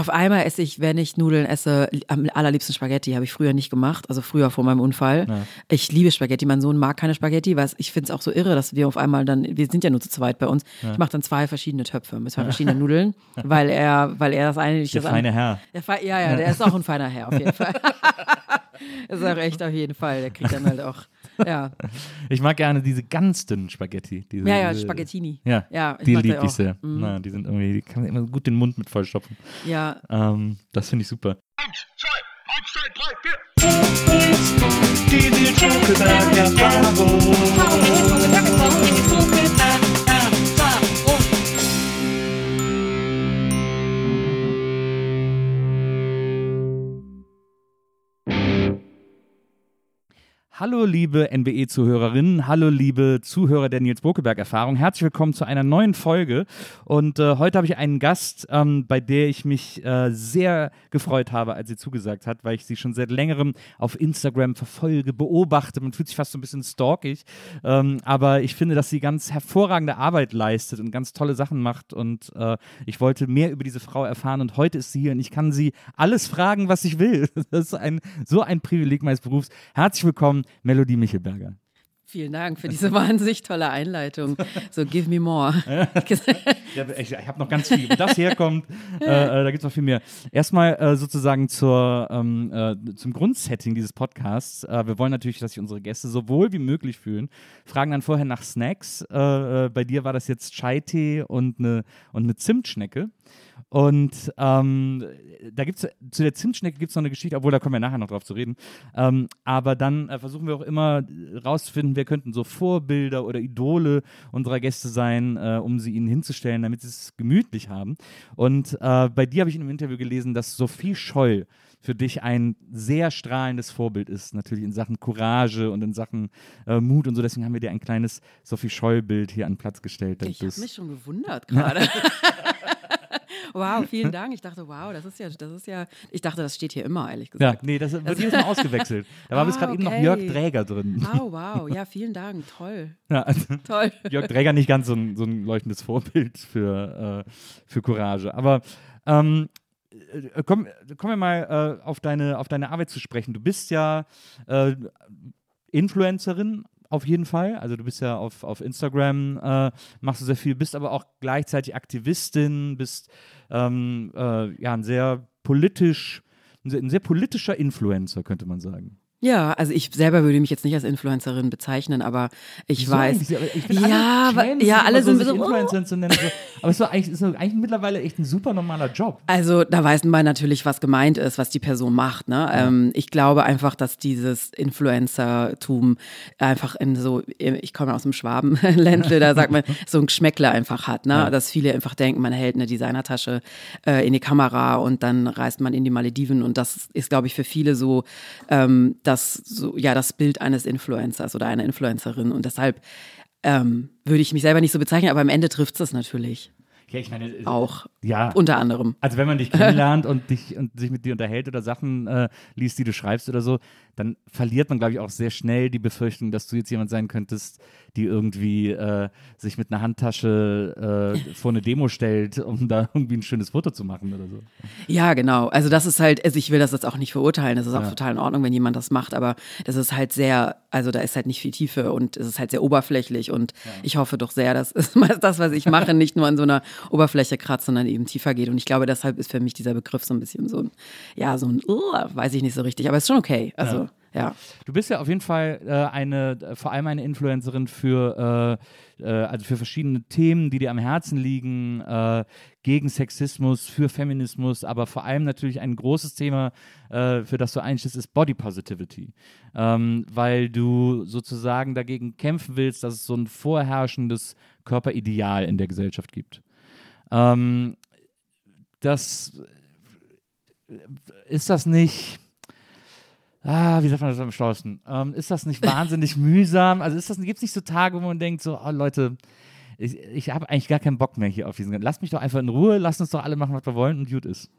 Auf einmal esse ich, wenn ich Nudeln esse, am allerliebsten Spaghetti. Habe ich früher nicht gemacht, also früher vor meinem Unfall. Ja. Ich liebe Spaghetti. Mein Sohn mag keine Spaghetti, weil ich finde es auch so irre, dass wir auf einmal dann, wir sind ja nur zu zweit bei uns. Ja. Ich mache dann zwei verschiedene Töpfe mit zwei verschiedenen Nudeln, weil er, weil er das eine nicht der das feine Herr. Der, ja, ja, der ist auch ein feiner Herr auf jeden Fall. ist auch echt auf jeden Fall. Der kriegt dann halt auch ja. Ich mag gerne diese ganz dünnen Spaghetti. Diese, ja, ja, Spaghettini. Ja, ja die liebe ich sehr. Mhm. Na, die sind irgendwie, die kann man immer gut den Mund mit vollstopfen. Ja. Ähm, das finde ich super. Eins, zwei, eins, zwei, drei, vier. Die Hallo liebe NBE-Zuhörerinnen, hallo liebe Zuhörer der Nils Bokeberg-Erfahrung. Herzlich willkommen zu einer neuen Folge. Und äh, heute habe ich einen Gast, ähm, bei der ich mich äh, sehr gefreut habe, als sie zugesagt hat, weil ich sie schon seit längerem auf Instagram verfolge, beobachte. Man fühlt sich fast so ein bisschen stalkig. Ähm, aber ich finde, dass sie ganz hervorragende Arbeit leistet und ganz tolle Sachen macht. Und äh, ich wollte mehr über diese Frau erfahren. Und heute ist sie hier und ich kann sie alles fragen, was ich will. Das ist ein, so ein Privileg meines Berufs. Herzlich willkommen. Melodie Michelberger. Vielen Dank für diese wahnsinnig tolle Einleitung. So, give me more. ja, ich, ich habe noch ganz viel. Wo das herkommt, äh, äh, da gibt es noch viel mehr. Erstmal äh, sozusagen zur, ähm, äh, zum Grundsetting dieses Podcasts. Äh, wir wollen natürlich, dass sich unsere Gäste so wohl wie möglich fühlen. Fragen dann vorher nach Snacks. Äh, bei dir war das jetzt Chai-Tee und eine, und eine Zimtschnecke. Und ähm, da gibt's zu der Zimtschnecke gibt es noch eine Geschichte, obwohl da kommen wir nachher noch drauf zu reden. Ähm, aber dann äh, versuchen wir auch immer rauszufinden, wer könnten so Vorbilder oder Idole unserer Gäste sein, äh, um sie ihnen hinzustellen, damit sie es gemütlich haben. Und äh, bei dir habe ich in einem Interview gelesen, dass Sophie Scholl für dich ein sehr strahlendes Vorbild ist, natürlich in Sachen Courage und in Sachen äh, Mut und so. Deswegen haben wir dir ein kleines Sophie Scholl-Bild hier an Platz gestellt. Ich habe mich schon gewundert gerade. Wow, vielen Dank. Ich dachte, wow, das ist ja, das ist ja, ich dachte, das steht hier immer, ehrlich gesagt. Ja, nee, das wird jedes Mal ausgewechselt. Da war ah, bis gerade okay. eben noch Jörg Dräger drin. Oh, wow, ja, vielen Dank, toll. Ja, also toll. Jörg Dräger nicht ganz so ein, so ein leuchtendes Vorbild für, äh, für Courage. Aber ähm, äh, komm, kommen wir mal äh, auf, deine, auf deine Arbeit zu sprechen. Du bist ja äh, Influencerin, auf jeden Fall. Also du bist ja auf, auf Instagram, äh, machst du sehr viel, bist aber auch gleichzeitig Aktivistin, bist ähm, äh, ja ein sehr politisch, ein sehr politischer Influencer, könnte man sagen. Ja, also ich selber würde mich jetzt nicht als Influencerin bezeichnen, aber ich Wieso weiß. Ich bin ja, alle ja, alle sind so, Influencer zu nennen. aber es ist, eigentlich, ist eigentlich mittlerweile echt ein super normaler Job. Also da weiß man natürlich, was gemeint ist, was die Person macht. Ne? Ja. Ähm, ich glaube einfach, dass dieses Influencertum einfach in so, ich komme aus dem Schwabenländle, da sagt man, so ein Geschmäckle einfach hat. Ne? Ja. Dass viele einfach denken, man hält eine Designertasche äh, in die Kamera und dann reist man in die Malediven und das ist, glaube ich, für viele so. Ähm, das, so, ja, das Bild eines Influencers oder einer Influencerin. Und deshalb ähm, würde ich mich selber nicht so bezeichnen, aber am Ende trifft es natürlich. Ja, ich meine, auch ja, unter anderem. Also wenn man dich kennenlernt und dich und sich mit dir unterhält oder Sachen äh, liest, die du schreibst oder so, dann verliert man, glaube ich, auch sehr schnell die Befürchtung, dass du jetzt jemand sein könntest, die irgendwie äh, sich mit einer Handtasche äh, vor eine Demo stellt, um da irgendwie ein schönes Foto zu machen oder so. Ja, genau. Also das ist halt, also ich will das jetzt auch nicht verurteilen. Das ist auch ja. total in Ordnung, wenn jemand das macht, aber das ist halt sehr, also da ist halt nicht viel Tiefe und es ist halt sehr oberflächlich und ja. ich hoffe doch sehr, dass das, was ich mache, nicht nur an so einer Oberfläche kratzt, sondern eben tiefer geht. Und ich glaube, deshalb ist für mich dieser Begriff so ein bisschen so ein, ja, so ein, uh, weiß ich nicht so richtig, aber es ist schon okay. Also ja. Ja. Du bist ja auf jeden Fall äh, eine, äh, vor allem eine Influencerin für, äh, äh, also für verschiedene Themen, die dir am Herzen liegen, äh, gegen Sexismus, für Feminismus, aber vor allem natürlich ein großes Thema, für das du einstehst, ist Body Positivity. Ähm, weil du sozusagen dagegen kämpfen willst, dass es so ein vorherrschendes Körperideal in der Gesellschaft gibt. Ähm, das ist das nicht ah, wie sagt man das am schlauesten? Ähm, ist das nicht wahnsinnig mühsam? Also gibt es nicht so Tage, wo man denkt, so, oh Leute, ich, ich habe eigentlich gar keinen Bock mehr hier auf diesen. Lass mich doch einfach in Ruhe, lass uns doch alle machen, was wir wollen und gut ist.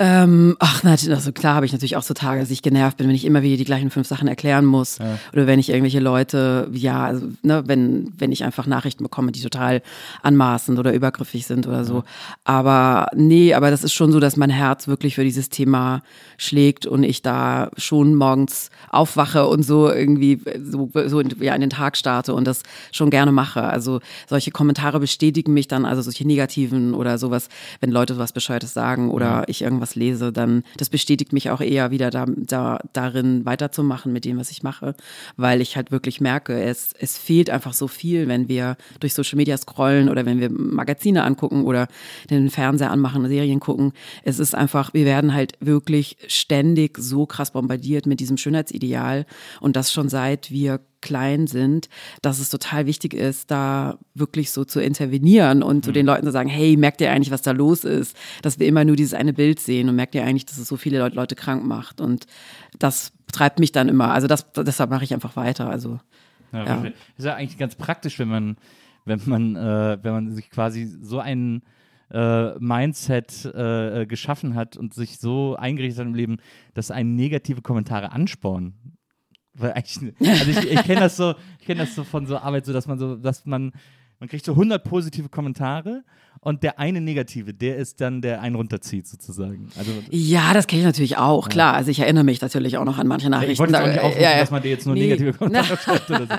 Ähm, ach, na, also klar habe ich natürlich auch so Tage, dass ich genervt bin, wenn ich immer wieder die gleichen fünf Sachen erklären muss. Oder wenn ich irgendwelche Leute, ja, also, ne, wenn, wenn ich einfach Nachrichten bekomme, die total anmaßend oder übergriffig sind oder so. Aber nee, aber das ist schon so, dass mein Herz wirklich für dieses Thema schlägt und ich da schon morgens aufwache und so irgendwie so, so in, ja, in den Tag starte und das schon gerne mache. Also solche Kommentare bestätigen mich dann, also solche negativen oder sowas, wenn Leute was Bescheuertes sagen oder ich irgendwas lese, dann das bestätigt mich auch eher wieder da, da, darin weiterzumachen mit dem, was ich mache, weil ich halt wirklich merke, es, es fehlt einfach so viel, wenn wir durch Social Media scrollen oder wenn wir Magazine angucken oder den Fernseher anmachen, Serien gucken. Es ist einfach, wir werden halt wirklich ständig so krass bombardiert mit diesem Schönheitsideal und das schon seit wir klein sind, dass es total wichtig ist, da wirklich so zu intervenieren und zu den Leuten zu sagen, hey, merkt ihr eigentlich, was da los ist? Dass wir immer nur dieses eine Bild sehen und merkt ihr eigentlich, dass es so viele Leute, Leute krank macht? Und das treibt mich dann immer. Also das, deshalb mache ich einfach weiter. Also Ja, Ja. Ist ja eigentlich ganz praktisch, wenn man, wenn man, äh, wenn man sich quasi so ein äh, Mindset äh, geschaffen hat und sich so eingerichtet hat im Leben, dass einen negative Kommentare anspornen. Weil eigentlich, also ich, ich kenne das so, ich kenne das so von so Arbeit, so dass man so, dass man, man kriegt so 100 positive Kommentare und der eine negative, der ist dann, der einen runterzieht sozusagen. Also ja, das kenne ich natürlich auch, klar. Also ich erinnere mich natürlich auch noch an manche Nachrichten. ich wollte auch nicht Da- aufrufen, ja, ja. dass man dir jetzt nur Nee. negative Kommentare schreibt oder so.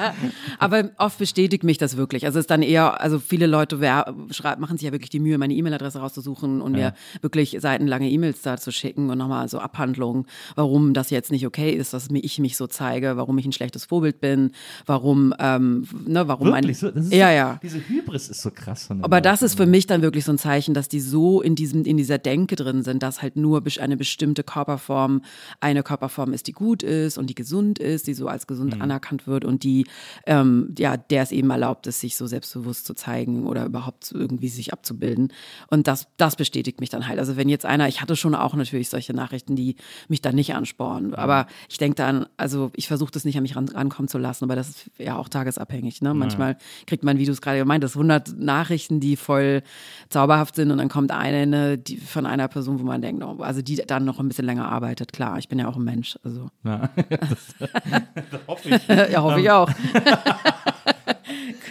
Aber oft bestätigt mich das wirklich. Also es ist dann eher, also viele Leute wer, schrei- machen sich ja wirklich die Mühe, meine E-Mail-Adresse rauszusuchen und mir wirklich seitenlange E-Mails da zu schicken und nochmal so Abhandlungen, warum das jetzt nicht okay ist, dass ich mich so zeige, warum ich ein schlechtes Vorbild bin, warum, ähm, ne, warum Wirklich so? Das ist ja, so, ja. Diese Hybris ist so krass. Aber das Leuten. ist für mich dann wirklich so ein Zeichen, dass die so in diesem, in dieser Denke drin sind, dass halt nur eine bestimmte Körperform eine Körperform ist, die gut ist und die gesund ist, die so als gesund Mhm. anerkannt wird und die, ähm, ja, der es eben erlaubt ist, sich so selbstbewusst zu zeigen oder überhaupt irgendwie sich abzubilden. Und das, das bestätigt mich dann halt. Also wenn jetzt einer, ich hatte schon auch natürlich solche Nachrichten, die mich dann nicht anspornen. Aber ich denke dann, also ich versuche das nicht an mich ran, rankommen zu lassen, aber das ist ja auch tagesabhängig. Ne? Manchmal kriegt man, wie du es gerade gemeint hast, 100 Nachrichten, die voll zauberhaft sind und dann kommt eine ne, die, von einer Person, wo man denkt, oh, also die dann noch ein bisschen länger arbeitet. Klar, ich bin ja auch ein Mensch. Also Ja, das, das hoffe ich. ja, hoffe ich auch.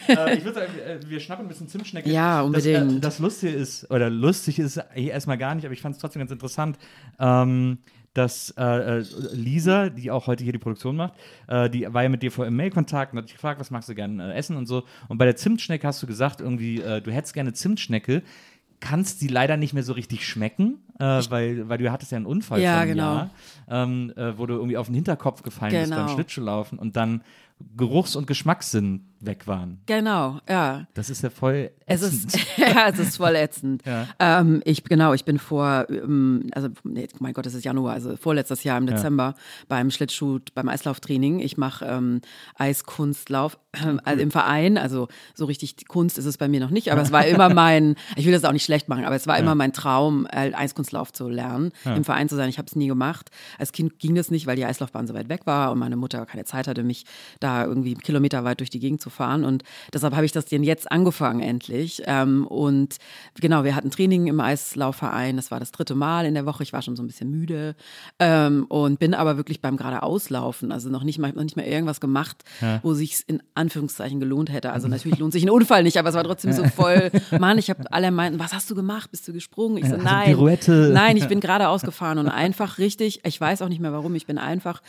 äh, ich würde sagen, äh, wir schnappen ein bisschen Zimtschnecke. Ja, Das, äh, unbedingt. das Lustige ist, oder lustig ist hier erstmal gar nicht, aber ich fand es trotzdem ganz interessant, ähm, dass äh, Lisa, die auch heute hier die Produktion macht, äh, die war ja mit dir vor im Mail-Kontakt und hat dich gefragt, was magst du gerne äh, essen und so. Und bei der Zimtschnecke hast du gesagt, irgendwie, du hättest gerne Zimtschnecke. Kannst sie leider nicht mehr so richtig schmecken, weil, weil du hattest ja einen Unfall Ja, vor einem genau. Jahr, ähm, äh, wo du irgendwie auf den Hinterkopf gefallen bist beim Genau. Schlittschuhlaufen und dann Geruchs- und Geschmackssinn weg waren. Genau, ja. Das ist ja voll Es ätzend. ist, ja, es ist voll ätzend. Ja. Ähm, ich, genau, ich bin vor, ähm, also, nee, mein Gott, es ist Januar, also vorletztes Jahr im Dezember beim Schlittschuh, beim Eislauftraining. Ich mache ähm, Eiskunstlauf ähm, also im Verein, also so richtig Kunst ist es bei mir noch nicht, aber es war immer mein, ich will das auch nicht schlecht machen, aber es war immer mein Traum, äh, Eiskunstlauf zu lernen, im Verein zu sein. Ich habe es nie gemacht. Als Kind ging das nicht, weil die Eislaufbahn so weit weg war und meine Mutter keine Zeit hatte, mich da irgendwie kilometerweit durch die Gegend zu fahren. Und deshalb habe ich das denn jetzt angefangen endlich. Ähm, und genau, wir hatten Training im Eislaufverein. Das war das dritte Mal in der Woche. Ich war schon so ein bisschen müde ähm, und bin aber wirklich beim gerade Auslaufen, also noch nicht mal, noch nicht mal irgendwas gemacht, wo sich in Anführungszeichen gelohnt hätte. Also natürlich lohnt sich ein Unfall nicht, aber es war trotzdem so voll. Mann, ich habe alle meinten, was hast du gemacht? Bist du gesprungen? Ich so, also nein, Pirouette. nein, ich bin gerade ausgefahren und einfach richtig. Ich weiß auch nicht mehr warum. Ich bin einfach,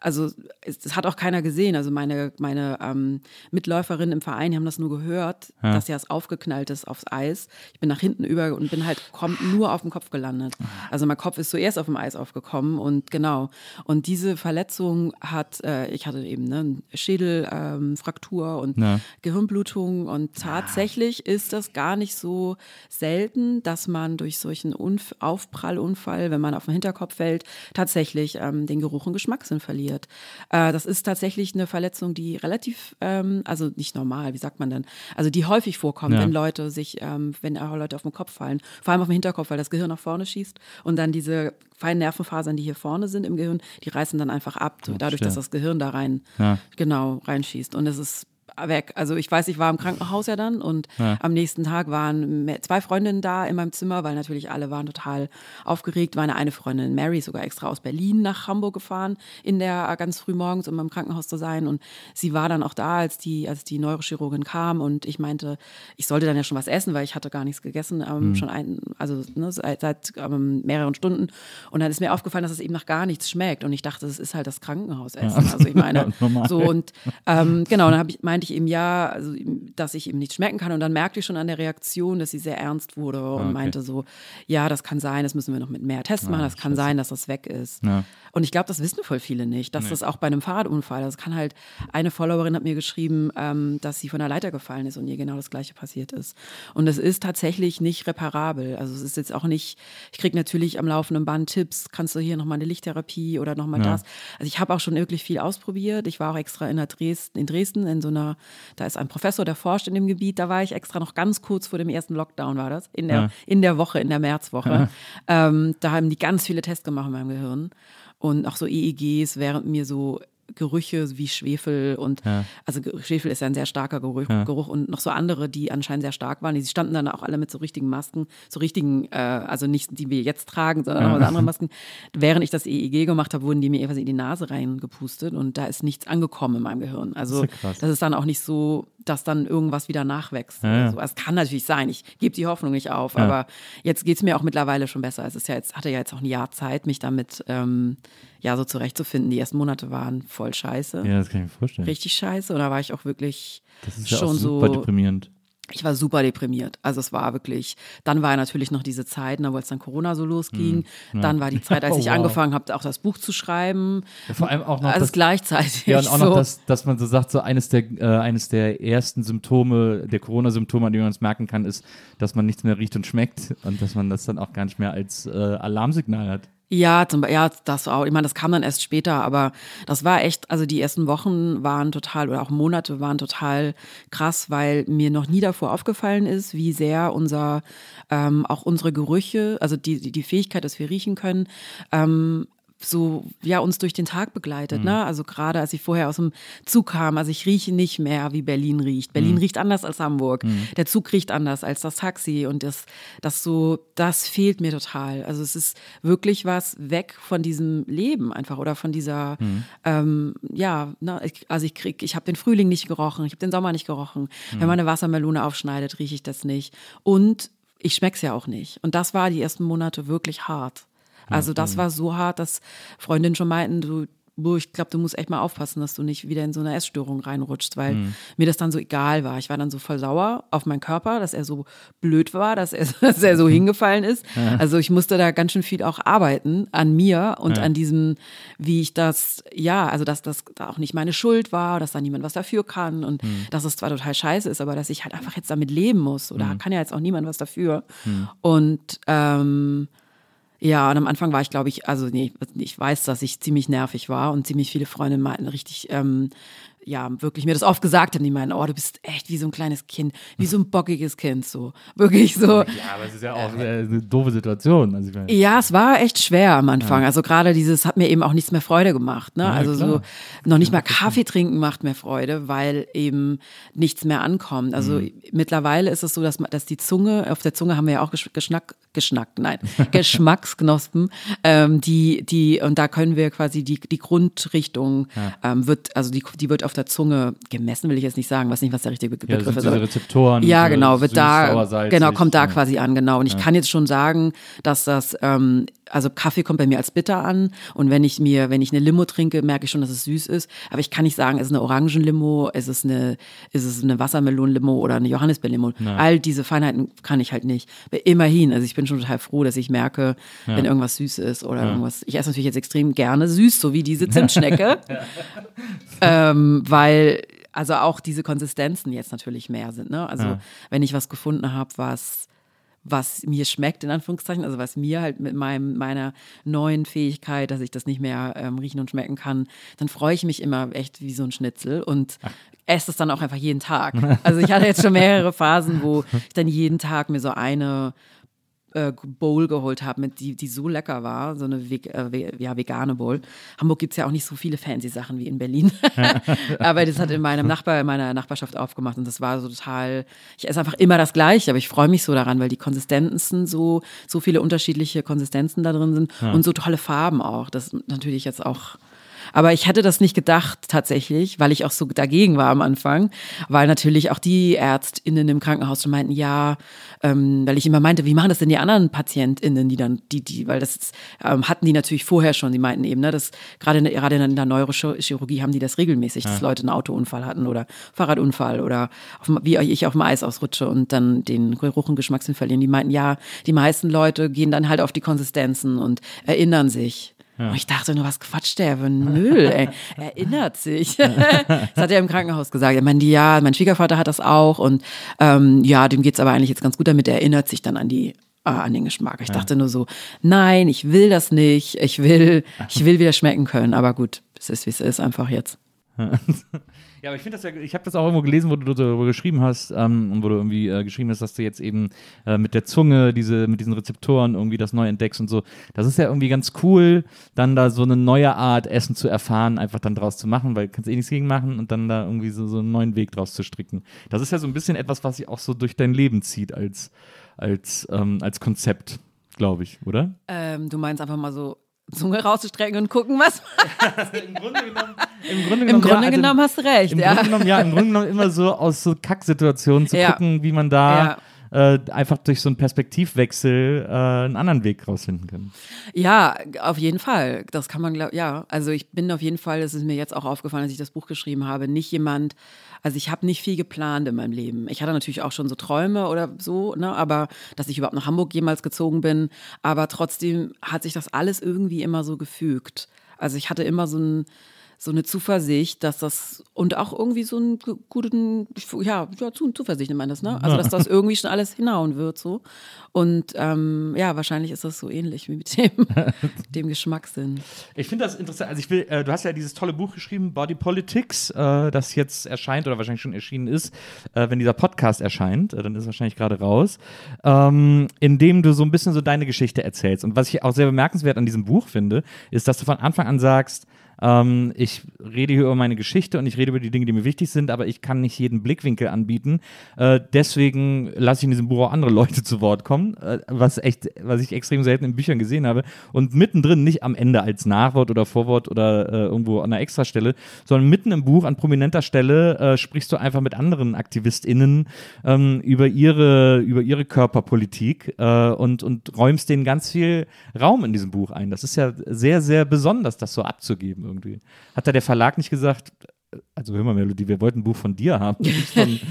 also es, das hat auch keiner gesehen. Also meine meine ähm, Mitläuferinnen im Verein, die haben das nur gehört, dass ja es aufgeknallt ist aufs Eis. Ich bin nach hinten über und bin halt kommt nur auf dem Kopf gelandet. Also mein Kopf ist zuerst auf dem Eis aufgekommen und genau. Und diese Verletzung hat, äh, ich hatte eben ne, Schädelfraktur ähm, und Ja. Gehirnblutung und tatsächlich ist das gar nicht so selten, dass man durch solchen Unf Aufprallunfall, wenn man auf den Hinterkopf fällt, tatsächlich ähm, den Geruch und Geschmackssinn verliert. Äh, das ist tatsächlich eine Verletzung, die relativ, ähm, also nicht normal, wie sagt man denn, also die häufig vorkommt, Ja. wenn Leute sich, ähm, wenn auch Leute auf den Kopf fallen, vor allem auf den Hinterkopf, weil das Gehirn nach vorne schießt und dann diese feinen Nervenfasern, die hier vorne sind im Gehirn, die reißen dann einfach ab, dadurch, dass das Gehirn da rein, Ja. genau, reinschießt. Und es ist weg. Also ich weiß, ich war im Krankenhaus ja dann und Ja. am nächsten Tag waren zwei Freundinnen da in meinem Zimmer, weil natürlich alle waren total aufgeregt. Meine eine Freundin Mary sogar extra aus Berlin nach Hamburg gefahren, in der äh, ganz früh morgens, um im Krankenhaus zu sein. Und sie war dann auch da, als die, als die Neurochirurgin kam und ich meinte, ich sollte dann ja schon was essen, weil ich hatte gar nichts gegessen, ähm, schon ein, also ne, seit, seit ähm, mehreren Stunden. Und dann ist mir aufgefallen, dass es eben nach gar nichts schmeckt. Und ich dachte, das ist halt das Krankenhausessen. Also ich meine, Ja, so und ähm, genau, dann hab ich, meinte ich eben ja, also, dass ich eben nichts schmecken kann. Und dann merkte ich schon an der Reaktion, dass sie sehr ernst wurde und Ah, okay. meinte so, ja, das kann sein, das müssen wir noch mit mehr Tests machen, das kann sein, dass das weg ist. Ja. Und ich glaube, das wissen voll viele nicht, dass das auch bei einem Fahrradunfall, das kann halt, eine Followerin hat mir geschrieben, ähm, dass sie von der Leiter gefallen ist und ihr genau das Gleiche passiert ist. Und es ist tatsächlich nicht reparabel. Also es ist jetzt auch nicht, ich kriege natürlich am laufenden Band Tipps, kannst du hier nochmal eine Lichttherapie oder nochmal Ja. das. Also ich habe auch schon wirklich viel ausprobiert. Ich war auch extra in, Dresden, in Dresden in so einer, da ist ein Professor, der forscht in dem Gebiet, da war ich extra noch ganz kurz vor dem ersten Lockdown war das, in der, Ja. in der Woche, in der Märzwoche. Ähm, da haben die ganz viele Tests gemacht in meinem Gehirn und auch so EEGs, während mir so Gerüche wie Schwefel und Ja. also Schwefel ist ja ein sehr starker Geruch, Ja. Geruch und noch so andere, die anscheinend sehr stark waren. Die standen dann auch alle mit so richtigen Masken, so richtigen, äh, also nicht die wir jetzt tragen, sondern auch so andere Masken. Während ich das EEG gemacht habe, wurden die mir quasi in die Nase reingepustet und da ist nichts angekommen in meinem Gehirn. Also Das ist ja das ist dann auch nicht so, dass dann irgendwas wieder nachwächst. Ja, ja. so. Es kann natürlich sein, ich gebe die Hoffnung nicht auf, Ja. aber jetzt geht es mir auch mittlerweile schon besser. Es ist ja jetzt, hatte ja jetzt auch ein Jahr Zeit, mich damit ähm, ja so zurechtzufinden. Die ersten Monate waren voll scheiße. Ja, das kann ich mir vorstellen. Richtig scheiße. Und da war ich auch wirklich Das ist ja schon auch super so. deprimierend. Ich war super deprimiert. Also es war wirklich, dann war ja natürlich noch diese Zeit, ne, wo es dann Corona so losging. Dann war die Zeit, als Oh, ich wow. angefangen habe, auch das Buch zu schreiben. Ja, vor allem auch noch Alles das, gleichzeitig. ja, und auch so. noch, das, dass man so sagt, so eines der, äh, eines der ersten Symptome, der Corona-Symptome, an denen man es merken kann, ist, dass man nichts mehr riecht und schmeckt und dass man das dann auch gar nicht mehr als äh, Alarmsignal hat. Ja, zum, ja, das auch. Ich meine, das kam dann erst später, aber das war echt, also die ersten Wochen waren total oder auch Monate waren total krass, weil mir noch nie davor aufgefallen ist, wie sehr unser, ähm, auch unsere Gerüche, also die, die, Fähigkeit, dass wir riechen können, ähm, so ja uns durch den Tag begleitet, ne? Also gerade als ich vorher aus dem Zug kam, also ich rieche nicht mehr, wie Berlin riecht. Berlin riecht anders als Hamburg. Der Zug riecht anders als das Taxi und das das so das fehlt mir total. Also es ist wirklich was weg von diesem Leben einfach oder von dieser ähm, ja, ne, also ich krieg ich habe den Frühling nicht gerochen, ich habe den Sommer nicht gerochen. Wenn man eine Wassermelone aufschneidet, rieche ich das nicht und ich schmeck's ja auch nicht. Und das war die ersten Monate wirklich hart. Also das war so hart, dass Freundinnen schon meinten, du, Bo, ich glaube, du musst echt mal aufpassen, dass du nicht wieder in so eine Essstörung reinrutschst, weil mir das dann so egal war. Ich war dann so voll sauer auf meinen Körper, dass er so blöd war, dass er, dass er so hingefallen ist. Also ich musste da ganz schön viel auch arbeiten an mir und an diesem, wie ich das, ja, also dass das da auch nicht meine Schuld war, dass da niemand was dafür kann und dass es zwar total scheiße ist, aber dass ich halt einfach jetzt damit leben muss. Oder kann ja jetzt auch niemand was dafür. Und ähm, ja, und am Anfang war ich, glaube ich, also nee, ich weiß, dass ich ziemlich nervig war und ziemlich viele Freunde meinten richtig, ähm, ja, wirklich mir das oft gesagt haben, die meinen, oh, du bist echt wie so ein kleines Kind, wie so ein bockiges Kind, so. Wirklich so. Ja, aber es ist ja auch äh, eine doofe Situation. Also Ja, es war echt schwer am Anfang. Also gerade dieses hat mir eben auch nichts mehr Freude gemacht. Ne? also so klar. noch nicht mal Kaffee trinken macht mir Freude, weil eben nichts mehr ankommt. Also Mhm. mittlerweile ist es so, dass, dass die Zunge, auf der Zunge haben wir ja auch Gesch- Geschnack, geschnackt, nein, Geschmacksknospen, ähm, die, die, und da können wir quasi die, die Grundrichtung ähm, wird, also die, die wird auf der Zunge gemessen, will ich jetzt nicht sagen, weiß nicht, was der richtige ja, Begriff sind ist. diese Rezeptoren. ja, genau, wird süß, da, salzig, genau, kommt da ja. quasi an, genau. Und ich kann jetzt schon sagen, dass das, ähm, also Kaffee kommt bei mir als bitter an und wenn ich mir, wenn ich eine Limo trinke, merke ich schon, dass es süß ist. Aber ich kann nicht sagen, ist es eine Orangenlimo, ist es eine, ist es eine Wassermelonenlimo oder eine Johannisbeerlimo. All diese Feinheiten kann ich halt nicht. Aber immerhin, also ich bin schon total froh, dass ich merke, wenn irgendwas süß ist oder irgendwas. Ich esse natürlich jetzt extrem gerne süß, so wie diese Zimtschnecke. ähm, weil also auch diese Konsistenzen jetzt natürlich mehr sind. Ne? Also Ja. wenn ich was gefunden habe, was was mir schmeckt, in Anführungszeichen, also was mir halt mit meinem, meiner neuen Fähigkeit, dass ich das nicht mehr ähm, riechen und schmecken kann, dann freue ich mich immer echt wie so ein Schnitzel und esse es dann auch einfach jeden Tag. Also ich hatte jetzt schon mehrere Phasen, wo ich dann jeden Tag mir so eine äh, Bowl geholt habe, mit die, die so lecker war, so eine Ve äh, ja, vegane Bowl. Hamburg gibt es ja auch nicht so viele fancy Sachen wie in Berlin. aber das hat in meinem Nachbar, in meiner Nachbarschaft aufgemacht und das war so total, ich esse einfach immer das Gleiche, aber ich freue mich so daran, weil die Konsistenzen so, so viele unterschiedliche Konsistenzen da drin sind ja. und so tolle Farben auch. Das ist natürlich jetzt auch aber ich hätte das nicht gedacht tatsächlich, weil ich auch so dagegen war am Anfang, weil natürlich auch die ÄrztInnen im Krankenhaus schon meinten, ja, ähm, weil ich immer meinte, wie machen das denn die anderen PatientInnen, die dann, die, die, weil das ähm, hatten die natürlich vorher schon, die meinten eben, ne, dass gerade in, gerade in der Neurochirurgie haben die das regelmäßig, dass Leute einen Autounfall hatten oder Fahrradunfall oder auf, wie ich auf dem Eis ausrutsche und dann den Geruch und Geschmackssinn verlieren. Die meinten, ja, die meisten Leute gehen dann halt auf die Konsistenzen und erinnern sich. Ja. Und ich dachte nur, was quatscht der für ein Müll, ey. Erinnert sich. das hat er im Krankenhaus gesagt. Er meinte, ja, mein Schwiegervater hat das auch und ähm, ja, dem geht's aber eigentlich jetzt ganz gut damit. Er erinnert sich dann an die äh, an den Geschmack. Ich ja. dachte nur so, nein, ich will das nicht. Ich will, ich will wieder schmecken können. Aber gut, es ist wie es ist, einfach jetzt. Ja, aber ich finde das ja, ich habe das auch irgendwo gelesen, wo du darüber geschrieben hast ähm, und wo du irgendwie äh, geschrieben hast, dass du jetzt eben äh, mit der Zunge diese, mit diesen Rezeptoren irgendwie das neu entdeckst und so. Das ist ja irgendwie ganz cool, dann da so eine neue Art Essen zu erfahren, einfach dann draus zu machen, weil du kannst eh nichts gegen machen und dann da irgendwie so, so einen neuen Weg draus zu stricken. Das ist ja so ein bisschen etwas, was sich auch so durch dein Leben zieht als, als, ähm, als Konzept, glaube ich, oder? Ähm, du meinst einfach mal so Zunge rauszustrecken und gucken, was Im Grunde genommen, im Grunde genommen, Im Grunde ja, also genommen hast du recht. Im ja. Grunde genommen, ja, im Grunde genommen immer so aus so Kacksituationen zu ja. gucken, wie man da äh, einfach durch so einen Perspektivwechsel äh, einen anderen Weg rausfinden kann. Ja, auf jeden Fall. Das kann man, glaube ja. Also ich bin auf jeden Fall, das ist mir jetzt auch aufgefallen, als ich das Buch geschrieben habe, nicht jemand, also ich habe nicht viel geplant in meinem Leben. Ich hatte natürlich auch schon so Träume oder so, ne, aber dass ich überhaupt nach Hamburg jemals gezogen bin, aber trotzdem hat sich das alles irgendwie immer so gefügt. Also ich hatte immer so ein so eine Zuversicht, dass das und auch irgendwie so einen guten, ja, ja Zuversicht nennt man das, ne? Also dass das irgendwie schon alles hinhauen wird so. Und ähm, ja, wahrscheinlich ist das so ähnlich wie mit dem, dem Geschmackssinn. Ich finde das interessant. Also ich will, äh, du hast ja dieses tolle Buch geschrieben, Body Politics, äh, das jetzt erscheint oder wahrscheinlich schon erschienen ist, äh, wenn dieser Podcast erscheint, äh, dann ist es wahrscheinlich gerade raus, ähm, in dem du so ein bisschen so deine Geschichte erzählst. Und was ich auch sehr bemerkenswert an diesem Buch finde, ist, dass du von Anfang an sagst, ähm, ich rede hier über meine Geschichte und ich rede über die Dinge, die mir wichtig sind, aber ich kann nicht jeden Blickwinkel anbieten. Äh, deswegen lasse ich in diesem Buch auch andere Leute zu Wort kommen, äh, was echt, was ich extrem selten in Büchern gesehen habe. Und mittendrin, nicht am Ende als Nachwort oder Vorwort oder äh, irgendwo an einer Extrastelle, sondern mitten im Buch an prominenter Stelle äh, sprichst du einfach mit anderen AktivistInnen ähm, über ihre, über ihre Körperpolitik äh, und, und räumst denen ganz viel Raum in diesem Buch ein. Das ist ja sehr, sehr besonders, das so abzugeben irgendwie. Hat da der Verlag nicht gesagt, also hör mal, Melodie, wir wollten ein Buch von dir haben.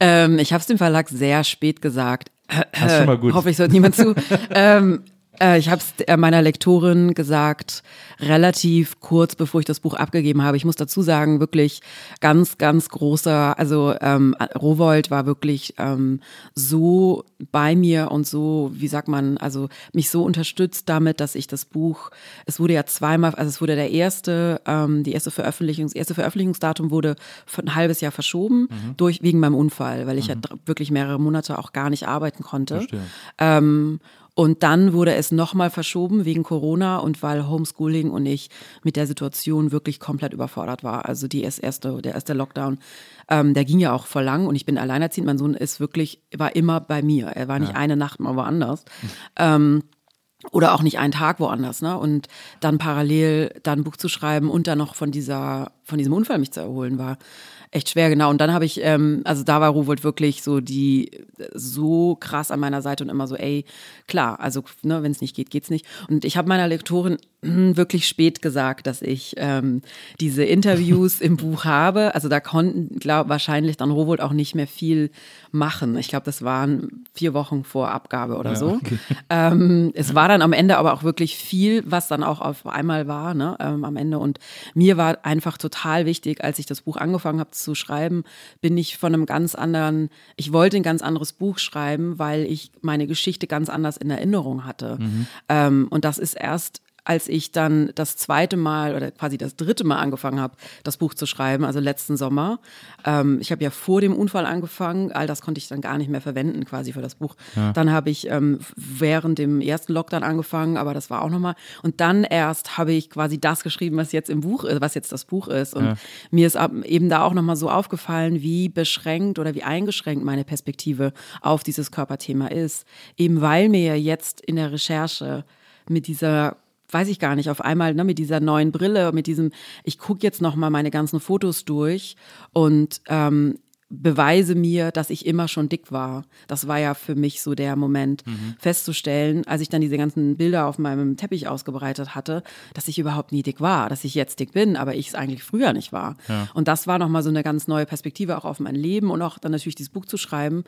ähm, ich habe es dem Verlag sehr spät gesagt. Das ist schon mal gut. Hoffe ich, hört niemand zu. ähm, äh, ich habe es äh, meiner Lektorin gesagt, relativ kurz bevor ich das Buch abgegeben habe. Ich muss dazu sagen, wirklich ganz, ganz großer, also ähm, Rowold war wirklich ähm, so bei mir und so, wie sagt man, also mich so unterstützt damit, dass ich das Buch, es wurde ja zweimal, also es wurde der erste, ähm, die erste Veröffentlichungs, erste Veröffentlichungsdatum wurde für ein halbes Jahr verschoben mhm. durch wegen meinem Unfall, weil ich mhm. ja wirklich mehrere Monate auch gar nicht arbeiten konnte. Ähm, und dann wurde es nochmal verschoben wegen Corona und weil Homeschooling und ich mit der Situation wirklich komplett überfordert war. Also die erste, der erste Lockdown, ähm, der ging ja auch voll lang und ich bin alleinerziehend. Mein Sohn ist wirklich, war immer bei mir. Er war nicht ja. eine Nacht mal woanders. Ähm, oder auch nicht einen Tag woanders, ne? Und dann parallel dann ein Buch zu schreiben und dann noch von dieser, von diesem Unfall mich zu erholen, war echt schwer, genau. Und dann habe ich, ähm, also da war Rowold wirklich so die so krass an meiner Seite und immer so, ey, klar, also ne, wenn es nicht geht, geht's nicht. Und ich habe meiner Lektorin wirklich spät gesagt, dass ich ähm, diese Interviews im Buch habe. Also da konnten, glaube wahrscheinlich dann Rowold auch nicht mehr viel machen. Ich glaube, das waren vier Wochen vor Abgabe oder ja, so. Okay. Ähm, es war dann am Ende aber auch wirklich viel, was dann auch auf einmal war, ne, ähm, am Ende. Und mir war einfach total wichtig, als ich das Buch angefangen habe zu schreiben, bin ich von einem ganz anderen, ich wollte ein ganz anderes Buch schreiben, weil ich meine Geschichte ganz anders in Erinnerung hatte. Mhm. Ähm, und das ist erst als ich dann das zweite Mal oder quasi das dritte Mal angefangen habe, das Buch zu schreiben, also letzten Sommer. Ähm, ich habe ja vor dem Unfall angefangen, all das konnte ich dann gar nicht mehr verwenden quasi für das Buch. Ja. Dann habe ich ähm, während dem ersten Lockdown angefangen, aber das war auch nochmal. Und dann erst habe ich quasi das geschrieben, was jetzt im Buch ist, was jetzt das Buch ist. Und ja. mir ist eben da auch nochmal so aufgefallen, wie beschränkt oder wie eingeschränkt meine Perspektive auf dieses Körperthema ist. Eben weil mir jetzt in der Recherche mit dieser weiß ich gar nicht, auf einmal ne, mit dieser neuen Brille, mit diesem, ich gucke jetzt noch mal meine ganzen Fotos durch und ähm, beweise mir, dass ich immer schon dick war. Das war ja für mich so der Moment, mhm. festzustellen, als ich dann diese ganzen Bilder auf meinem Teppich ausgebreitet hatte, dass ich überhaupt nie dick war, dass ich jetzt dick bin, aber ich es eigentlich früher nicht war. Ja. Und das war nochmal so eine ganz neue Perspektive auch auf mein Leben und auch dann natürlich dieses Buch zu schreiben.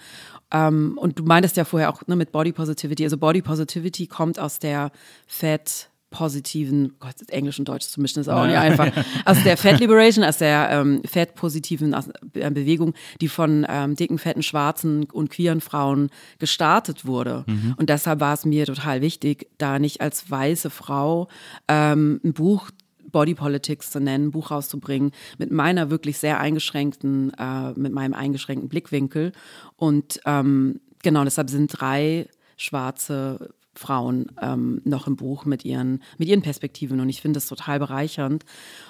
Ähm, und du meintest ja vorher auch ne, mit Body Positivity. Also Body Positivity kommt aus der Fat positiven, Gott, Englisch und Deutsch zu mischen ist auch nicht einfach, aus der Fat Liberation, aus der ähm, Fat-positiven äh, Bewegung, die von ähm, dicken, fetten, schwarzen und queeren Frauen gestartet wurde. Mhm. Und deshalb war es mir total wichtig, da nicht als weiße Frau ähm, ein Buch Body Politics zu nennen, ein Buch rauszubringen mit meiner wirklich sehr eingeschränkten, äh, mit meinem eingeschränkten Blickwinkel. Und ähm, genau deshalb sind drei schwarze Frauen ähm, noch im Buch mit ihren, mit ihren Perspektiven. Und ich finde das total bereichernd.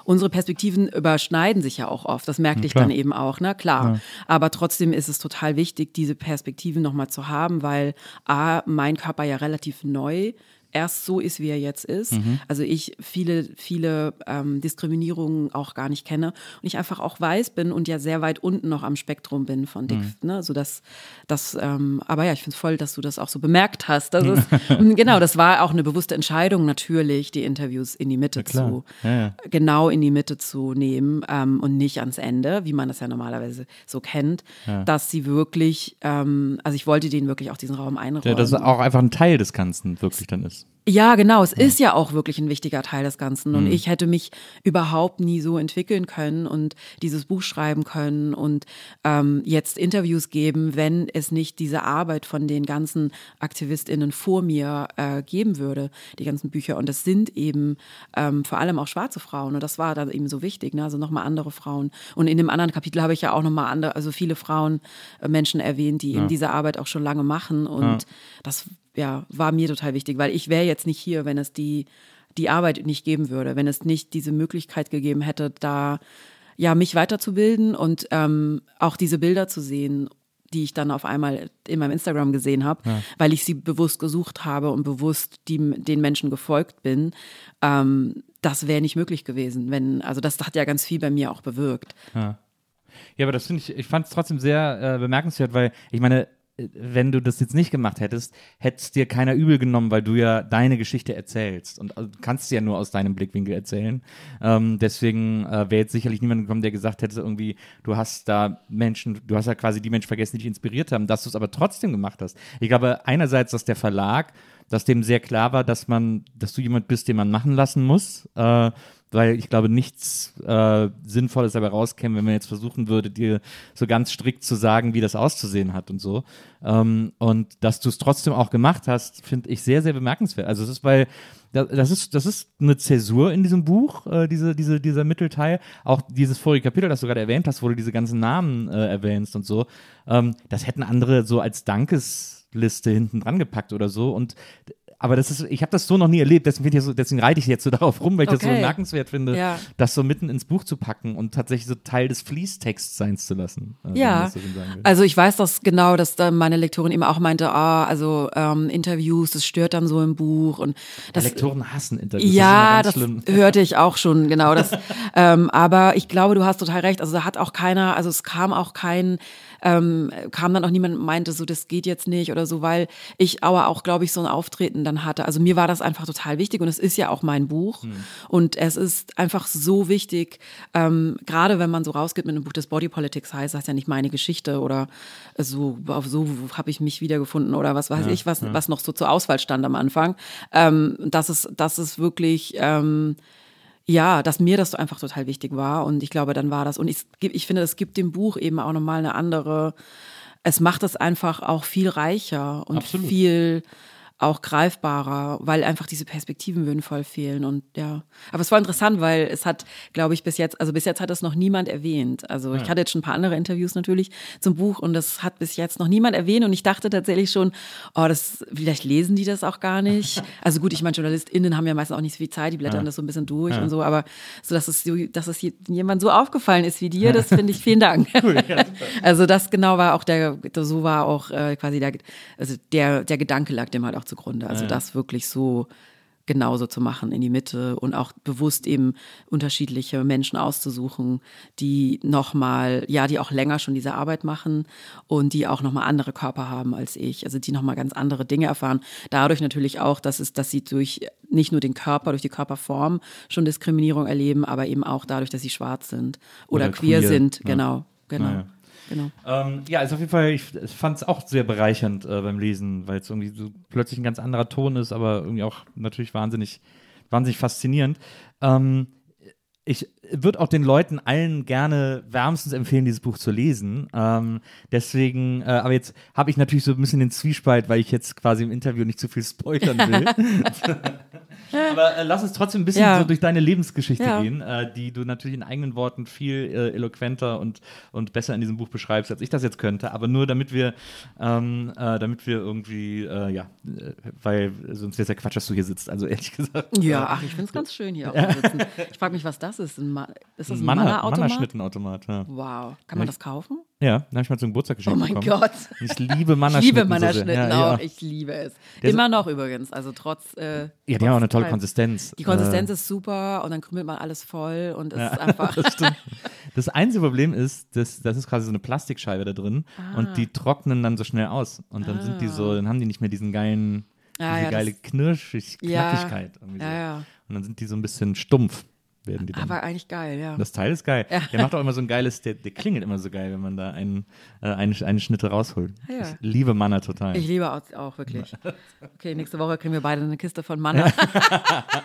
Unsere Perspektiven überschneiden sich ja auch oft. Das merkte ich dann eben auch, na klar. Ja. Aber trotzdem ist es total wichtig, diese Perspektiven nochmal zu haben, weil A, mein Körper ja relativ neu erst so ist, wie er jetzt ist. Mhm. Also ich viele, viele ähm, Diskriminierungen auch gar nicht kenne und ich einfach auch weiß bin und ja sehr weit unten noch am Spektrum bin von Dick. Mhm. Ne? So dass, das, ähm, aber ja, ich finde es voll, dass du das auch so bemerkt hast. Das ist, genau, das war auch eine bewusste Entscheidung natürlich, die Interviews in die Mitte zu, ja, ja. genau in die Mitte zu nehmen ähm, und nicht ans Ende, wie man das ja normalerweise so kennt, ja. dass sie wirklich, ähm, also ich wollte denen wirklich auch diesen Raum einräumen. Ja, dass auch einfach ein Teil des Ganzen wirklich dann ist. Ja, genau. Es ja. ist ja auch wirklich ein wichtiger Teil des Ganzen. Und mhm. ich hätte mich überhaupt nie so entwickeln können und dieses Buch schreiben können und ähm, jetzt Interviews geben, wenn es nicht diese Arbeit von den ganzen AktivistInnen vor mir äh, geben würde, die ganzen Bücher. Und das sind eben ähm, vor allem auch schwarze Frauen. Und das war dann eben so wichtig. Ne? Also nochmal andere Frauen. Und in dem anderen Kapitel habe ich ja auch nochmal andere, also viele Frauen, äh, Menschen erwähnt, die ja. eben diese Arbeit auch schon lange machen. Und ja. das ja, war mir total wichtig, weil ich wäre jetzt nicht hier, wenn es die, die Arbeit nicht geben würde, wenn es nicht diese Möglichkeit gegeben hätte, da ja mich weiterzubilden und ähm, auch diese Bilder zu sehen, die ich dann auf einmal in meinem Instagram gesehen habe, ja. weil ich sie bewusst gesucht habe und bewusst die, den Menschen gefolgt bin. Ähm, das wäre nicht möglich gewesen, wenn, also das hat ja ganz viel bei mir auch bewirkt. Ja. Ja, aber das finde ich, ich fand es trotzdem sehr äh, bemerkenswert, weil ich meine, wenn du das jetzt nicht gemacht hättest, hätte es dir keiner übel genommen, weil du ja deine Geschichte erzählst und also, kannst sie ja nur aus deinem Blickwinkel erzählen. Ähm, deswegen äh, wäre jetzt sicherlich niemand gekommen, der gesagt hätte, irgendwie, du hast da Menschen, du hast ja quasi die Menschen vergessen, die dich inspiriert haben, dass du es aber trotzdem gemacht hast. Ich glaube einerseits, dass der Verlag, dass dem sehr klar war, dass man, dass du jemand bist, den man machen lassen muss. Äh, weil ich glaube, nichts äh, Sinnvolles dabei rauskäme, wenn man jetzt versuchen würde, dir so ganz strikt zu sagen, wie das auszusehen hat und so. Ähm, und dass du es trotzdem auch gemacht hast, finde ich sehr, sehr bemerkenswert. Also es ist, weil das ist, das ist eine Zäsur in diesem Buch, äh, diese, diese, dieser Mittelteil. Auch dieses vorige Kapitel, das du gerade erwähnt hast, wo du diese ganzen Namen äh, erwähnst und so. Ähm, das hätten andere so als Dankesliste hinten dran gepackt oder so. Und aber das ist, ich habe das so noch nie erlebt, deswegen, so, deswegen reite ich jetzt so darauf rum, weil ich okay. das so bemerkenswert finde, ja. das so mitten ins Buch zu packen und tatsächlich so Teil des Fließtexts sein zu lassen. Äh, ja, so also ich weiß das genau, dass da meine Lektorin eben auch meinte, ah, also ähm, Interviews, das stört dann so im Buch und das. Lektoren hassen Interviews. Ja, das, das hörte ich auch schon, genau. Das, ähm, aber ich glaube, du hast total recht. Also da hat auch keiner, also es kam auch kein ähm, kam dann auch niemand und meinte so, das geht jetzt nicht oder so, weil ich aber auch, glaube ich, so ein Auftreten dann hatte. Also mir war das einfach total wichtig und es ist ja auch mein Buch hm. und es ist einfach so wichtig, ähm, gerade wenn man so rausgeht mit einem Buch, das Body Politics heißt, das ist ja nicht meine Geschichte oder so, auf so habe ich mich wiedergefunden oder was weiß ja, ich, was, ja. was noch so zur Auswahl stand am Anfang. Ähm, das ist, das ist wirklich, ähm, ja, dass mir das einfach total wichtig war. Und ich glaube, dann war das. Und ich, ich finde, es gibt dem Buch eben auch nochmal eine andere, es macht es einfach auch viel reicher und Absolut. viel auch greifbarer, weil einfach diese Perspektiven würden voll fehlen und ja. Aber es war interessant, weil es hat, glaube ich, bis jetzt, also bis jetzt hat das noch niemand erwähnt. Also ich hatte jetzt schon ein paar andere Interviews natürlich zum Buch und das hat bis jetzt noch niemand erwähnt und ich dachte tatsächlich schon, oh, das, vielleicht lesen die das auch gar nicht. Also gut, ich meine, JournalistInnen haben ja meistens auch nicht so viel Zeit, die blättern das so ein bisschen durch und so, aber so, dass es, dass es jemand so aufgefallen ist wie dir, das finde ich, vielen Dank. also das genau war auch der, so war auch äh, quasi der, also der, der Gedanke lag dem halt auch zugrunde. Also das wirklich so genauso zu machen in die Mitte und auch bewusst eben unterschiedliche Menschen auszusuchen, die nochmal, ja, die auch länger schon diese Arbeit machen und die auch nochmal andere Körper haben als ich, also die nochmal ganz andere Dinge erfahren. Dadurch natürlich auch, dass es, dass sie durch nicht nur den Körper, durch die Körperform schon Diskriminierung erleben, aber eben auch dadurch, dass sie schwarz sind oder, Oder queer, queer, sind. ja. Genau, genau, Naja. Genau. Ähm, ja, also auf jeden Fall, ich fand es auch sehr bereichernd äh, beim Lesen, weil es irgendwie so plötzlich ein ganz anderer Ton ist, aber irgendwie auch natürlich wahnsinnig, wahnsinnig faszinierend. Ähm, ich würde auch den Leuten allen gerne wärmstens empfehlen, dieses Buch zu lesen. Ähm, deswegen, äh, aber jetzt habe ich natürlich so ein bisschen den Zwiespalt, weil ich jetzt quasi im Interview nicht zu viel spoilern will. aber äh, lass uns trotzdem ein bisschen Ja. so durch deine Lebensgeschichte Ja. gehen, äh, die du natürlich in eigenen Worten viel äh, eloquenter und, und besser in diesem Buch beschreibst, als ich das jetzt könnte. Aber nur damit wir, ähm, äh, damit wir irgendwie, äh, ja, weil sonst wäre es ja Quatsch, dass du hier sitzt. Also ehrlich gesagt. Ja, ach, ich finde es ganz schön hier auch zu sitzen. Ich frage mich, was das ist. Ein Ma ist das ein Manna- Mana-Automat? Mannerschnittenautomat. Ja, wow. Kann man das kaufen? ja da habe ich mal zum Geburtstag geschenkt Oh mein bekommen. Gott. Ich liebe Ich Mannerschnitten. liebe so sehr. Mannerschnitten ja, auch. Ja. Ich liebe es. Der Immer noch übrigens. Also trotz. Äh, ja, die haben auch eine tolle. Konsistenz. Die Konsistenz Äh, ist super und dann krümelt man alles voll und es Ja, ist einfach. das. Das einzige Problem ist, dass das ist quasi so eine Plastikscheibe da drin Ah. und die trocknen dann so schnell aus und dann sind die so, dann haben die nicht mehr diesen geilen, Ah, diese geile Knirschig. Knackigkeit. so. Ja, ja. Und dann sind die so ein bisschen stumpf, werden die dann. Aber eigentlich geil, ja. das Teil ist geil. Der macht auch immer so ein geiles, der, der klingelt immer so geil, wenn man da einen, äh, eine, eine Schnitte rausholt. Ja. Ich liebe Manna total. Ich liebe auch, auch wirklich. Okay, nächste Woche kriegen wir beide eine Kiste von Manna.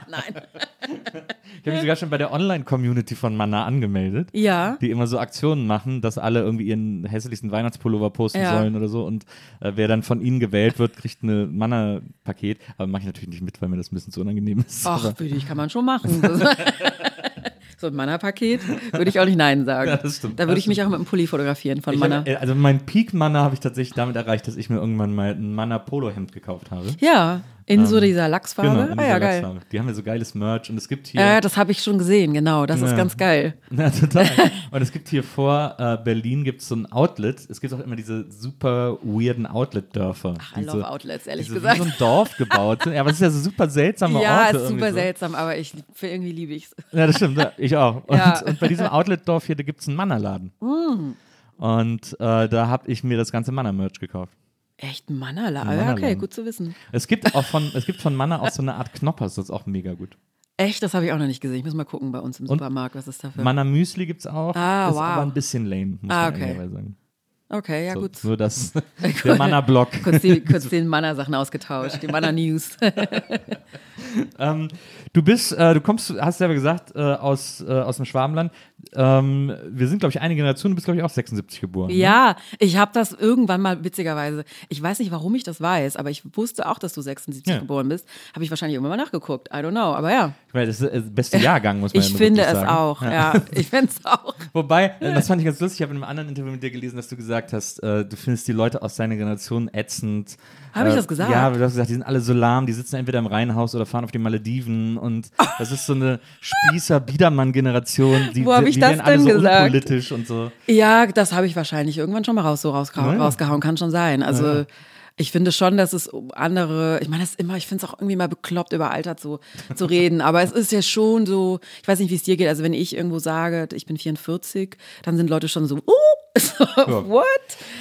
Nein. Ich habe mich sogar schon bei der Online-Community von Manna angemeldet. Ja. die immer so Aktionen machen, dass alle irgendwie ihren hässlichsten Weihnachtspullover posten Ja. sollen oder so. Und äh, wer dann von ihnen gewählt wird, kriegt eine Manna-Paket. Aber mache ich natürlich nicht mit, weil mir das ein bisschen zu unangenehm ist. Ach, Aber, würde ich, kann man schon machen. so ein Manna-Paket würde ich auch nicht Nein sagen. Ja, das stimmt. Da würde ich mich auch mit einem Pulli fotografieren von ich Manna. hab, äh, also mein Peak-Manna habe ich tatsächlich damit erreicht, dass ich mir irgendwann mal ein Manna-Polo-Hemd gekauft habe. Ja, in so dieser Lachsfarbe. Genau, in ah, dieser ja, geil. Lachsfarbe. Die haben ja so geiles Merch und es gibt hier. Ja, ja, das habe ich schon gesehen, genau. Das ist Ja. ganz geil. Ja, total. Und es gibt hier vor äh, Berlin gibt es so ein Outlet. Es gibt auch immer diese super weirden Outlet-Dörfer. Ach, I love Outlets, ehrlich die so gesagt. Wie so ein Dorf gebaut sind. Ja, aber es ist ja so super seltsame Ja, Orte. ist irgendwie super so. seltsam, aber ich, für irgendwie liebe ich es. Ja, das stimmt. Ja, ich auch. Und, Ja. und bei diesem Outlet-Dorf hier, da gibt es einen Mannerladen. Mm. Und äh, da habe ich mir das ganze Manner-Merch gekauft. Echt Mannerla. Ein Ja, okay, gut zu wissen. Es gibt auch von, es gibt von Manner auch so eine Art Knoppers, das ist auch mega gut. Echt, das habe ich auch noch nicht gesehen. Ich muss mal gucken bei uns im Supermarkt, was ist dafür. Manner Müsli gibt es auch. Ah, ist wow. aber ein bisschen lame, muss Ah, man okay. ehrlicherweise sagen. Okay, ja so, gut. Nur das, der Manner-Block. Kurz, die, kurz den Manner-Sachen ausgetauscht, die Manner-News. Ähm, du bist, äh, du kommst, hast selber gesagt, äh, aus, äh, aus dem Schwabenland. Ähm, wir sind, glaube ich, eine Generation. Du bist, glaube ich, auch 76 geboren. ne? ja, ich habe das irgendwann mal witzigerweise, ich weiß nicht, warum ich das weiß, aber ich wusste auch, dass du 76 Ja. geboren bist. Habe ich wahrscheinlich irgendwann mal nachgeguckt. I don't know, aber ja. Ich meine, das ist der beste Jahrgang, muss man Ich ja finde es sagen. auch, ja. Ich finde es auch. Wobei, äh, das fand ich ganz lustig, ich habe in einem anderen Interview mit dir gelesen, dass du gesagt hast, äh, du findest die Leute aus deiner Generation ätzend. Habe ich Äh, das gesagt? Ja, du hast gesagt, die sind alle so lahm, die sitzen entweder im Reihenhaus oder fahren auf die Malediven und das ist so eine Spießer-Biedermann-Generation. Die, Wo die ich das werden alle so gesagt? unpolitisch und so. Ja, das habe ich wahrscheinlich irgendwann schon mal raus, so rausgehauen, Ja, ja. rausgehauen, kann schon sein. Also ich finde schon, dass es um andere, ich meine, das ist immer, ich finde es auch irgendwie mal bekloppt, über Alter zu, zu reden, aber es ist ja schon so, ich weiß nicht, wie es dir geht, also wenn ich irgendwo sage, ich bin 44, dann sind Leute schon so, uh, so, what?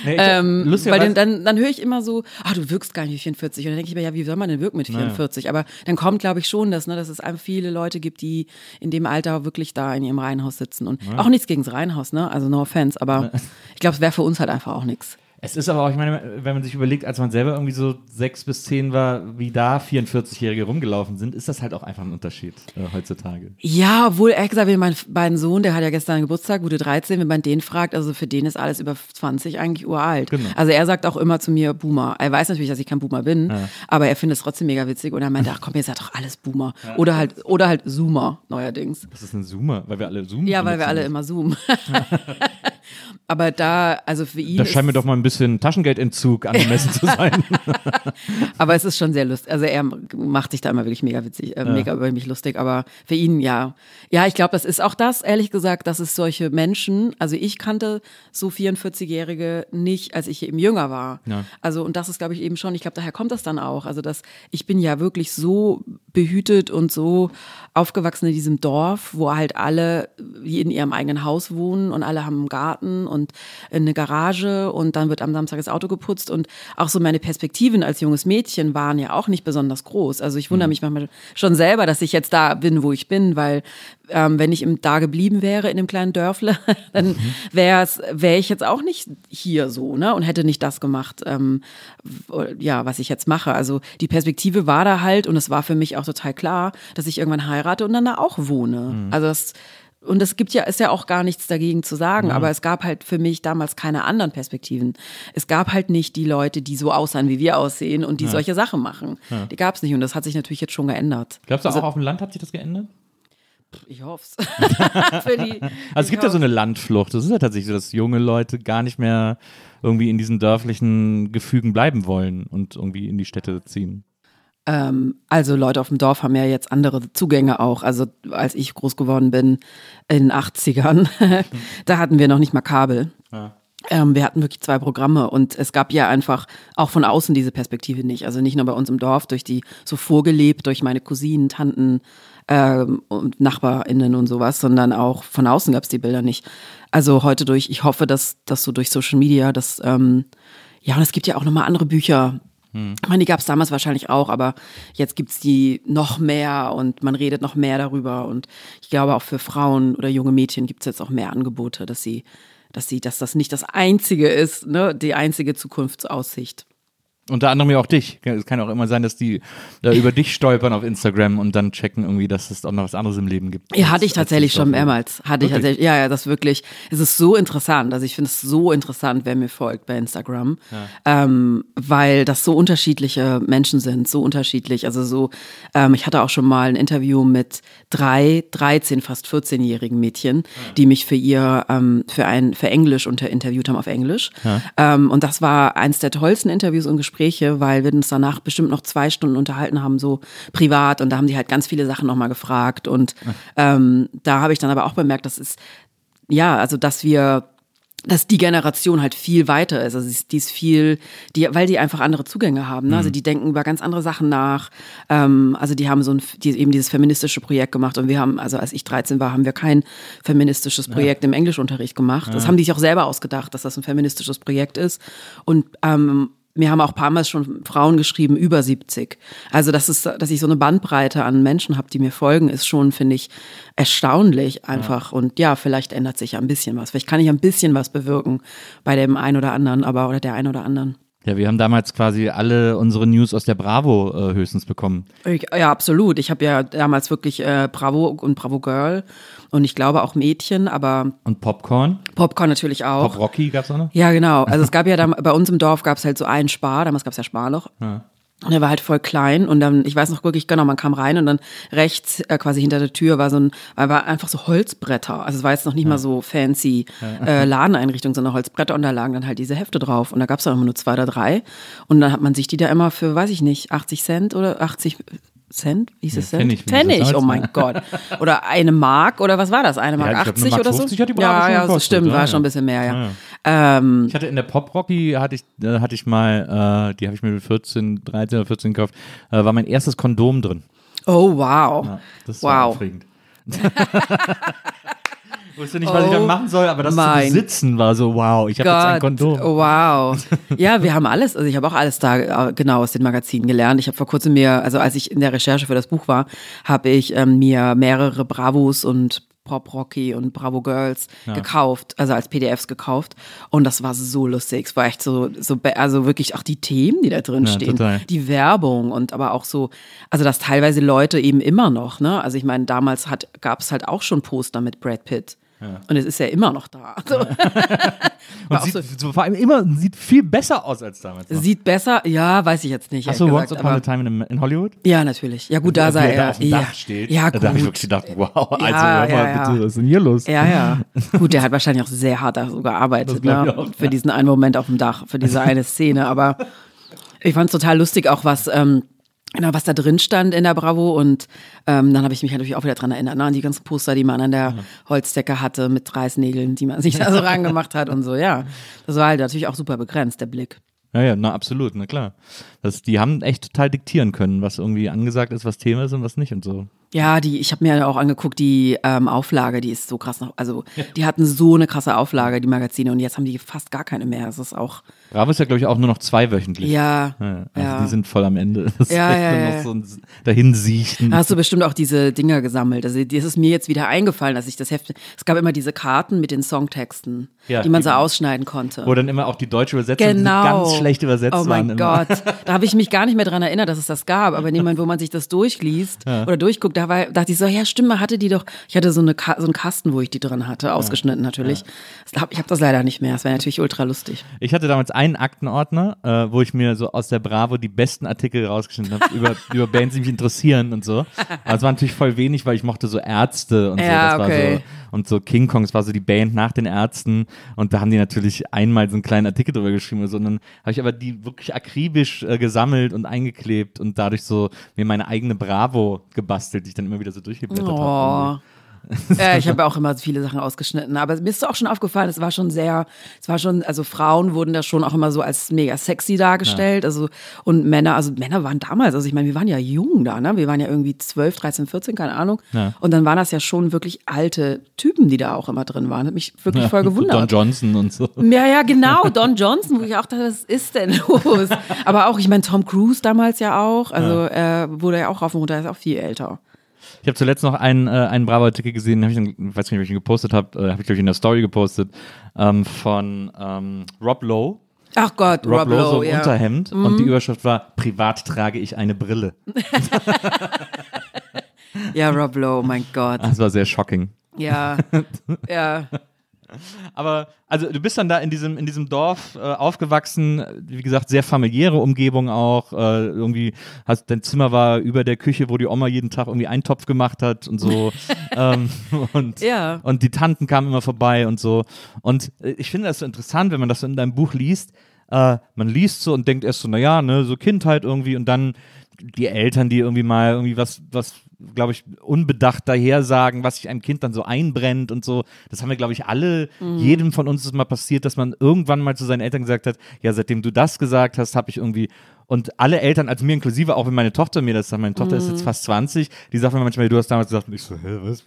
Nee, ähm, weil dann, dann, dann höre ich immer so, ah, du wirkst gar nicht wie 44. Und dann denke ich mir, ja, wie soll man denn wirken mit 44? Aber dann kommt, glaube ich, schon, dass, ne, dass es einfach viele Leute gibt, die in dem Alter wirklich da in ihrem Reihenhaus sitzen. Und auch nichts gegen das Reihenhaus, ne? Also no offense, aber ich glaube, es wäre für uns halt einfach auch nichts. Es ist aber auch, ich meine, wenn man sich überlegt, als man selber irgendwie so sechs bis zehn war, wie da 44-Jährige rumgelaufen sind, ist das halt auch einfach ein Unterschied äh, heutzutage. Ja, obwohl ehrlich gesagt, wenn mein, mein Sohn, der hat ja gestern Geburtstag, gute 13, wenn man den fragt, also für den ist alles über 20 eigentlich uralt. Genau. Also er sagt auch immer zu mir Boomer. Er weiß natürlich, dass ich kein Boomer bin, aber er findet es trotzdem mega witzig und er meinte, ach komm, ihr seid doch alles Boomer. Oder halt, oder halt Zoomer neuerdings. Das ist ein Zoomer, weil wir alle zoomen. Ja, weil wir alle immer zoomen. aber da, also für ihn. Da scheint mir doch mal ein bisschen Taschengeldentzug angemessen zu sein. Aber es ist schon sehr lustig. Also er macht sich da immer wirklich mega witzig, äh, mega über mich lustig. Aber für ihn ja. Ja, ich glaube, das ist auch das, ehrlich gesagt, dass es solche Menschen, also ich kannte so 44-Jährige nicht, als ich eben jünger war. Ja. Also, und das ist, glaube ich, eben schon, ich glaube, daher kommt das dann auch. Also, dass ich bin ja wirklich so behütet und so aufgewachsen in diesem Dorf, wo halt alle in ihrem eigenen Haus wohnen und alle haben einen Garten und eine Garage und dann wird am Samstag das Auto geputzt und auch so meine Perspektiven als junges Mädchen waren ja auch nicht besonders groß. Also ich wundere mich manchmal schon selber, dass ich jetzt da bin, wo ich bin, weil ähm, wenn ich im, da geblieben wäre in dem kleinen Dörfle, dann wäre wäre ich jetzt auch nicht hier so, ne? Und hätte nicht das gemacht, ähm, ja, was ich jetzt mache. Also die Perspektive war da halt und es war für mich auch total klar, dass ich irgendwann heirate und dann da auch wohne. Also das und es gibt ja, ist ja auch gar nichts dagegen zu sagen, aber es gab halt für mich damals keine anderen Perspektiven. Es gab halt nicht die Leute, die so aussahen, wie wir aussehen und die solche Sachen machen. Die gab es nicht und das hat sich natürlich jetzt schon geändert. Glaubst du, auch auf dem Land hat sich das geändert? Ich hoff's. Für die, Also es gibt ja so eine Landflucht. Das ist ja tatsächlich so, dass junge Leute gar nicht mehr irgendwie in diesen dörflichen Gefügen bleiben wollen und irgendwie in die Städte ziehen. Ähm, also Leute auf dem Dorf haben ja jetzt andere Zugänge auch. Also als ich groß geworden bin in den 80ern, da hatten wir noch nicht mal Kabel. Ähm, wir hatten wirklich zwei Programme und es gab ja einfach auch von außen diese Perspektive nicht. Also nicht nur bei uns im Dorf, durch die so vorgelebt, durch meine Cousinen, Tanten ähm, und NachbarInnen und sowas, sondern auch von außen gab es die Bilder nicht. Also heute durch, ich hoffe, dass, dass so durch Social Media, dass, ähm, ja, und es gibt ja auch nochmal andere Bücher, ich meine, die gab es damals wahrscheinlich auch, aber jetzt gibt's die noch mehr und man redet noch mehr darüber. Und ich glaube, auch für Frauen oder junge Mädchen gibt's jetzt auch mehr Angebote, dass sie, dass sie, dass das nicht das Einzige ist, ne, die einzige Zukunftsaussicht. Unter anderem ja auch dich. Es kann auch immer sein, dass die da über dich stolpern auf Instagram und dann checken irgendwie, dass es auch noch was anderes im Leben gibt. Ja, hatte ich tatsächlich schon mehrmals. Hatte ich Wirklich? tatsächlich, ja, ja, das wirklich, es ist so interessant. Also ich finde es so interessant, wer mir folgt bei Instagram, ähm, weil das so unterschiedliche Menschen sind, so unterschiedlich. Also so, ähm, ich hatte auch schon mal ein Interview mit drei, 13, fast 14-jährigen Mädchen, die mich für ihr, ähm, für ein, für Englisch unter interviewt haben auf Englisch. Ähm, und das war eins der tollsten Interviews und Gespräche, weil wir uns danach bestimmt noch zwei Stunden unterhalten haben, so privat. Und da haben die halt ganz viele Sachen nochmal gefragt. Und ähm, da habe ich dann aber auch bemerkt, dass es, ja, also dass wir dass die Generation halt viel weiter ist. Also die ist- viel, die, weil die einfach andere Zugänge haben. Ne? Also die denken über ganz andere Sachen nach. Ähm, also die haben so ein, die, eben dieses feministische Projekt gemacht und wir haben, also als ich 13 war, haben wir kein feministisches Projekt im Englischunterricht gemacht. Das haben die sich auch selber ausgedacht, dass das ein feministisches Projekt ist. Und ähm, mir haben auch ein paar Mal schon Frauen geschrieben, über 70. Also, das ist, dass ich so eine Bandbreite an Menschen habe, die mir folgen, ist schon, finde ich, erstaunlich einfach. Und ja, vielleicht ändert sich ja ein bisschen was. Vielleicht kann ich ein bisschen was bewirken bei dem einen oder anderen, aber oder der einen oder anderen. Ja, wir haben damals quasi alle unsere News aus der Bravo äh, höchstens bekommen. Ich, ja, absolut. Ich habe ja damals wirklich äh, Bravo und Bravo Girl und ich glaube auch Mädchen, aber Und Popcorn. Popcorn natürlich auch. Pop Rocky gab's auch noch. Ja, genau. Also es gab ja dann, bei uns im Dorf gab es halt so einen Spar, damals gab es ja Sparloch. Und der war halt voll klein und dann, ich weiß noch wirklich genau, man kam rein und dann rechts äh, quasi hinter der Tür war so ein, war einfach so Holzbretter. Also es war jetzt noch nicht mal so fancy äh, Ladeneinrichtung, sondern Holzbretter und da lagen dann halt diese Hefte drauf und da gab es dann immer nur zwei oder drei und dann hat man sich die da immer für, weiß ich nicht, 80 Cent oder 80 Cent? Wie hieß es Ja, Cent? Pfennig, Pfennig, oh mein Gott. Oder eine Mark oder was war das? Eine Mark Ja, ich glaub, eine 80 Mark oder so? 50 hat die ja, ja, so gekostet, stimmt, war ja. schon ein bisschen mehr, ja. Ja, Ähm, Ich hatte in der Pop Rocky hatte ich äh, hatte ich mal äh, die habe ich mir mit 14, 13 oder 14 gekauft. Äh, war mein erstes Kondom drin. oh, wow. Das war wow. Wusste nicht, was ich Oh damit machen soll, aber das zu besitzen war so, wow, ich habe jetzt ein Kondom. oh, wow. Ja, wir haben alles, also ich habe auch alles da äh, genau aus den Magazinen gelernt. Ich habe vor kurzem mir, also als ich in der Recherche für das Buch war, habe ich ähm, mir mehrere Bravos und Pop Rocky und Bravo Girls gekauft, also als PDFs gekauft. Und das war so lustig. Es war echt so, so also wirklich auch die Themen, die da drin Ja, stehen, total. die Werbung und aber auch so, also dass teilweise Leute eben immer noch, ne? Also ich meine, damals hat, gab es halt auch schon Poster mit Brad Pitt. Und es ist ja immer noch da. So. Und sieht so, vor allem immer sieht viel besser aus als damals. noch. Sieht besser, ja, weiß ich jetzt nicht. Hast du ehrlich Once Upon a Time in, in Hollywood? Ja, natürlich. Ja, gut, da sei er da auf dem ja. Dach steht. Ja, da habe ich gut. wirklich gedacht, wow, also Ja, mal ja, bitte, was ist denn hier los? Ja, ja. Gut, der hat wahrscheinlich auch sehr hart da so gearbeitet, ne? auch, für diesen einen Moment auf dem Dach, für diese eine Szene. Aber ich fand es total lustig, auch was, ähm, genau, was da drin stand in der Bravo. Und ähm, dann habe ich mich natürlich auch wieder dran erinnert, ne? an die ganzen Poster, die man an der Holzdecke hatte mit Reißnägeln, die man sich da so rangemacht hat und so, ja. Das war halt natürlich auch super begrenzt, der Blick. Ja, ja, na absolut, na klar. Das, die haben echt total diktieren können, was irgendwie angesagt ist, was Thema ist und was nicht und so. Ja, die, ich habe mir auch angeguckt, die ähm, Auflage, die ist so krass noch, also die hatten so eine krasse Auflage, die Magazine, und jetzt haben die fast gar keine mehr. Das ist auch, Bravo ist ja, glaube ich, auch nur noch zweiwöchentlich. ja, Ja, also ja. die sind voll am Ende. Das Ja, ja, ja, so ein Dahinsiechen. Da hast du bestimmt auch diese Dinger gesammelt. Also das ist mir jetzt wieder eingefallen, dass ich das Heft. Es gab immer diese Karten mit den Songtexten, Ja, die man die- so ausschneiden konnte. Wo dann immer auch die deutsche Übersetzung Genau. ganz schlecht übersetzt Oh waren. mein. Gott. Da habe ich mich gar nicht mehr dran erinnert, dass es das gab. Aber in dem Moment, wo man sich das durchliest oder durchguckt, da war, dachte ich so, ja, stimmt, man hatte die doch. Ich hatte so, eine, so einen Kasten, wo ich die drin hatte, ausgeschnitten natürlich. Ich habe das leider nicht mehr. Das wäre natürlich ultra lustig. Ich hatte damals einen Aktenordner, äh, wo ich mir so aus der Bravo die besten Artikel rausgeschnitten habe über, über Bands, die mich interessieren und so. Aber es war natürlich voll wenig, weil ich mochte so Ärzte und so. Ja, das okay. war so. Und so King Kong, das war so die Band nach den Ärzten. Und da haben die natürlich einmal so einen kleinen Artikel drüber geschrieben. oder so. Und dann habe ich aber die wirklich akribisch äh, gesammelt und eingeklebt und dadurch so mir meine eigene Bravo gebastelt, die ich dann immer wieder so durchgeblättert habe. Ja, ich habe auch immer viele Sachen ausgeschnitten. Aber mir ist auch schon aufgefallen, es war schon sehr, es war schon, also Frauen wurden da schon auch immer so als mega sexy dargestellt. Also, und Männer, also Männer waren damals, also ich meine, wir waren ja jung da, ne? Wir waren ja irgendwie 12, 13, 14, keine Ahnung. Ja. Und dann waren das ja schon wirklich alte Typen, die da auch immer drin waren. Hat mich wirklich voll Don gewundert. Johnson und so. Ja, ja, genau, Don Johnson, wo ich auch dachte, was ist denn los? Aber auch, ich meine, Tom Cruise damals ja auch, also äh, wurde ja auch rauf und runter, ist auch viel älter. Ich habe zuletzt noch einen, äh, einen Bravo-Artikel gesehen, hab ich dann, weiß nicht, ob ich ihn gepostet habe, äh, habe ich glaube ich in der Story gepostet, ähm, von ähm, Rob Lowe. Ach Gott, Rob, Rob, Lowe, so ja. Mhm. Unterhemd und die Überschrift war, privat trage ich eine Brille. Ja, Rob Lowe, mein Gott. Das war sehr shocking. Ja, ja. Aber, also du bist dann da in diesem, in diesem Dorf äh, aufgewachsen, wie gesagt, sehr familiäre Umgebung auch. Äh, irgendwie, hast, dein Zimmer war über der Küche, wo die Oma jeden Tag irgendwie einen Topf gemacht hat und so. ähm, und, Ja. und die Tanten kamen immer vorbei und so. Und äh, ich finde das so interessant, wenn man das so in deinem Buch liest. Äh, man liest so und denkt erst so, naja, ne, so Kindheit irgendwie und dann die Eltern, die irgendwie mal irgendwie was, was, glaube ich, unbedacht daher sagen, was sich einem Kind dann so einbrennt und so. Das haben wir, glaube ich, alle, jedem von uns ist mal passiert, dass man irgendwann mal zu seinen Eltern gesagt hat, ja, seitdem du das gesagt hast, habe ich irgendwie und alle Eltern, also mir inklusive, auch wenn meine Tochter mir das sagt, meine Tochter ist jetzt fast 20, die sagt mir manchmal, du hast damals gesagt, und ich so, hä, was?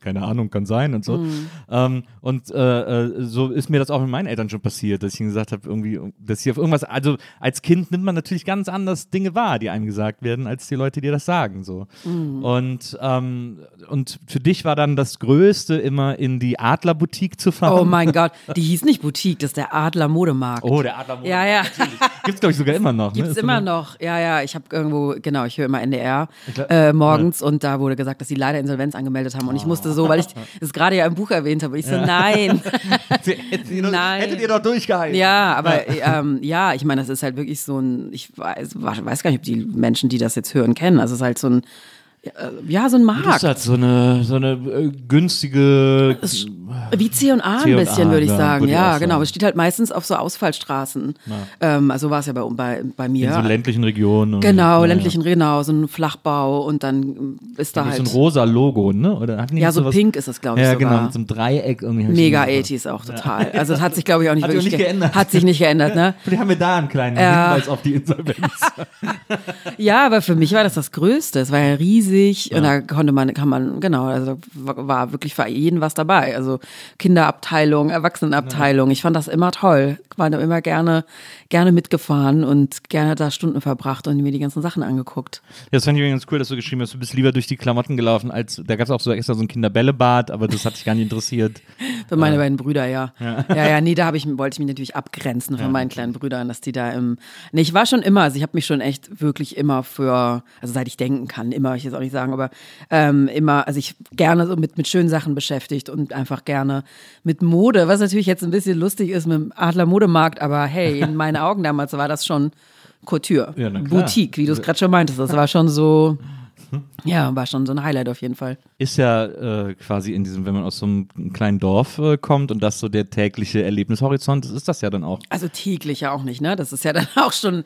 Keine Ahnung, kann sein und so. Ähm, und äh, äh, so ist mir das auch mit meinen Eltern schon passiert, dass ich ihnen gesagt habe, irgendwie, dass sie auf irgendwas, also als Kind nimmt man natürlich ganz anders Dinge wahr, die einem gesagt werden, als die Leute, die das sagen. So. Und, ähm, und für dich war dann das Größte, immer in die Adlerboutique zu fahren. Oh mein Gott, die hieß nicht Boutique, das ist der Adler Modemarkt. Oh, der Adler Ja, ja. Gibt's, glaube ich, sogar immer noch. Gibt's ne? Immer noch. Ja, ja, ich habe irgendwo, genau, ich höre immer NDR äh, morgens und da wurde gesagt, dass sie leider Insolvenz angemeldet haben und ich musste so, weil ich es gerade ja im Buch erwähnt habe, und ich so, nein. Hättet ihr, doch, Nein. hättet ihr doch durchgehalten. Ja, aber ähm, ja, ich meine, das ist halt wirklich so ein, ich weiß, weiß gar nicht, ob die Menschen, die das jetzt hören, kennen. Also es ist halt so ein, äh, ja, so ein Das ist Markt. halt so eine, so eine äh, günstige. Wie C und A ein C&A, bisschen, würde ich ja, sagen. würde Ja, genau. sagen. Es steht halt meistens auf so Ausfallstraßen. Ähm, also war es ja bei, bei, bei mir. In so ländlichen Regionen. Genau, ja, ländlichen, genau, so ein Flachbau und dann ist da Ja. halt. So ein rosa Logo, ne? Oder hatten die ja, so pink ist es, glaube ich, Ja, sogar. genau, mit so einem Dreieck irgendwie. Mega schon- 80s auch total. Also das hat sich, glaube ich, auch nicht Hat wirklich nicht ge- geändert. Hat sich nicht geändert, ne? Vielleicht haben wir da einen kleinen Ja. Hinweis auf die Insolvenz. Ja, aber für mich war das das Größte. Es war ja riesig riesig und da konnte man, kann man, genau, also war wirklich für jeden was dabei. Also Kinderabteilung, Erwachsenenabteilung. Ich fand das immer toll. War da immer gerne, gerne mitgefahren und gerne da Stunden verbracht und mir die ganzen Sachen angeguckt. Ja, das fand ich übrigens cool, dass du geschrieben hast, du bist lieber durch die Klamotten gelaufen, als da gab es auch so extra so ein Kinderbällebad, aber das hat dich gar nicht interessiert. Für meine beiden Brüder, ja. ja. Ja, nee, da ich, wollte ich mich natürlich abgrenzen von meinen kleinen Brüdern, dass die da im. Nee, ich war schon immer, also ich habe mich schon echt wirklich immer für, also seit ich denken kann, immer, ich jetzt auch nicht sagen, aber ähm, immer, also ich gerne so mit, mit schönen Sachen beschäftigt und einfach gerne mit Mode, was natürlich jetzt ein bisschen lustig ist mit dem Adler Modemarkt, aber hey, in meinen Augen damals war das schon Couture, Ja. Boutique, wie du es gerade schon meintest. Das war schon so, ja, war schon so ein Highlight auf jeden Fall. Ist ja äh, quasi in diesem, wenn man aus so einem kleinen Dorf äh, kommt und das so der tägliche Erlebnishorizont ist, ist das ja dann auch. Also täglich ja auch nicht, ne? Das ist ja dann auch schon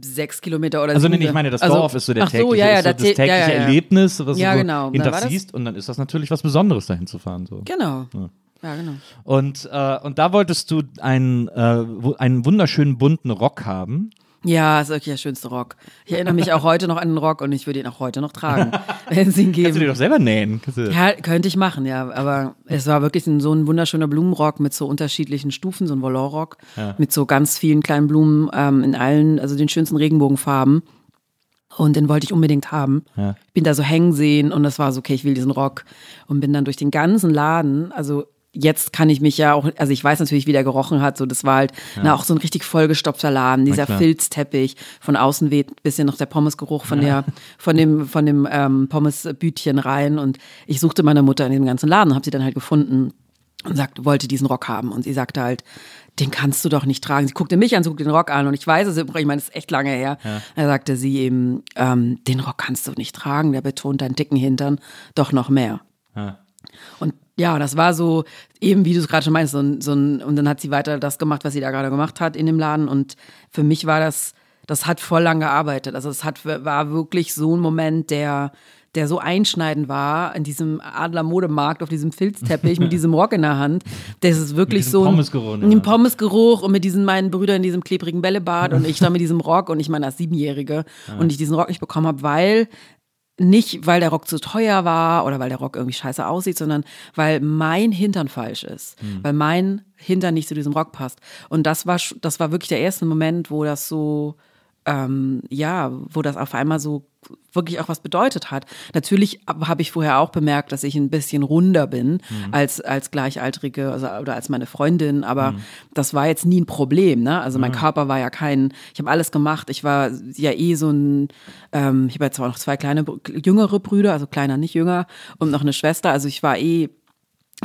sechs Kilometer oder Also sieben nee, ich meine, das also, Dorf ist so der tägliche, so, ja, ja, so da das tä- tägliche ja. Erlebnis, was du so genau. das- siehst und dann ist das natürlich was Besonderes, dahin zu fahren. So. Genau. Ja, genau. Und, äh, und da wolltest du einen, äh, einen wunderschönen bunten Rock haben. Ja, ist wirklich der schönste Rock. Ich erinnere mich auch heute noch an den Rock und ich würde ihn auch heute noch tragen, wenn es ihn Kannst du dir geben. doch selber nähen. Ja, könnte ich machen, ja. Aber es war wirklich ein, so ein wunderschöner Blumenrock mit so unterschiedlichen Stufen, so ein Volantrock mit so ganz vielen kleinen Blumen ähm, in allen, also den schönsten Regenbogenfarben. Und den wollte ich unbedingt haben. Ja. Bin da so hängen sehen und das war so, okay, ich will diesen Rock. Und bin dann durch den ganzen Laden, also jetzt kann ich mich ja auch, also ich weiß natürlich, wie der gerochen hat. So, das war halt na, auch so ein richtig vollgestopfter Laden, dieser. Filzteppich. Von außen weht ein bisschen noch der Pommesgeruch von der, von dem, von dem ähm, Pommesbütchen rein. Und ich suchte meine Mutter in dem ganzen Laden, habe sie dann halt gefunden und sagte, wollte diesen Rock haben. Und sie sagte halt, den kannst du doch nicht tragen. Sie guckte mich an, sie guckte den Rock an und ich weiß es, ich meine, das ist echt lange her. Da sagte sie eben, ähm, den Rock kannst du nicht tragen, der betont deinen dicken Hintern doch noch mehr. Und ja, das war so, eben wie du es gerade schon meinst, so ein, so ein, und dann hat sie weiter das gemacht, was sie da gerade gemacht hat in dem Laden. Und für mich war das, das hat voll lang gearbeitet. Also es hat, war wirklich so ein Moment, der, der so einschneidend war in diesem Adler Modemarkt auf diesem Filzteppich mit diesem Rock in der Hand. Das ist wirklich so ein Pommesgeruch, ein ja. Pommesgeruch und mit diesen meinen Brüdern in diesem klebrigen Bällebad und ich da mit diesem Rock und ich meine als Siebenjährige und ich diesen Rock nicht bekommen habe, weil nicht, weil der Rock zu teuer war oder weil der Rock irgendwie scheiße aussieht, sondern weil mein Hintern falsch ist. Weil mein Hintern nicht zu diesem Rock passt. Und das war, das war wirklich der erste Moment, wo das so, ähm, ja, wo das auf einmal so wirklich auch was bedeutet hat. Natürlich habe ich vorher auch bemerkt, dass ich ein bisschen runder bin als, als Gleichaltrige also, oder als meine Freundin, aber das war jetzt nie ein Problem. Ne? Also mein Körper war ja kein, ich habe alles gemacht. Ich war ja eh so ein, ähm, ich habe jetzt zwar noch zwei kleine, jüngere Brüder, also kleiner, nicht jünger, und noch eine Schwester. Also ich war eh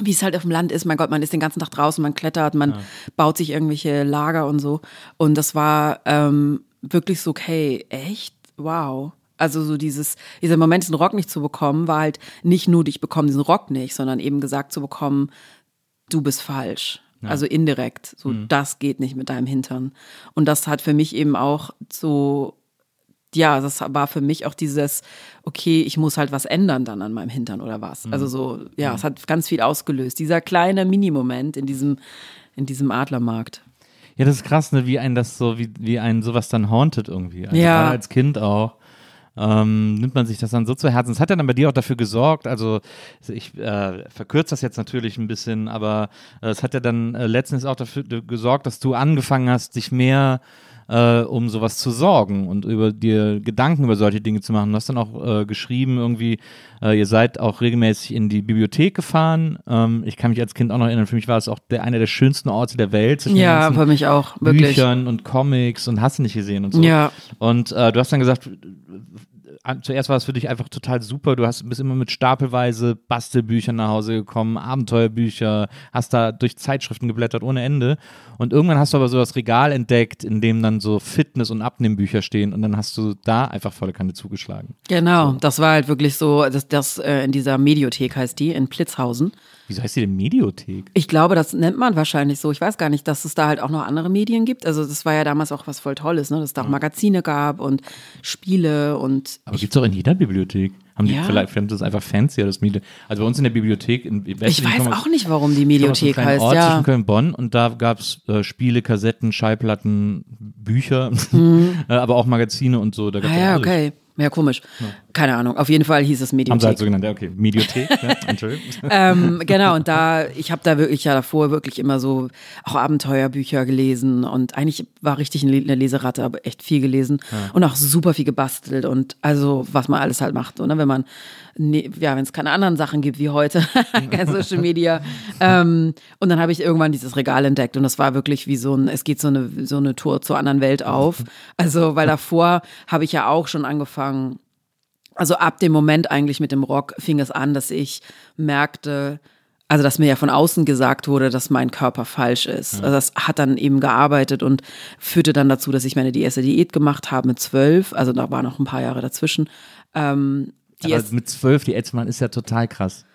wie es halt auf dem Land ist, mein Gott, man ist den ganzen Tag draußen, man klettert, man baut sich irgendwelche Lager und so. Und das war ähm, wirklich so, okay, echt? Wow. Also so dieses, dieser Moment, diesen Rock nicht zu bekommen, war halt nicht nur, ich bekomme diesen Rock nicht, sondern eben gesagt zu bekommen, du bist falsch. Also indirekt, so das geht nicht mit deinem Hintern. Und das hat für mich eben auch so ja, das war für mich auch dieses, okay, ich muss halt was ändern dann an meinem Hintern oder was. Also so, ja, es hat ganz viel ausgelöst. Dieser kleine Minimoment in diesem, in diesem Adlermarkt. Ja, das ist krass, ne, wie ein das so, wie, wie ein sowas dann hauntet irgendwie. Also Ja. Gerade als Kind auch. Ähm, nimmt man sich das dann so zu Herzen. Es hat ja dann bei dir auch dafür gesorgt, also ich äh, verkürze das jetzt natürlich ein bisschen, aber äh, es hat ja dann äh, letztens auch dafür äh, gesorgt, dass du angefangen hast, dich mehr um sowas zu sorgen und über dir Gedanken über solche Dinge zu machen. Du hast dann auch äh, geschrieben, irgendwie, äh, ihr seid auch regelmäßig in die Bibliothek gefahren. Ähm, ich kann mich als Kind auch noch erinnern, für mich war es auch der, einer der schönsten Orte der Welt. Ja, für mich auch, wirklich. Büchern und Comics und hast du nicht gesehen und so. Ja. Und äh, du hast dann gesagt, äh, zuerst war es für dich einfach total super. Du hast, bist immer mit stapelweise Bastelbüchern nach Hause gekommen, Abenteuerbücher, hast da durch Zeitschriften geblättert ohne Ende. Und irgendwann hast du aber so das Regal entdeckt, in dem dann so Fitness- und Abnehmbücher stehen. Und dann hast du da einfach volle Kanne zugeschlagen. Genau, das war halt wirklich so, das, das äh, in dieser Mediothek heißt die, in Plitzhausen. Wieso heißt die denn Mediothek? Ich glaube, das nennt man wahrscheinlich so. Ich weiß gar nicht, dass es da halt auch noch andere Medien gibt. Also das war ja damals auch was voll Tolles, ne? dass es da auch Magazine gab und Spiele und Aber gibt's auch in jeder Bibliothek. Haben die Ja. vielleicht, vielleicht ist das einfach fancier, das Medien. Also bei uns in der Bibliothek in ich weiß auch nicht, warum die Mediothek heißt. Ort Ja. zwischen Köln und Bonn und da gab es äh, Spiele, Kassetten, Schallplatten, Bücher, äh, aber auch Magazine und so. Da Mhm. Ah ja, okay. Ja, komisch. Keine Ahnung, auf jeden Fall hieß es Haben sie halt Mediothek. so genannt, ja, okay. Mediothek, ja, Entschuldigung. ähm, genau, und da, ich habe da wirklich ja davor wirklich immer so auch Abenteuerbücher gelesen und eigentlich war richtig eine Leseratte, aber echt viel gelesen und auch super viel gebastelt und also was man alles halt macht, so, ne? wenn man, ne, ja, wenn es keine anderen Sachen gibt wie heute, kein Social Media. ähm, und dann habe ich irgendwann dieses Regal entdeckt und das war wirklich wie so ein, es geht so eine, so eine Tour zur anderen Welt auf. Also, weil davor habe ich ja auch schon angefangen, also ab dem Moment eigentlich mit dem Rock fing es an, dass ich merkte, also dass mir ja von außen gesagt wurde, dass mein Körper falsch ist. Also das hat dann eben gearbeitet und führte dann dazu, dass ich meine die erste Diät gemacht habe mit zwölf. Also da war noch ein paar Jahre dazwischen. Ähm, die Aber mit zwölf, die Elzmann ist ja total krass.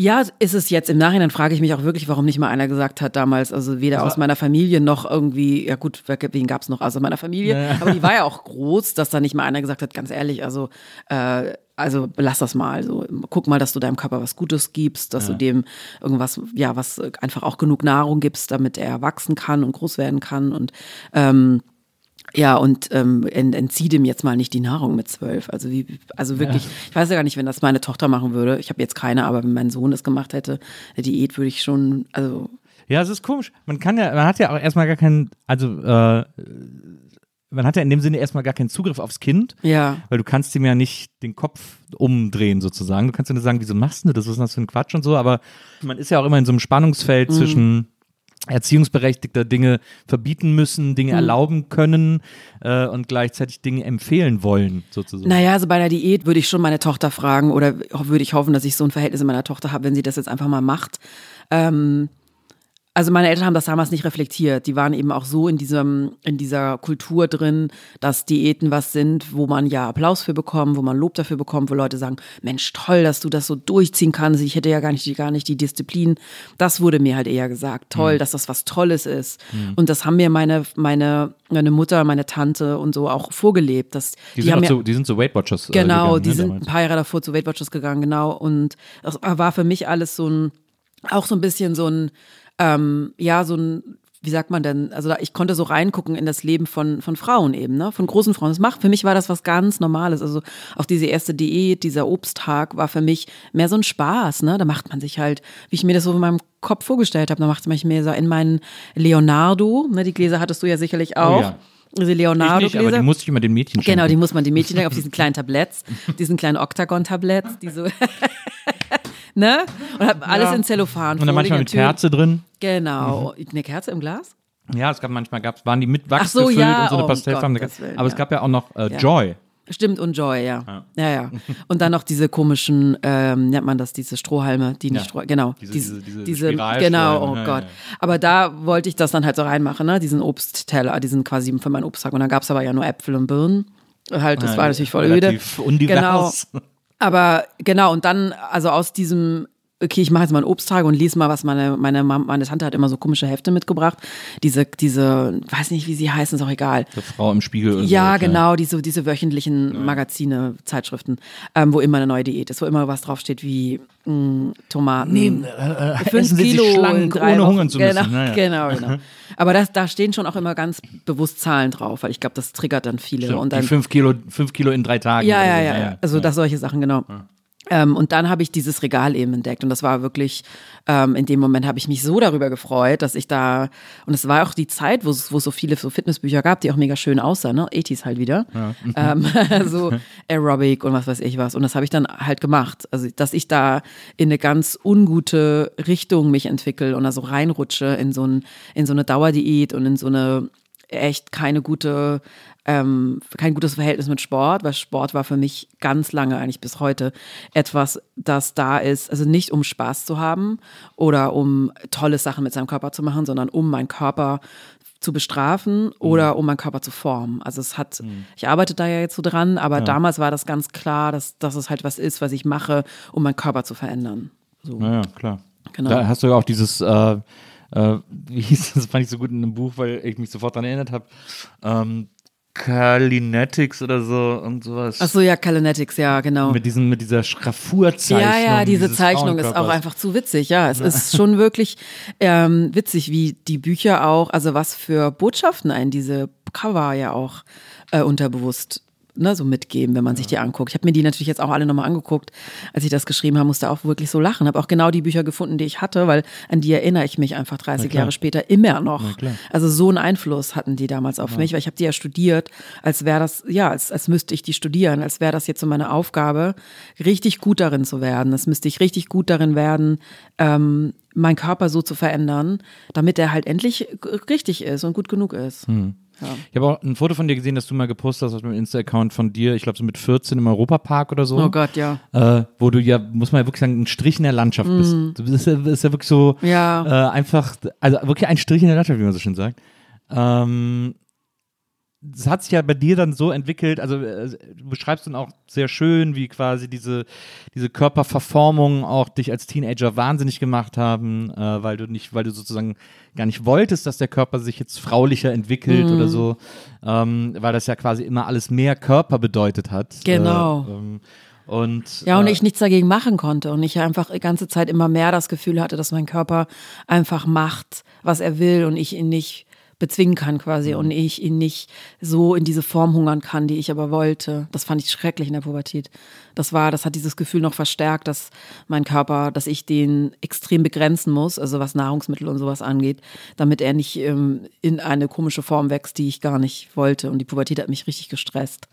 Ja, ist es jetzt. Im Nachhinein frage ich mich auch wirklich, warum nicht mal einer gesagt hat damals, also weder aus meiner Familie noch irgendwie, ja gut, wen gab es noch außer meiner Familie, aber die war ja auch groß, dass da nicht mal einer gesagt hat, ganz ehrlich, also äh, also lass das mal. So, guck mal, dass du deinem Körper was Gutes gibst, dass du dem irgendwas, ja, was einfach auch genug Nahrung gibst, damit er wachsen kann und groß werden kann. Und ähm, ja, und ähm, ent, entzieh dem jetzt mal nicht die Nahrung mit zwölf. Also wie, also wirklich, ich weiß ja gar nicht, wenn das meine Tochter machen würde. Ich habe jetzt keine, aber wenn mein Sohn das gemacht hätte, eine Diät würde ich schon, also Ja, es ist komisch. Man kann ja, man hat ja auch erstmal gar keinen, also äh, man hat ja in dem Sinne erstmal gar keinen Zugriff aufs Kind, ja. weil du kannst ihm ja nicht den Kopf umdrehen sozusagen. Du kannst ja nur sagen, wieso machst du das? Was ist das für ein Quatsch und so, aber man ist ja auch immer in so einem Spannungsfeld zwischen erziehungsberechtigter Dinge verbieten müssen, Dinge erlauben können äh, und gleichzeitig Dinge empfehlen wollen, sozusagen. Naja, also bei der Diät würde ich schon meine Tochter fragen oder würde ich hoffen, dass ich so ein Verhältnis mit meiner Tochter habe, wenn sie das jetzt einfach mal macht. Ähm, also meine Eltern haben das damals nicht reflektiert. Die waren eben auch so in diesem, in dieser Kultur drin, dass Diäten was sind, wo man ja Applaus für bekommt, wo man Lob dafür bekommt, wo Leute sagen, Mensch, toll, dass du das so durchziehen kannst. Ich hätte ja gar nicht, gar nicht die Disziplin. Das wurde mir halt eher gesagt. Toll, Mhm. dass das was Tolles ist. Und das haben mir meine, meine, meine Mutter, meine Tante und so auch vorgelebt. Dass, die, sind haben auch mir- so, die sind so Weight Watchers. äh, Genau, gegangen, die ne, sind damals. ein paar Jahre davor zu Weight Watchers gegangen, genau. Und das war für mich alles so ein, auch so ein bisschen so ein, ähm, ja, so ein, wie sagt man denn, also ich konnte so reingucken in das Leben von, von Frauen eben, ne, von großen Frauen. Das macht, für mich war das was ganz Normales. Also auch diese erste Diät, dieser Obsttag war für mich mehr so ein Spaß, ne. Da macht man sich halt, wie ich mir das so in meinem Kopf vorgestellt habe, da macht man sich mehr so in meinen Leonardo, ne, die Gläser hattest du ja sicherlich auch. Oh ja. Diese Ich nicht, aber die musste ich immer den Mädchen schenken. Genau, die muss man die Mädchen auf diesen kleinen Tabletts, diesen kleinen Oktagon-Tabletts, die so, ne? Und hab alles Ja. in Zellophan. Und dann manchmal mit Kerze drin. Genau. Eine Kerze im Glas? Ja, es gab manchmal, gab's, waren die mit Wachs Ach so, gefüllt ja, und so eine oh, Willen, aber es ja. gab ja auch noch äh, Ja. Joy. Stimmt, und Joy, ja. Ja, ja. Und dann noch diese komischen, ähm, nennt man das, diese Strohhalme, die nicht Ja. Stroh, genau. Diese- Diese, diese- diese genau, oh ja, Gott. ja, ja. Aber da wollte ich das dann halt so reinmachen, ne? Diesen Obstteller, diesen quasi für meinen Obsttag. Und dann gab's aber ja nur Äpfel und Birnen. Halt, das Ja, war natürlich voll öde. undivers. Genau. Aber genau, und dann, also aus diesem, okay, ich mache jetzt mal einen Obsttag und lese mal, was meine, meine, meine Tante hat immer so komische Hefte mitgebracht. Diese, diese, weiß nicht, wie sie heißen, ist auch egal. Die Frau im Spiegel. Ja, so, genau, diese, diese wöchentlichen Magazine, Zeitschriften, ähm, wo immer eine neue Diät ist, wo immer was draufsteht wie mh, Tomaten. Nehmen, äh, Fünf Sie sich Kilo in schlank, ohne hungern zu genau, müssen. Naja. Genau, genau. Aber das, da stehen schon auch immer ganz bewusst Zahlen drauf, weil ich glaube, das triggert dann viele. Stimmt, und dann, die fünf Kilo, fünf Kilo in drei Tagen. ja, ja, so. ja, ja. Also das solche Sachen, genau. Ähm, und dann habe ich dieses Regal eben entdeckt und das war wirklich, ähm, in dem Moment habe ich mich so darüber gefreut, dass ich da, und es war auch die Zeit, wo es so viele so Fitnessbücher gab, die auch mega schön aussahen, ne? 80s halt wieder. Ähm, so Aerobic und was weiß ich was. Und das habe ich dann halt gemacht. Also, dass ich da in eine ganz ungute Richtung mich entwickle und da so reinrutsche in so, ein, in so eine Dauerdiät und in so eine echt keine gute, ähm, kein gutes Verhältnis mit Sport, weil Sport war für mich ganz lange, eigentlich bis heute, etwas, das da ist, also nicht um Spaß zu haben oder um tolle Sachen mit seinem Körper zu machen, sondern um meinen Körper zu bestrafen oder um meinen Körper zu formen. Also es hat, ich arbeite da ja jetzt so dran, aber damals war das ganz klar, dass, dass es halt was ist, was ich mache, um meinen Körper zu verändern. So. Ja, ja, klar. Genau. Da hast du ja auch dieses, äh, äh, wie hieß das, das fand ich so gut in einem Buch, weil ich mich sofort daran erinnert habe. Ähm, Kalinetics oder so und sowas. Ach so, ja, Kalinetics, ja, genau. Mit, diesen, mit dieser Schraffurzeichung. Ja, ja, diese Zeichnung ist auch einfach zu witzig. Ja, es ist schon wirklich ähm, witzig, wie die Bücher auch, also was für Botschaften einen diese Cover ja auch äh, unterbewusst ne, so mitgeben, wenn man sich die anguckt. Ich habe mir die natürlich jetzt auch alle nochmal angeguckt, als ich das geschrieben habe, musste auch wirklich so lachen. Habe auch genau die Bücher gefunden, die ich hatte, weil an die erinnere ich mich einfach 30 klar. Jahre später immer noch. Also so einen Einfluss hatten die damals auf mich, weil ich habe die ja studiert, als wäre das, ja, als, als müsste ich die studieren, als wäre das jetzt so meine Aufgabe, richtig gut darin zu werden. Das müsste ich richtig gut darin werden, ähm, meinen Körper so zu verändern, damit er halt endlich richtig ist und gut genug ist. Hm. Ich habe auch ein Foto von dir gesehen, das du mal gepostet hast auf dem Insta-Account von dir, ich glaube so mit 14 im Europapark oder so. Oh Gott, ja. Äh, wo du ja, muss man ja wirklich sagen, ein Strich in der Landschaft bist. Du bist ja, bist ja wirklich so Mhm. Ja. äh, einfach, also wirklich ein Strich in der Landschaft, wie man so schön sagt. Ähm, das hat sich ja bei dir dann so entwickelt, also äh, du beschreibst dann auch sehr schön, wie quasi diese, diese Körperverformungen auch dich als Teenager wahnsinnig gemacht haben, äh, weil du nicht, weil du sozusagen gar nicht wolltest, dass der Körper sich jetzt fraulicher entwickelt Mhm. oder so, ähm, weil das ja quasi immer alles mehr Körper bedeutet hat. Genau. Äh, ähm, und, Ja, und äh, ich nichts dagegen machen konnte und ich einfach die ganze Zeit immer mehr das Gefühl hatte, dass mein Körper einfach macht, was er will und ich ihn nicht bezwingen kann quasi und ich ihn nicht so in diese Form hungern kann, die ich aber wollte. Das fand ich schrecklich in der Pubertät. Das war, das hat dieses Gefühl noch verstärkt, dass mein Körper, dass ich den extrem begrenzen muss, also was Nahrungsmittel und sowas angeht, damit er nicht ähm, in eine komische Form wächst, die ich gar nicht wollte. Und die Pubertät hat mich richtig gestresst.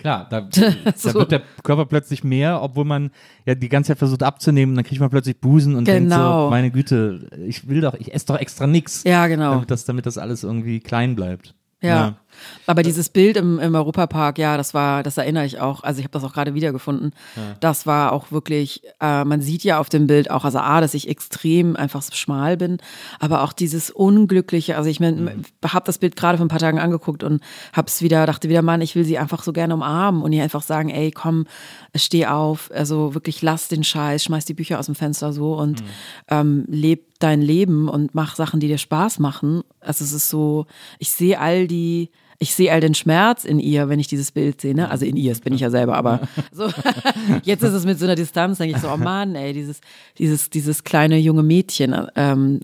Klar, da, da So. wird der Körper plötzlich mehr, obwohl man ja die ganze Zeit versucht abzunehmen, dann kriegt man plötzlich Busen und denkt Genau. so, meine Güte, ich will doch, ich esse doch extra nix. Ja, genau. Damit das, damit das alles irgendwie klein bleibt. Ja. Aber dieses Bild im, im Europapark, ja, das war, das erinnere ich auch. Also ich habe das auch gerade wiedergefunden. Das war auch wirklich, äh, man sieht ja auf dem Bild auch, also A, dass ich extrem einfach so schmal bin, aber auch dieses Unglückliche, also ich mein, habe das Bild gerade vor ein paar Tagen angeguckt und hab's wieder, dachte wieder, Mann, ich will sie einfach so gerne umarmen und ihr einfach sagen, ey, komm, steh auf, also wirklich lass den Scheiß, schmeiß die Bücher aus dem Fenster so und ähm, leb dein Leben und mach Sachen, die dir Spaß machen. Also es ist so, ich sehe all die, ich sehe all den Schmerz in ihr, wenn ich dieses Bild sehe. Ne? Also in ihr, das bin ich ja selber, aber so jetzt ist es mit so einer Distanz, denke ich so, oh Mann, ey, dieses, dieses, dieses kleine junge Mädchen, ähm,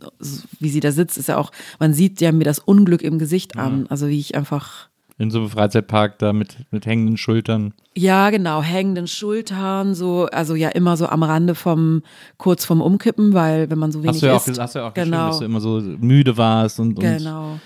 wie sie da sitzt, ist ja auch, man sieht ja mir das Unglück im Gesicht an. Also wie ich einfach In so einem Freizeitpark da mit, mit hängenden Schultern. ja, genau, hängenden Schultern, so, also ja immer so am Rande vom, kurz vom Umkippen, weil wenn man so wenig Hast du ja auch, isst. hast du ja auch geschrieben, genau, dass du immer so müde warst und, und, genau. und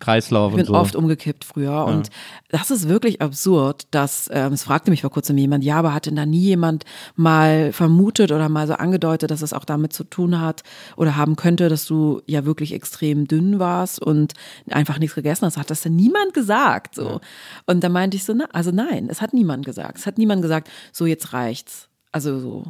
Kreislauf Ich bin und so. oft umgekippt früher und das ist wirklich absurd, dass, ähm, es fragte mich vor kurzem jemand, ja, aber hat denn da nie jemand mal vermutet oder mal so angedeutet, dass es auch damit zu tun hat oder haben könnte, dass du ja wirklich extrem dünn warst und einfach nichts gegessen hast? Hat das denn niemand gesagt? So. Und da meinte ich so, na, also nein, es hat niemand gesagt. Es hat niemand gesagt, so jetzt reicht's. Also so.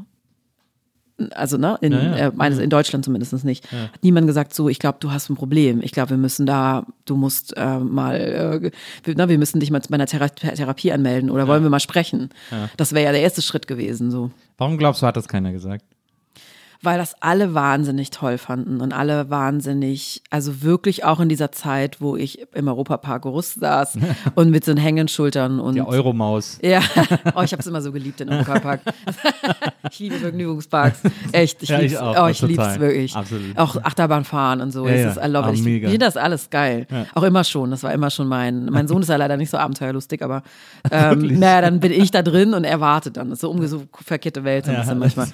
Also, ne, in, Ja, ja. Äh, meines, in Deutschland zumindest nicht. Hat niemand gesagt, so, ich glaube, du hast ein Problem. Ich glaube, wir müssen da, du musst äh, mal, äh, wir, na, wir müssen dich mal bei einer Thera Therapie anmelden oder wollen wir mal sprechen. Das wäre ja der erste Schritt gewesen, so. Warum glaubst du, hat das keiner gesagt? Weil das alle wahnsinnig toll fanden und alle wahnsinnig, also wirklich auch in dieser Zeit, wo ich im Europapark Rust saß und mit so den hängenden Schultern und Die Euromaus. ja, oh, ich habe es immer so geliebt in Europapark. ich liebe Vergnügungsparks. Echt, ich Ja, ich auch, oh, ich lieb's wirklich. Absolut. Auch Achterbahn fahren und so. Ja, es ja. ist, I love it. Ich finde das alles geil. Auch immer schon. Das war immer schon mein. Mein Sohn ist ja leider nicht so abenteuerlustig, aber ähm, naja, dann bin ich da drin und er wartet dann. Das ist so umge so verkehrte Welt so ein Ja, bisschen manchmal.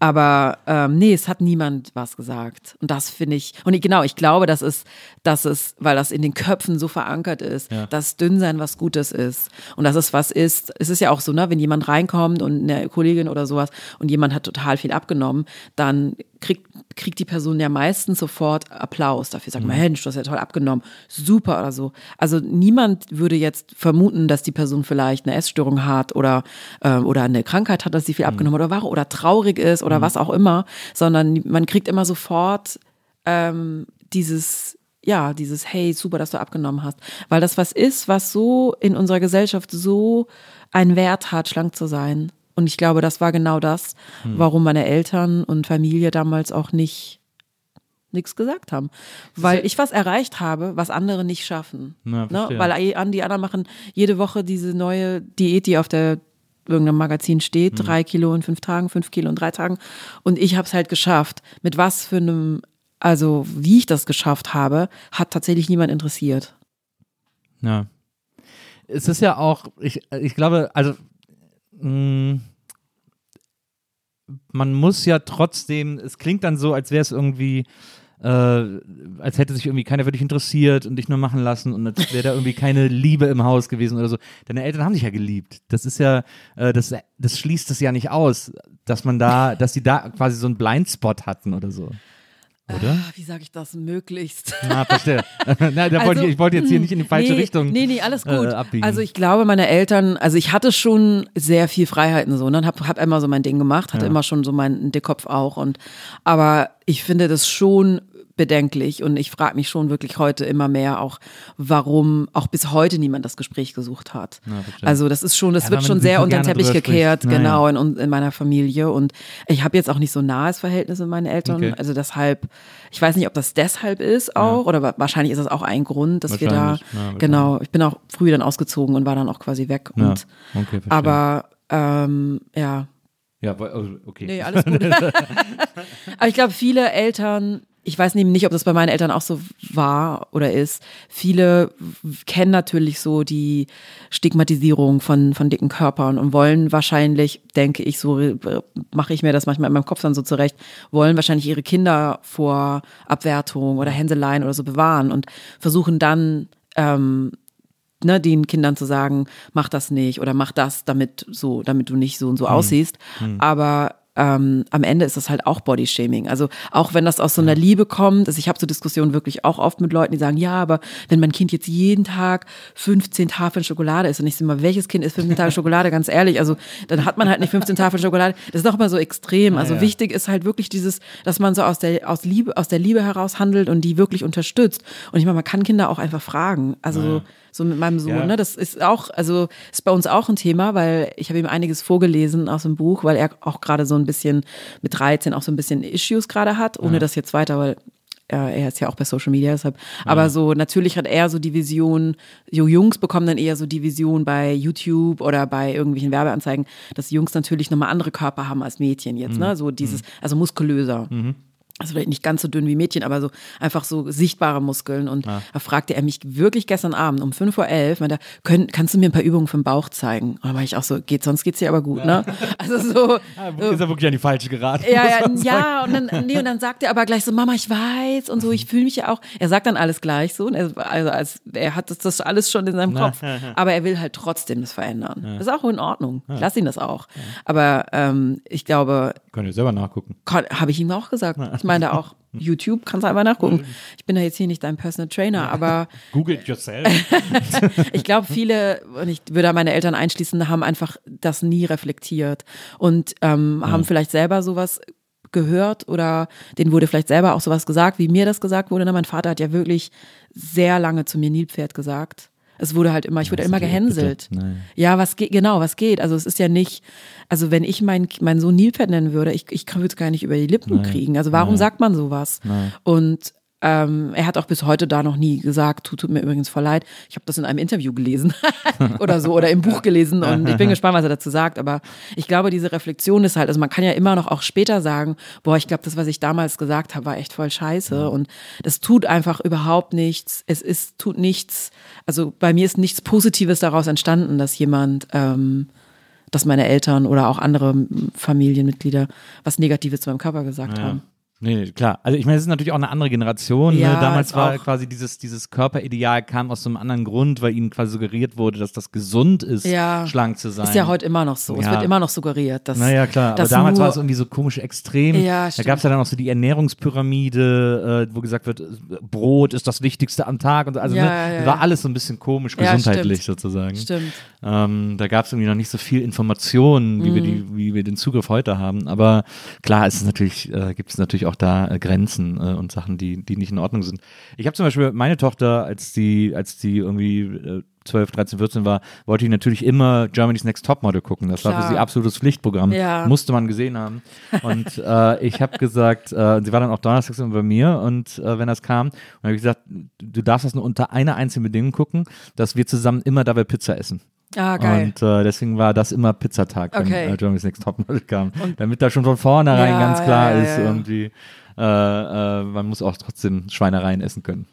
Aber ähm, nee, es hat niemand was gesagt. Und das finde ich. Und ich, genau, ich glaube, das ist, das ist, weil das in den Köpfen so verankert ist, dass Dünnsein was Gutes ist. Und dass es was ist. Es ist ja auch so, ne, wenn jemand reinkommt und eine Kollegin oder sowas und jemand hat total viel abgenommen, dann kriegt, kriegt die Person ja meistens sofort Applaus dafür. Sagt man, Mensch, du hast ja toll abgenommen. Super oder so. Also niemand würde jetzt vermuten, dass die Person vielleicht eine Essstörung hat oder, ähm, oder eine Krankheit hat, dass sie viel abgenommen hat oder war oder traurig ist oder was auch immer, sondern man kriegt immer sofort ähm, dieses, ja, dieses, hey, super, dass du abgenommen hast. Weil das was ist, was so in unserer Gesellschaft so einen Wert hat, schlank zu sein. Und ich glaube, das war genau das, warum meine Eltern und Familie damals auch nicht nichts gesagt haben. Weil ich was erreicht habe, was andere nicht schaffen. Na, ne? Weil die anderen machen jede Woche diese neue Diät, die auf der irgendeinem Magazin steht, drei Kilo in fünf Tagen, fünf Kilo in drei Tagen. Und ich habe es halt geschafft. Mit was für einem, also wie ich das geschafft habe, hat tatsächlich niemand interessiert. Ja. es ist ja auch, ich, ich glaube, also mh, man muss ja trotzdem, es klingt dann so, als wäre es irgendwie, äh, als hätte sich irgendwie keiner für dich interessiert und dich nur machen lassen und als wäre da irgendwie keine Liebe im Haus gewesen oder so. Deine Eltern haben dich ja geliebt. Das ist ja, äh, das, das schließt es ja nicht aus, dass man da, dass die da quasi so einen Blindspot hatten oder so. Oder? Ah, Wie sage ich das möglichst? Ah, verstehe. Nein, da wollte Also, ich, ich wollte jetzt hier nicht in die falsche nee, Richtung. Nee, nee, alles äh, gut. abbiegen. also ich glaube, meine Eltern, also ich hatte schon sehr viel Freiheiten so, ne? Hab, hab immer so mein Ding gemacht, hatte Ja. immer schon so meinen Dickkopf auch und aber ich finde das schon bedenklich und ich frage mich schon wirklich heute immer mehr auch, warum auch bis heute niemand das Gespräch gesucht hat. Ja, also das ist schon, das Ja, wird schon sehr unter den Teppich gekehrt, spricht. genau, Naja. in, in meiner Familie und ich habe jetzt auch nicht so nahes Verhältnis mit meinen Eltern, Okay. also deshalb, ich weiß nicht, ob das deshalb ist auch oder wa- wahrscheinlich ist das auch ein Grund, dass wir da. Ja, genau, ich bin auch früh dann ausgezogen und war dann auch quasi weg Ja, und okay, aber ähm, ja, Ja, oh, okay. Nee, alles gut. Aber ich glaube, viele Eltern, ich weiß nämlich nicht, ob das bei meinen Eltern auch so war oder ist, viele kennen natürlich so die Stigmatisierung von, von dicken Körpern und wollen wahrscheinlich, denke ich, so mache ich mir das manchmal in meinem Kopf dann so zurecht, wollen wahrscheinlich ihre Kinder vor Abwertung oder Hänseleien oder so bewahren und versuchen dann ähm, ne, den Kindern zu sagen, mach das nicht oder mach das, damit so, damit du nicht so und so aussiehst. Aber ähm, am Ende ist das halt auch Bodyshaming. Also auch wenn das aus so einer Liebe kommt, also ich habe so Diskussionen wirklich auch oft mit Leuten, die sagen, ja, aber wenn mein Kind jetzt jeden Tag 15 Tafeln Schokolade isst und ich sage mal, welches Kind isst 15 Tafeln Schokolade, ganz ehrlich, also dann hat man halt nicht 15 Tafeln Schokolade. Das ist doch immer so extrem. Also ja. wichtig ist halt wirklich dieses, dass man so aus der aus Liebe aus der Liebe heraus handelt und die wirklich unterstützt. Und ich meine, man kann Kinder auch einfach fragen. Also so, so mit meinem Sohn, Ja. ne, das ist auch, also ist bei uns auch ein Thema, weil ich habe ihm einiges vorgelesen aus dem Buch, weil er auch gerade so ein bisschen mit 13 auch so ein bisschen Issues gerade hat, ohne das jetzt weiter, weil er ist ja auch bei Social Media, deshalb. Aber so, natürlich hat er so die Vision, so Jungs bekommen dann eher so die Vision bei YouTube oder bei irgendwelchen Werbeanzeigen, dass Jungs natürlich nochmal andere Körper haben als Mädchen jetzt, Mhm. ne? So dieses, also muskulöser. Also vielleicht nicht ganz so dünn wie Mädchen, aber so einfach so sichtbare Muskeln. Und da fragte er mich wirklich gestern Abend um 5.11 Uhr, meinte, können, kannst du mir ein paar Übungen für den Bauch zeigen? Und dann war ich auch so, geht, sonst geht's dir aber gut, ne? Also so, ist er wirklich an die falsche geraten? ja, ja, ja, und dann, nee, und dann sagt er aber gleich so, Mama, ich weiß und so, ich fühle mich ja auch. Er sagt dann alles gleich so, und er, also als, er hat das, das alles schon in seinem Kopf, aber er will halt trotzdem das verändern. Das ist auch in Ordnung. Ich lass ihn das auch. Aber ähm, ich glaube, Könnt ihr selber nachgucken. habe ich ihm auch gesagt. Ich meine auch, YouTube kannst du einfach nachgucken. Ich bin ja jetzt hier nicht dein Personal Trainer, aber Google it yourself. ich glaube, viele, und ich würde da meine Eltern einschließen, haben einfach das nie reflektiert und ähm, haben vielleicht selber sowas gehört oder denen wurde vielleicht selber auch sowas gesagt, wie mir das gesagt wurde. Ne? Mein Vater hat ja wirklich sehr lange zu mir Nilpferd gesagt. Es wurde halt immer, ich wurde Was immer geht, gehänselt. Nein. Ja, was geht, genau, was geht. Also es ist ja nicht, also wenn ich meinen meinen Sohn Nilpferd nennen würde, ich, ich würde es gar nicht über die Lippen kriegen. Also warum sagt man sowas? Und ähm, er hat auch bis heute da noch nie gesagt, tut, tut mir übrigens voll leid. Ich habe das in einem Interview gelesen oder so oder im Buch gelesen und ich bin gespannt, was er dazu sagt. Aber ich glaube, diese Reflexion ist halt, also man kann ja immer noch auch später sagen, boah, ich glaube, das, was ich damals gesagt habe, war echt voll scheiße und das tut einfach überhaupt nichts. Es ist, tut nichts, also bei mir ist nichts Positives daraus entstanden, dass jemand ähm, dass meine Eltern oder auch andere Familienmitglieder was Negatives zu meinem Körper gesagt haben. Nee, nee, klar. Also ich meine, es ist natürlich auch eine andere Generation. Ja, ne? Damals war quasi dieses, dieses Körperideal kam aus einem anderen Grund, weil ihnen quasi suggeriert wurde, dass das gesund ist, Ja. schlank zu sein. Ist ja heute immer noch so. Es Ja. wird immer noch suggeriert, dass. Naja, klar, aber dass damals nur, war es irgendwie so komisch extrem. Ja, da gab es ja dann auch so die Ernährungspyramide, äh, wo gesagt wird, Brot ist das Wichtigste am Tag. Und so. Also ne, war alles so ein bisschen komisch, gesundheitlich stimmt. sozusagen. Stimmt. Ähm, da gab es irgendwie noch nicht so viel Informationen, wie, wir die, Mhm. wie wir den Zugriff heute haben. Aber klar, es ist natürlich, äh, gibt es natürlich auch da äh, Grenzen äh, und Sachen, die, die nicht in Ordnung sind. Ich habe zum Beispiel meine Tochter, als die, als die irgendwie äh, 12, 13, 14 war, wollte ich natürlich immer Germany's Next Topmodel gucken. Das war für Klar. sie absolutes Pflichtprogramm. Ja. Musste man gesehen haben. Und äh, ich habe gesagt, äh, sie war dann auch donnerstags immer bei mir und äh, wenn das kam, habe ich gesagt, du darfst das nur unter einer einzigen Bedingung gucken, dass wir zusammen immer dabei Pizza essen. Ah, geil. Und äh, deswegen war das immer Pizzatag, wenn Okay. äh, Germany's Next Topmodel kam. Damit da schon von vornherein Ja, ganz klar ja, ja, ist, ja. irgendwie, äh, äh, man muss auch trotzdem Schweinereien essen können.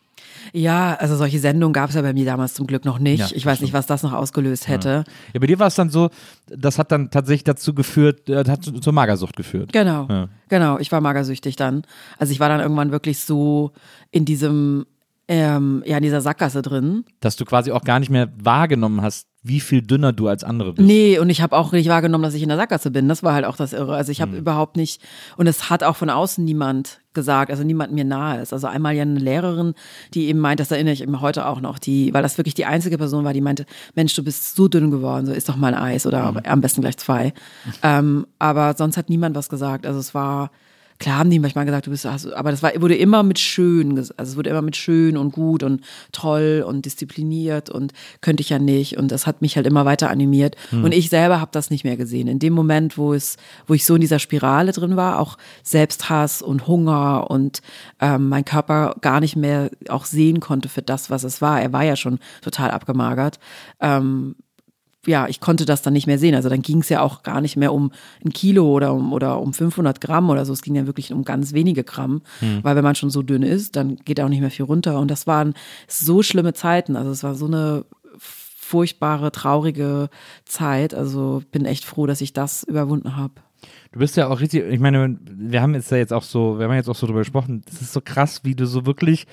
Ja, also solche Sendungen gab es ja bei mir damals zum Glück noch nicht. Ja, ich weiß nicht, was das noch ausgelöst hätte. Ja, bei dir war es dann so, das hat dann tatsächlich dazu geführt, äh, hat zu- zur Magersucht geführt. Genau, Ja. genau. Ich war magersüchtig dann. Also ich war dann irgendwann wirklich so in diesem, ähm, ja, in dieser Sackgasse drin. Dass du quasi auch gar nicht mehr wahrgenommen hast, wie viel dünner du als andere bist. Nee, und ich habe auch nicht wahrgenommen, dass ich in der Sackgasse bin. Das war halt auch das Irre. Also ich habe überhaupt nicht, und es hat auch von außen niemand gesagt, also niemand mir nahe ist. Also einmal ja eine Lehrerin, die eben meint, das erinnere ich eben heute auch noch, die, weil das wirklich die einzige Person war, die meinte, Mensch, du bist so dünn geworden, so isst doch mal ein Eis oder am besten gleich zwei. ähm, aber sonst hat niemand was gesagt. Also es war, Klar haben die manchmal gesagt, du bist, hast, aber das war, wurde immer mit schön, also es wurde immer mit schön und gut und toll und diszipliniert und könnte ich ja nicht und das hat mich halt immer weiter animiert und ich selber habe das nicht mehr gesehen. In dem Moment, wo es, wo ich so in dieser Spirale drin war, auch Selbsthass und Hunger und ähm, mein Körper gar nicht mehr auch sehen konnte für das, was es war. Er war ja schon total abgemagert. Ähm, ja, ich konnte das dann nicht mehr sehen. Also dann ging es ja auch gar nicht mehr um ein Kilo oder um, oder um 500 Gramm oder so. Es ging ja wirklich um ganz wenige Gramm, weil wenn man schon so dünn ist, dann geht auch nicht mehr viel runter. Und das waren so schlimme Zeiten. Also es war so eine furchtbare, traurige Zeit. Also bin echt froh, dass ich das überwunden habe. Du bist ja auch richtig, ich meine, wir haben jetzt ja jetzt auch so, wir haben jetzt auch so drüber gesprochen, das ist so krass, wie du so wirklich,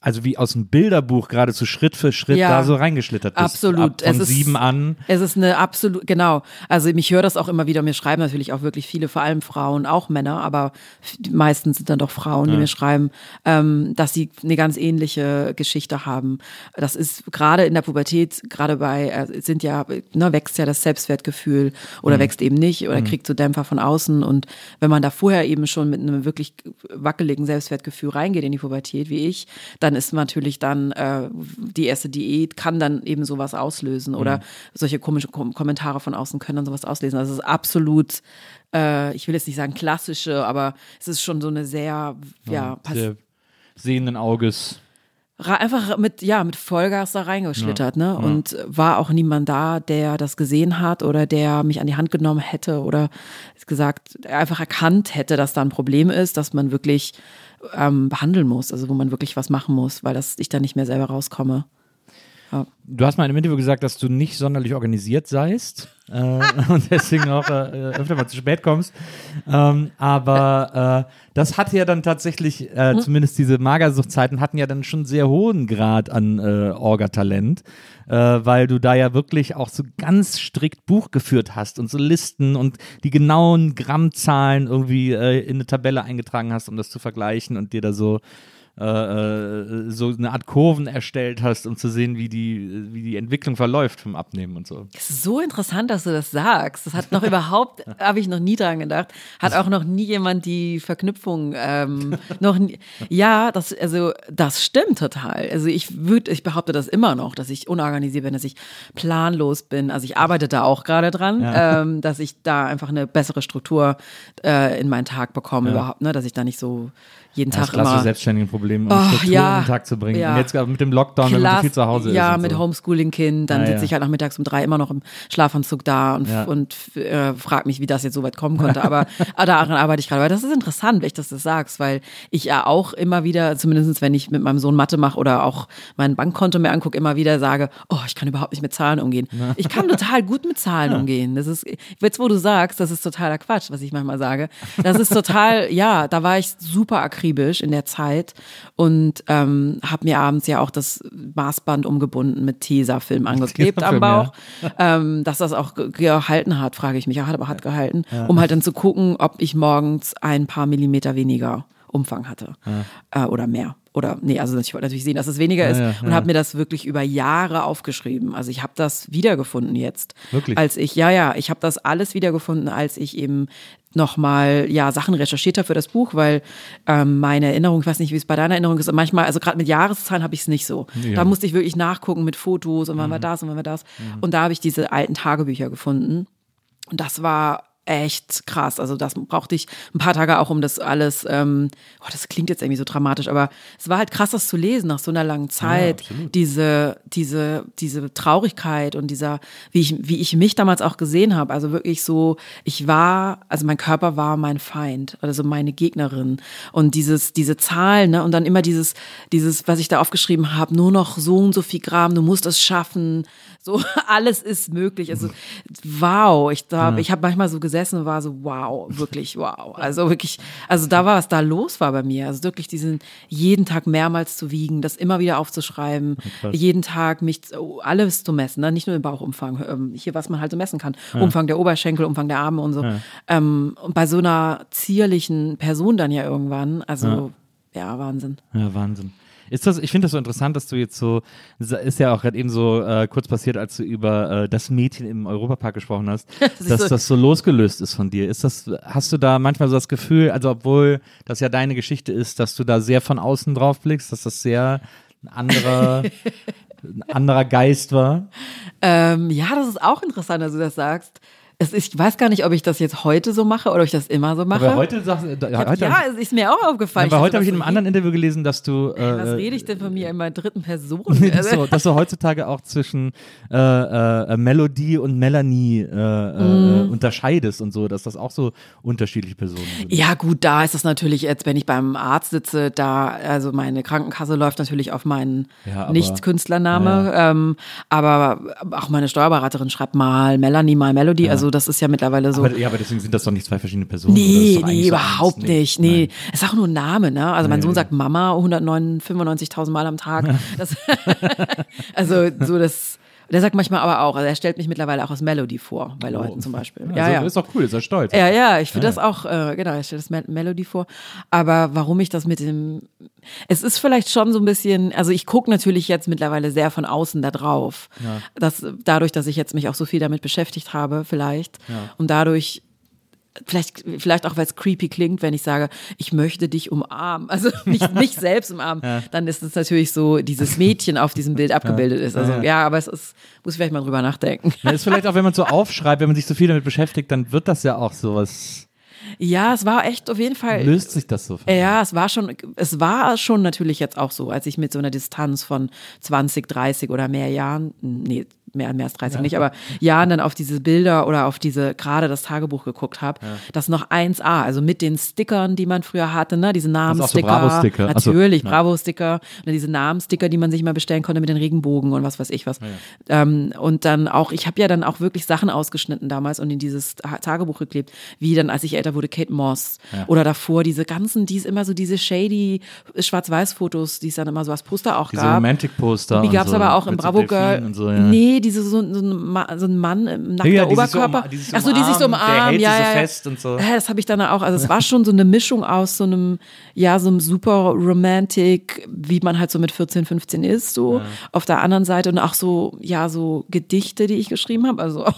also wie aus dem Bilderbuch geradezu Schritt für Schritt Ja. da so reingeschlittert bist. Absolut. Ab von Es ist- sieben an. Es ist eine absolut, genau. Also mich höre das auch immer wieder. Mir schreiben natürlich auch wirklich viele, vor allem Frauen, auch Männer, aber die meisten sind dann doch Frauen, die mir schreiben, ähm, dass sie eine ganz ähnliche Geschichte haben. Das ist gerade in der Pubertät, gerade bei, äh, sind ja, ne, wächst ja das Selbstwertgefühl oder wächst eben nicht oder kriegt so Dämpfer von außen. Und wenn man da vorher eben schon mit einem wirklich wackeligen Selbstwertgefühl reingeht in die Pubertät, wie ich, dann ist natürlich dann äh, die erste Diät kann dann eben sowas auslösen oder solche komischen Kom Kommentare von außen können dann sowas auslesen. Also es ist absolut, äh, ich will jetzt nicht sagen klassische, aber es ist schon so eine sehr, ja, pass Der sehenden Auges. Einfach mit, ja, mit Vollgas da reingeschlittert, ne? Und war auch niemand da, der das gesehen hat oder der mich an die Hand genommen hätte oder gesagt, einfach erkannt hätte, dass da ein Problem ist, dass man wirklich ähm, behandeln muss, also wo man wirklich was machen muss, weil das ich da nicht mehr selber rauskomme. Du hast mal in einem Interview gesagt, dass du nicht sonderlich organisiert seist äh, und deswegen auch äh, öfter mal zu spät kommst. Ähm, aber äh, das hatte ja dann tatsächlich, äh, zumindest diese Magersuchtzeiten hatten ja dann schon sehr hohen Grad an äh, Orga-Talent, äh, weil du da ja wirklich auch so ganz strikt Buch geführt hast und so Listen und die genauen Grammzahlen irgendwie in eine Tabelle eingetragen hast, um das zu vergleichen und dir da so äh, äh, so eine Art Kurven erstellt hast, um zu sehen, wie die, wie die Entwicklung verläuft vom Abnehmen und so. Es ist so interessant, dass du das sagst. Das hat noch überhaupt, habe ich noch nie dran gedacht. Hat auch noch nie jemand die Verknüpfung ähm, noch nie. Ja, das also das stimmt total. Also ich würde, ich behaupte das immer noch, dass ich unorganisiert bin, dass ich planlos bin. Also ich arbeite da auch gerade dran, ähm, dass ich da einfach eine bessere Struktur äh, in meinen Tag bekomme überhaupt, ne, dass ich da nicht so jeden Das Tag klassische immer Selbstständigen-Problem, um Oh, ja. in den Tag zu bringen. Ja. Und jetzt gerade mit dem Lockdown, wenn man so Klass- viel zu Hause ist. Ja, mit so. Homeschooling-Kind, dann Ja, sitze ja. ich halt nachmittags um drei immer noch im Schlafanzug da und, Ja. und äh, frag mich, wie das jetzt so weit kommen konnte. Aber daran arbeite ich gerade. Aber das ist interessant, echt, dass du das sagst, weil ich ja auch immer wieder, zumindest wenn ich mit meinem Sohn Mathe mache oder auch mein Bankkonto mir angucke, immer wieder sage, oh, ich kann überhaupt nicht mit Zahlen umgehen. Ich kann total gut mit Zahlen umgehen. Das ist, jetzt wo du sagst, das ist totaler Quatsch, was ich manchmal sage. Das ist total, ja, da war ich super akribisch in der Zeit und ähm, habe mir abends ja auch das Maßband umgebunden mit Tesafilm angeklebt am Bauch, ähm, dass das auch ge- gehalten hat, frage ich mich. Ja, hat aber hat gehalten, um halt dann zu gucken, ob ich morgens ein paar Millimeter weniger Umfang hatte äh, oder mehr. Oder nee, also ich wollte natürlich sehen, dass es weniger ist ja, und ja. habe mir das wirklich über Jahre aufgeschrieben. Also ich habe das wiedergefunden jetzt. Wirklich? Als ich, ja, ja, ich habe das alles wiedergefunden, als ich eben nochmal ja Sachen recherchiert habe für das Buch, weil ähm, meine Erinnerung, ich weiß nicht, wie es bei deiner Erinnerung ist, manchmal, also gerade mit Jahreszahlen habe ich es nicht so. Ja. Da musste ich wirklich nachgucken mit Fotos und wann war das und wann war das. Und da habe ich diese alten Tagebücher gefunden. Und das war echt krass. Also das brauchte ich ein paar Tage auch, um das alles, ähm, oh, das klingt jetzt irgendwie so dramatisch, aber es war halt krass, das zu lesen nach so einer langen Zeit. absolut. diese, diese, diese Traurigkeit und dieser, wie ich, wie ich mich damals auch gesehen habe. Also wirklich so, ich war, also mein Körper war mein Feind, also meine Gegnerin. Und dieses, diese Zahlen, ne, und dann immer dieses, dieses, was ich da aufgeschrieben habe, nur noch so und so viel Gramm, du musst es schaffen. So, alles ist möglich. Also, wow. Ich, da, ich habe manchmal so gesessen und war so, wow, wirklich, wow. Also wirklich, also da war, was da los war bei mir. Also wirklich diesen jeden Tag mehrmals zu wiegen, das immer wieder aufzuschreiben, jeden Tag mich oh, alles zu messen, ne? nicht nur den Bauchumfang, ähm, hier, was man halt so messen kann. Umfang der Oberschenkel, Umfang der Arme und so. Ähm, und bei so einer zierlichen Person dann ja irgendwann, also ja, Wahnsinn. Ja, Wahnsinn. Ist das, ich finde das so interessant, dass du jetzt so, ist ja auch gerade eben so äh, kurz passiert, als du über äh, das Mädchen im Europapark gesprochen hast, dass so- das so losgelöst ist von dir. Ist das, hast du da manchmal so das Gefühl, also obwohl das ja deine Geschichte ist, dass du da sehr von außen drauf blickst, dass das sehr ein anderer, ein anderer Geist war? Ähm, ja, das ist auch interessant, dass du das sagst. Es ist, ich weiß gar nicht, ob ich das jetzt heute so mache oder ob ich das immer so mache. Aber heute sagst du, da- Ich hab, heute, ja, es ist mir auch aufgefallen. aber heute habe ich in einem anderen Interview gelesen, dass du, äh, Was rede ich denn von mir in meiner dritten Person? Dass, du, dass du heutzutage auch zwischen äh, äh, Melodie und Melanie äh, äh, Mhm. unterscheidest und so, dass das auch so unterschiedliche Personen sind. Ja, gut, da ist es natürlich jetzt, wenn ich beim Arzt sitze, da, also meine Krankenkasse läuft natürlich auf meinen Ja, aber- Nicht-Künstlername, ähm, aber auch meine Steuerberaterin schreibt mal Melanie, mal Melody, also das ist ja mittlerweile so. Aber, ja, aber deswegen sind das doch nicht zwei verschiedene Personen. Nee, nee, überhaupt nicht. Nee, Nein. es ist auch nur ein Name, ne? Also mein Sohn sagt Mama 195.000 Mal am Tag. Das, also so das. Der sagt manchmal aber auch, also er stellt mich mittlerweile auch als Melody vor, bei Leuten zum Beispiel. Ja, also, ja. Ist doch cool, ist er stolz. Ja, ja, ich finde das auch, äh, genau, ich stelle das Mel Melody vor. Aber warum ich das mit dem, es ist vielleicht schon so ein bisschen, also ich gucke natürlich jetzt mittlerweile sehr von außen da drauf. Das, dadurch, dass ich jetzt mich auch so viel damit beschäftigt habe, vielleicht. Und dadurch, vielleicht, vielleicht auch, weil es creepy klingt, wenn ich sage, ich möchte dich umarmen, also mich, mich selbst umarmen, dann ist es natürlich so, dieses Mädchen auf diesem Bild abgebildet ist. Also ja, aber es ist, muss ich vielleicht mal drüber nachdenken. Ja, ist vielleicht auch, wenn man so aufschreibt, wenn man sich so viel damit beschäftigt, dann wird das ja auch sowas, Ja, es war echt auf jeden Fall. löst sich das so. Ja, es war schon, es war schon natürlich jetzt auch so, als ich mit so einer Distanz von 20, 30 oder mehr Jahren, nee, mehr, mehr als 30 nicht, aber Jahren dann auf diese Bilder oder auf diese, gerade das Tagebuch geguckt habe, das noch 1A, also mit den Stickern, die man früher hatte, ne, diese auch so Namenssticker. Bravo-Sticker. So, Natürlich, ja. Bravo-Sticker, und diese Namenssticker, die man sich mal bestellen konnte mit den Regenbogen und was weiß ich was. Ähm, und dann auch, ich habe ja dann auch wirklich Sachen ausgeschnitten damals und in dieses Ta- Tagebuch geklebt, wie dann, als ich älter wurde, Kate Moss oder davor diese ganzen, die es immer so diese shady Schwarz-Weiß-Fotos, die es dann immer so als Poster auch Diese gab. Romantic-Poster. Die gab es so, aber auch im so Bravo Girl. So, ja. Nee, diese so, so, ein so ein Mann im nackter Ja, ja, sich so um- Oberkörper. so Ach so, die sich so umarmen, der umarmen. hält ja, so ja, ja. fest und so. Ja, das habe ich dann auch. Also es war schon so eine Mischung aus so einem, ja, so einem super romantic, wie man halt so mit 14, 15 ist, so auf der anderen Seite und auch so, ja, so Gedichte, die ich geschrieben habe. Also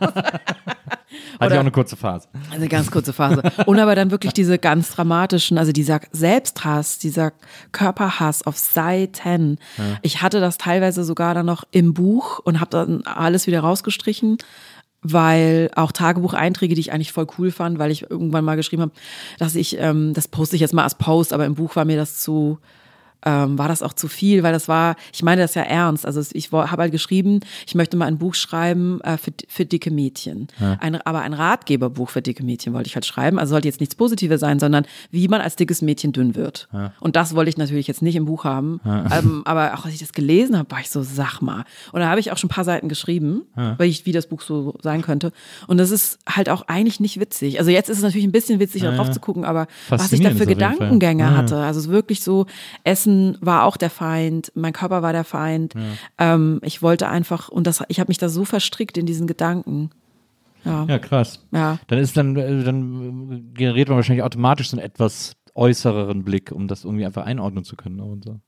Hatte ich auch eine kurze Phase. eine ganz kurze Phase. Und aber dann wirklich diese ganz dramatischen, also dieser Selbsthass, dieser Körperhass auf Seiten. Ich hatte das teilweise sogar dann noch im Buch und habe dann alles wieder rausgestrichen, weil auch Tagebucheinträge, die ich eigentlich voll cool fand, weil ich irgendwann mal geschrieben habe, dass ich, ähm, das poste ich jetzt mal als Post, aber im Buch war mir das zu, ähm, war das auch zu viel, weil das war, ich meine das ja ernst. Also ich habe halt geschrieben, ich möchte mal ein Buch schreiben äh, für, für dicke Mädchen. Ein, aber ein Ratgeberbuch für dicke Mädchen wollte ich halt schreiben. Also sollte jetzt nichts Positives sein, sondern wie man als dickes Mädchen dünn wird. Und das wollte ich natürlich jetzt nicht im Buch haben. Ähm, aber auch als ich das gelesen habe, war ich so, sag mal. Und da habe ich auch schon ein paar Seiten geschrieben, weil ich, wie das Buch so sein könnte. Und das ist halt auch eigentlich nicht witzig. Also jetzt ist es natürlich ein bisschen witzig, da drauf zu gucken, aber was ich da für. Gedankengänge Ja. hatte. Also es ist wirklich so, Essen war auch der Feind, mein Körper war der Feind. Ähm, ich wollte einfach, und das, ich habe mich da so verstrickt in diesen Gedanken. Ja. Ja, krass. Ja. Dann ist dann, äh, dann generiert man wahrscheinlich automatisch so einen etwas äußereren Blick, um das irgendwie einfach einordnen zu können. Und so.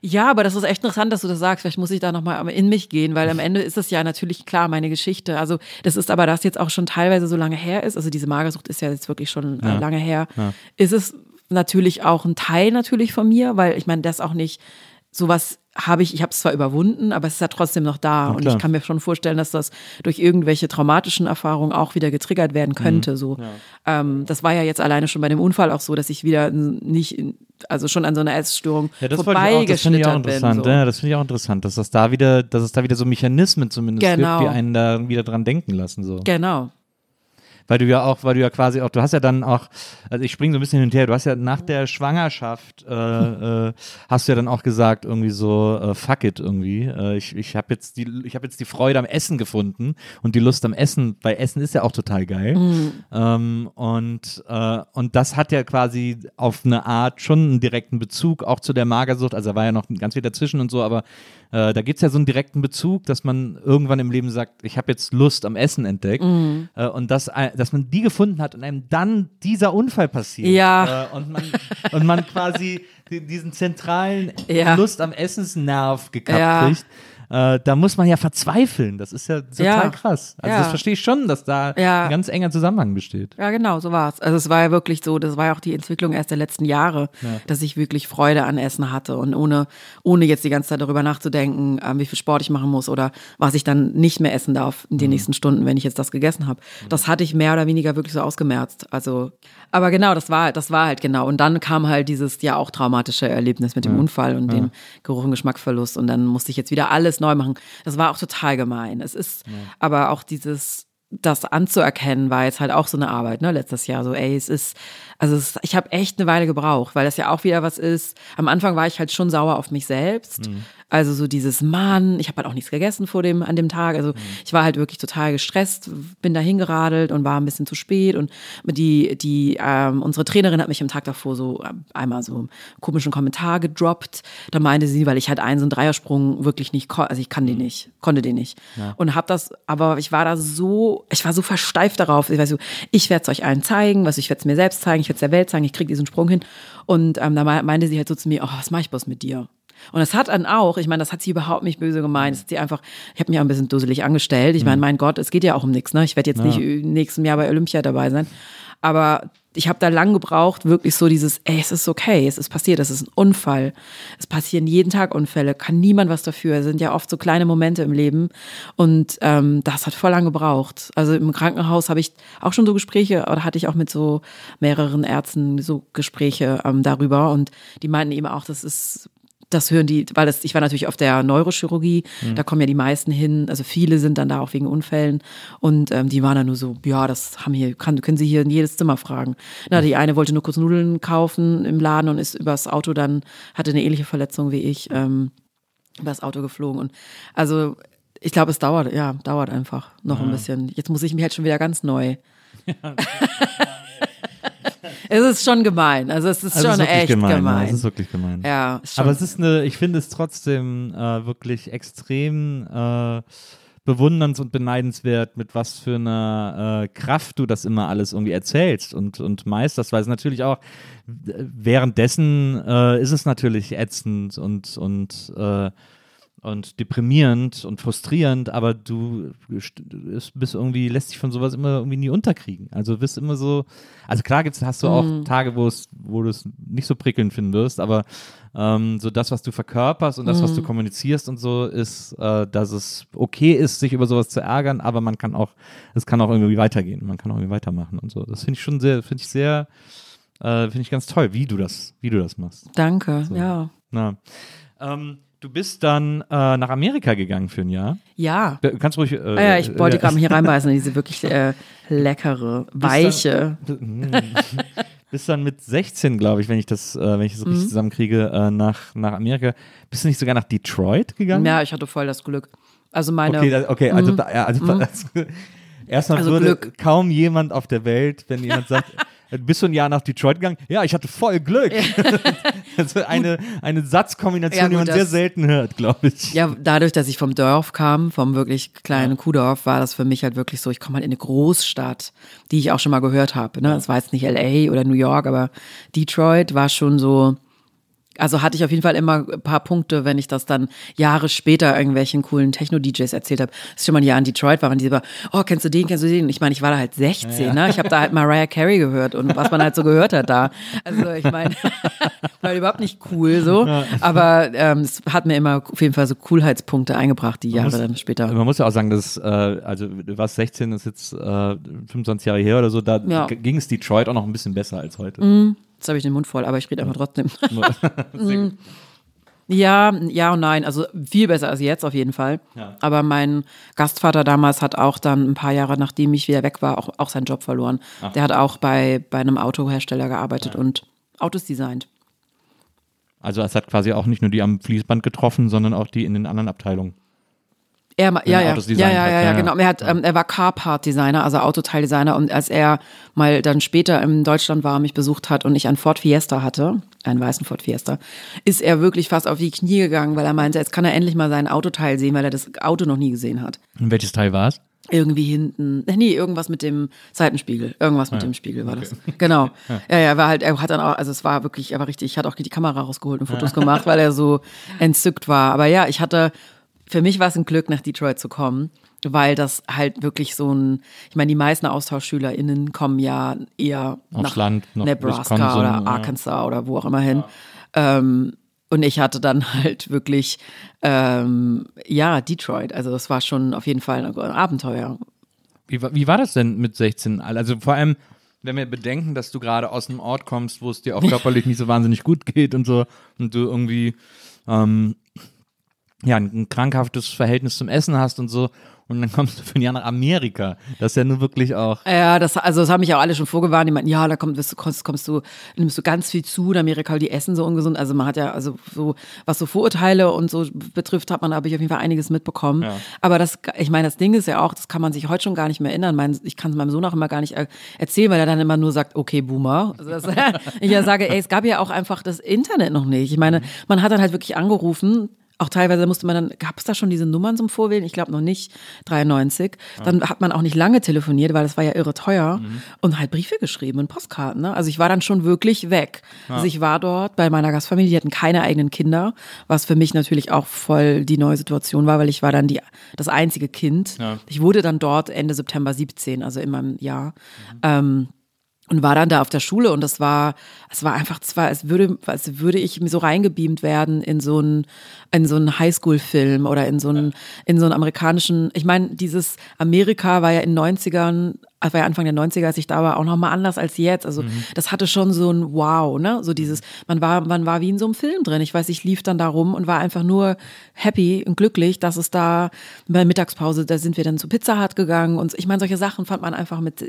Ja, aber das ist echt interessant, dass du das sagst. Vielleicht muss ich da nochmal in mich gehen, weil am Ende ist das ja natürlich klar, meine Geschichte. Also das ist aber, dass jetzt auch schon teilweise so lange her ist, also diese Magersucht ist ja jetzt wirklich schon äh, lange her, ist es natürlich auch ein Teil natürlich von mir, weil ich meine, das auch nicht, sowas habe ich, ich habe es zwar überwunden, aber es ist ja trotzdem noch da. und ich kann mir schon vorstellen, dass das durch irgendwelche traumatischen Erfahrungen auch wieder getriggert werden Mhm. könnte. So. Ähm, das war ja jetzt alleine schon bei dem Unfall auch so, dass ich wieder nicht, also schon an so einer Essstörung Ja, das, wollte ich auch, das finde ich auch vorbeigeschlittert bin. interessant. So. Ja, das finde ich auch interessant, dass das da wieder, dass es da wieder so Mechanismen zumindest Genau. gibt, die einen da wieder dran denken lassen. So. Genau. Weil du ja auch, weil du ja quasi auch, du hast ja dann auch, also ich springe so ein bisschen hin und her, du hast ja nach der Schwangerschaft, äh, äh, hast du ja dann auch gesagt, irgendwie so, äh, fuck it irgendwie. Äh, ich ich habe jetzt die, ich habe jetzt die Freude am Essen gefunden und die Lust am Essen, weil Essen ist ja auch total geil. Ähm, und, äh, und das hat ja quasi auf eine Art schon einen direkten Bezug auch zu der Magersucht. Also da war ja noch ganz viel dazwischen und so, aber äh, da gibt's ja so einen direkten Bezug, dass man irgendwann im Leben sagt, ich habe jetzt Lust am Essen entdeckt. Äh, und das, ein- dass man die gefunden hat und einem dann dieser Unfall passiert. Ja. Äh, und, man, und man quasi die- diesen zentralen Ja. Lust am Essensnerv gekappt Ja. kriegt. Äh, da muss man ja verzweifeln. Das ist ja total Ja. krass. Also Ja. das verstehe ich schon, dass da Ja. ein ganz enger Zusammenhang besteht. Ja, genau, so war's. Also es war ja wirklich so, das war ja auch die Entwicklung erst der letzten Jahre, dass ich wirklich Freude an Essen hatte und ohne, ohne jetzt die ganze Zeit darüber nachzudenken, ähm, wie viel Sport ich machen muss oder was ich dann nicht mehr essen darf in den nächsten Stunden, wenn ich jetzt das gegessen habe. Das hatte ich mehr oder weniger wirklich so ausgemerzt. Also, aber genau, das war, das war halt genau. Und dann kam halt dieses ja auch traumatische Erlebnis mit dem Unfall und dem Geruch- und Geschmacksverlust. Und dann musste ich jetzt wieder alles neu machen. Das war auch total gemein. Es ist aber auch dieses das anzuerkennen war jetzt halt auch so eine Arbeit, ne, letztes Jahr. So, ey, es ist, also es, ich habe echt eine Weile gebraucht, weil das ja auch wieder was ist. Am Anfang war ich halt schon sauer auf mich selbst. Also so dieses Mann, ich habe halt auch nichts gegessen vor dem, an dem Tag. Also ich war halt wirklich total gestresst, bin da hingeradelt und war ein bisschen zu spät. Und die, die, ähm, unsere Trainerin hat mich am Tag davor so ähm, einmal so einen komischen Kommentar gedroppt. Da meinte sie, weil ich halt einen so einen Dreiersprung wirklich nicht, also ich kann den nicht, konnte den nicht. Und habe das, aber ich war da so, ich war so versteift darauf. Ich weiß so, ich werde es euch allen zeigen, was ich werde es mir selbst zeigen, ich es der Welt zeigen, ich kriege diesen Sprung hin. Und ähm, da me- meinte sie halt so zu mir, oh, was mache ich bloß mit dir? Und das hat dann auch, ich meine, das hat sie überhaupt nicht böse gemeint. Das hat sie einfach, ich habe mich auch ein bisschen dusselig angestellt. Ich meine, mein Gott, es geht ja auch um nichts. Ne? Ich werde jetzt nicht im nächsten Jahr bei Olympia dabei sein. Aber ich habe da lang gebraucht, wirklich so dieses, ey, es ist okay, es ist passiert, es ist ein Unfall. Es passieren jeden Tag Unfälle, kann niemand was dafür. Es sind ja oft so kleine Momente im Leben. Und ähm, das hat voll lang gebraucht. Also im Krankenhaus habe ich auch schon so Gespräche, oder hatte ich auch mit so mehreren Ärzten so Gespräche ähm, darüber. Und die meinten eben auch, das ist das hören die, weil das, ich war natürlich auf der Neurochirurgie, da kommen ja die meisten hin, also viele sind dann da auch wegen Unfällen und ähm, die waren dann nur so, ja, das haben hier, kann, können Sie hier in jedes Zimmer fragen. Na, die eine wollte nur kurz Nudeln kaufen im Laden und ist übers Auto dann, hatte eine ähnliche Verletzung wie ich, ähm, übers Auto geflogen und also ich glaube, es dauert, ja, dauert einfach noch ein bisschen. Jetzt muss ich mich halt schon wieder ganz neu. es ist schon gemein. Also es ist Also schon ist echt gemein. gemein. Ja, es ist wirklich gemein. ja, Aber es ist eine, ich finde es trotzdem äh, wirklich extrem äh, bewunderns- und beneidenswert, mit was für einer äh, Kraft du das immer alles irgendwie erzählst und, und meisterst, weil es natürlich auch äh, währenddessen äh, ist es natürlich ätzend und, und äh, und deprimierend und frustrierend, aber du st- bist irgendwie, lässt dich von sowas immer irgendwie nie unterkriegen. Also du bist immer so, also klar gibt's, hast du auch Tage, wo es, wo du es nicht so prickelnd finden wirst, aber ähm, so das, was du verkörperst und das, was du kommunizierst und so, ist, äh, dass es okay ist, sich über sowas zu ärgern, aber man kann auch, es kann auch irgendwie weitergehen, man kann auch irgendwie weitermachen und so. Das finde ich schon sehr, finde ich sehr, äh, finde ich ganz toll, wie du das, wie du das machst. Danke, ja. Na. Ähm, du bist dann äh, nach Amerika gegangen für ein Jahr. Ja. Du kannst ruhig. Äh, Ah ja, ich wollte äh, gerade mal hier reinbeißen, in diese wirklich äh, leckere, weiche. Bist dann mit 16, glaube ich, wenn ich das, äh, wenn ich das Mhm. richtig zusammenkriege, äh, nach, nach Amerika. Bist du nicht sogar nach Detroit gegangen? Ja, ich hatte voll das Glück. Also meine, Okay, da, okay, also, da, ja, also, erstmal Also würde Glück. kaum jemand auf der Welt, wenn jemand sagt, bist du ein Jahr nach Detroit gegangen? Ja, ich hatte voll Glück. das ist eine, eine Satzkombination, Ja, die gut, man sehr das- selten hört, glaube ich. ja, dadurch, dass ich vom Dorf kam, vom wirklich kleinen Kuhdorf, war das für mich halt wirklich so, ich komme halt in eine Großstadt, die ich auch schon mal gehört habe. Ne? Es war jetzt nicht LA oder New York, aber Detroit war schon so, Also hatte ich auf jeden Fall immer ein paar Punkte, wenn ich das dann Jahre später irgendwelchen coolen Techno-DJs erzählt habe. Das ist schon mal ein Jahr in Detroit waren, die so, oh, kennst du den, kennst du den? Und ich meine, ich war da halt 16, ne? Ich habe da halt Mariah Carey gehört und was man halt so gehört hat da. Also ich meine, war überhaupt nicht cool so. Aber ähm, es hat mir immer auf jeden Fall so Coolheitspunkte eingebracht, die Jahre dann später. Man muss ja auch sagen, dass, äh, also du warst 16, das ist jetzt äh, 25 Jahre her oder so, da Ja. ging es Detroit auch noch ein bisschen besser als heute. Jetzt habe ich den Mund voll, aber ich rede einfach trotzdem. Mm. Ja, ja und nein. Also viel besser als jetzt auf jeden Fall. Ja. Aber mein Gastvater damals hat auch dann ein paar Jahre, nachdem ich wieder weg war, auch, auch seinen Job verloren. Der hat auch bei, bei einem Autohersteller gearbeitet und Autos designt. Also es hat quasi auch nicht nur die am Fließband getroffen, sondern auch die in den anderen Abteilungen. Er, ja, ja, ja, ja, ja, ja, ja, ja. genau. Er, hat, ähm, er war Carpart-Designer, also Autoteildesigner. Und als er mal dann später in Deutschland war, mich besucht hat und ich einen Ford Fiesta hatte, einen weißen Ford Fiesta, ist er wirklich fast auf die Knie gegangen, weil er meinte, jetzt kann er endlich mal sein Autoteil sehen, weil er das Auto noch nie gesehen hat. Und welches Teil war es? Irgendwie hinten, äh, nee, irgendwas mit dem Seitenspiegel, irgendwas mit dem Spiegel war das. Genau. Ja, ja, er war halt, er hat dann auch, also es war wirklich, er war richtig, ich hatte auch die Kamera rausgeholt und Fotos gemacht, weil er so entzückt war. Aber ja, ich hatte, für mich war es ein Glück, nach Detroit zu kommen, weil das halt wirklich so ein, ich meine, die meisten AustauschschülerInnen kommen ja eher Aufs nach Land, nach Nebraska Wisconsin, oder ja. Arkansas oder wo auch immer hin. Ähm, und ich hatte dann halt wirklich, ähm, ja, Detroit. Also das war schon auf jeden Fall ein Abenteuer. Wie, wie war das denn mit 16? Also vor allem, wenn wir bedenken, dass du gerade aus einem Ort kommst, wo es dir auch körperlich nicht so wahnsinnig gut geht und so und du irgendwie ähm, ja, ein, krankhaftes Verhältnis zum Essen hast und so und dann kommst du für ein Jahr nach Amerika. Das ist ja nur wirklich auch Ja, das, also das haben mich ja auch alle schon vorgewarnt. Die meinten, ja, da du, kommst, kommst du, nimmst du ganz viel zu in Amerika, die essen so ungesund. Also man hat ja, also so, was so Vorurteile und so betrifft, hat man, habe ich auf jeden Fall einiges mitbekommen. Aber das, ich meine, das Ding ist ja auch, das kann man sich heute schon gar nicht mehr erinnern. Mein, ich kann es meinem Sohn auch immer gar nicht er erzählen, weil er dann immer nur sagt, okay, Boomer. Also das, ich ja sage, ey, es gab ja auch einfach das Internet noch nicht. Ich meine, man hat dann halt wirklich angerufen, auch teilweise musste man dann, gab es da schon diese Nummern zum Vorwählen? Ich glaube noch nicht, 93. Dann hat man auch nicht lange telefoniert, weil das war ja irre teuer. Und halt Briefe geschrieben und Postkarten. Ne? Also ich war dann schon wirklich weg. Also ich war dort bei meiner Gastfamilie, die hatten keine eigenen Kinder, was für mich natürlich auch voll die neue Situation war, weil ich war dann die, das einzige Kind. Ich wurde dann dort Ende September 17, also in meinem Jahr. Ähm, und war dann da auf der Schule und das war, es war einfach zwar, als würde, als würde ich mir so reingebeamt werden in so einen, in so einen Highschool-Film oder in so einen, in so einen amerikanischen, ich meine, dieses Amerika war ja in 90ern also war ja Anfang der 90er, als ich da war, auch nochmal anders als jetzt. Also mhm. das hatte schon so ein Wow, ne? So dieses, man war, man war wie in so einem Film drin. Ich weiß, ich lief dann da rum und war einfach nur happy und glücklich, dass es da bei Mittagspause, da sind wir dann zu Pizza Hut gegangen und ich meine, solche Sachen fand man einfach mit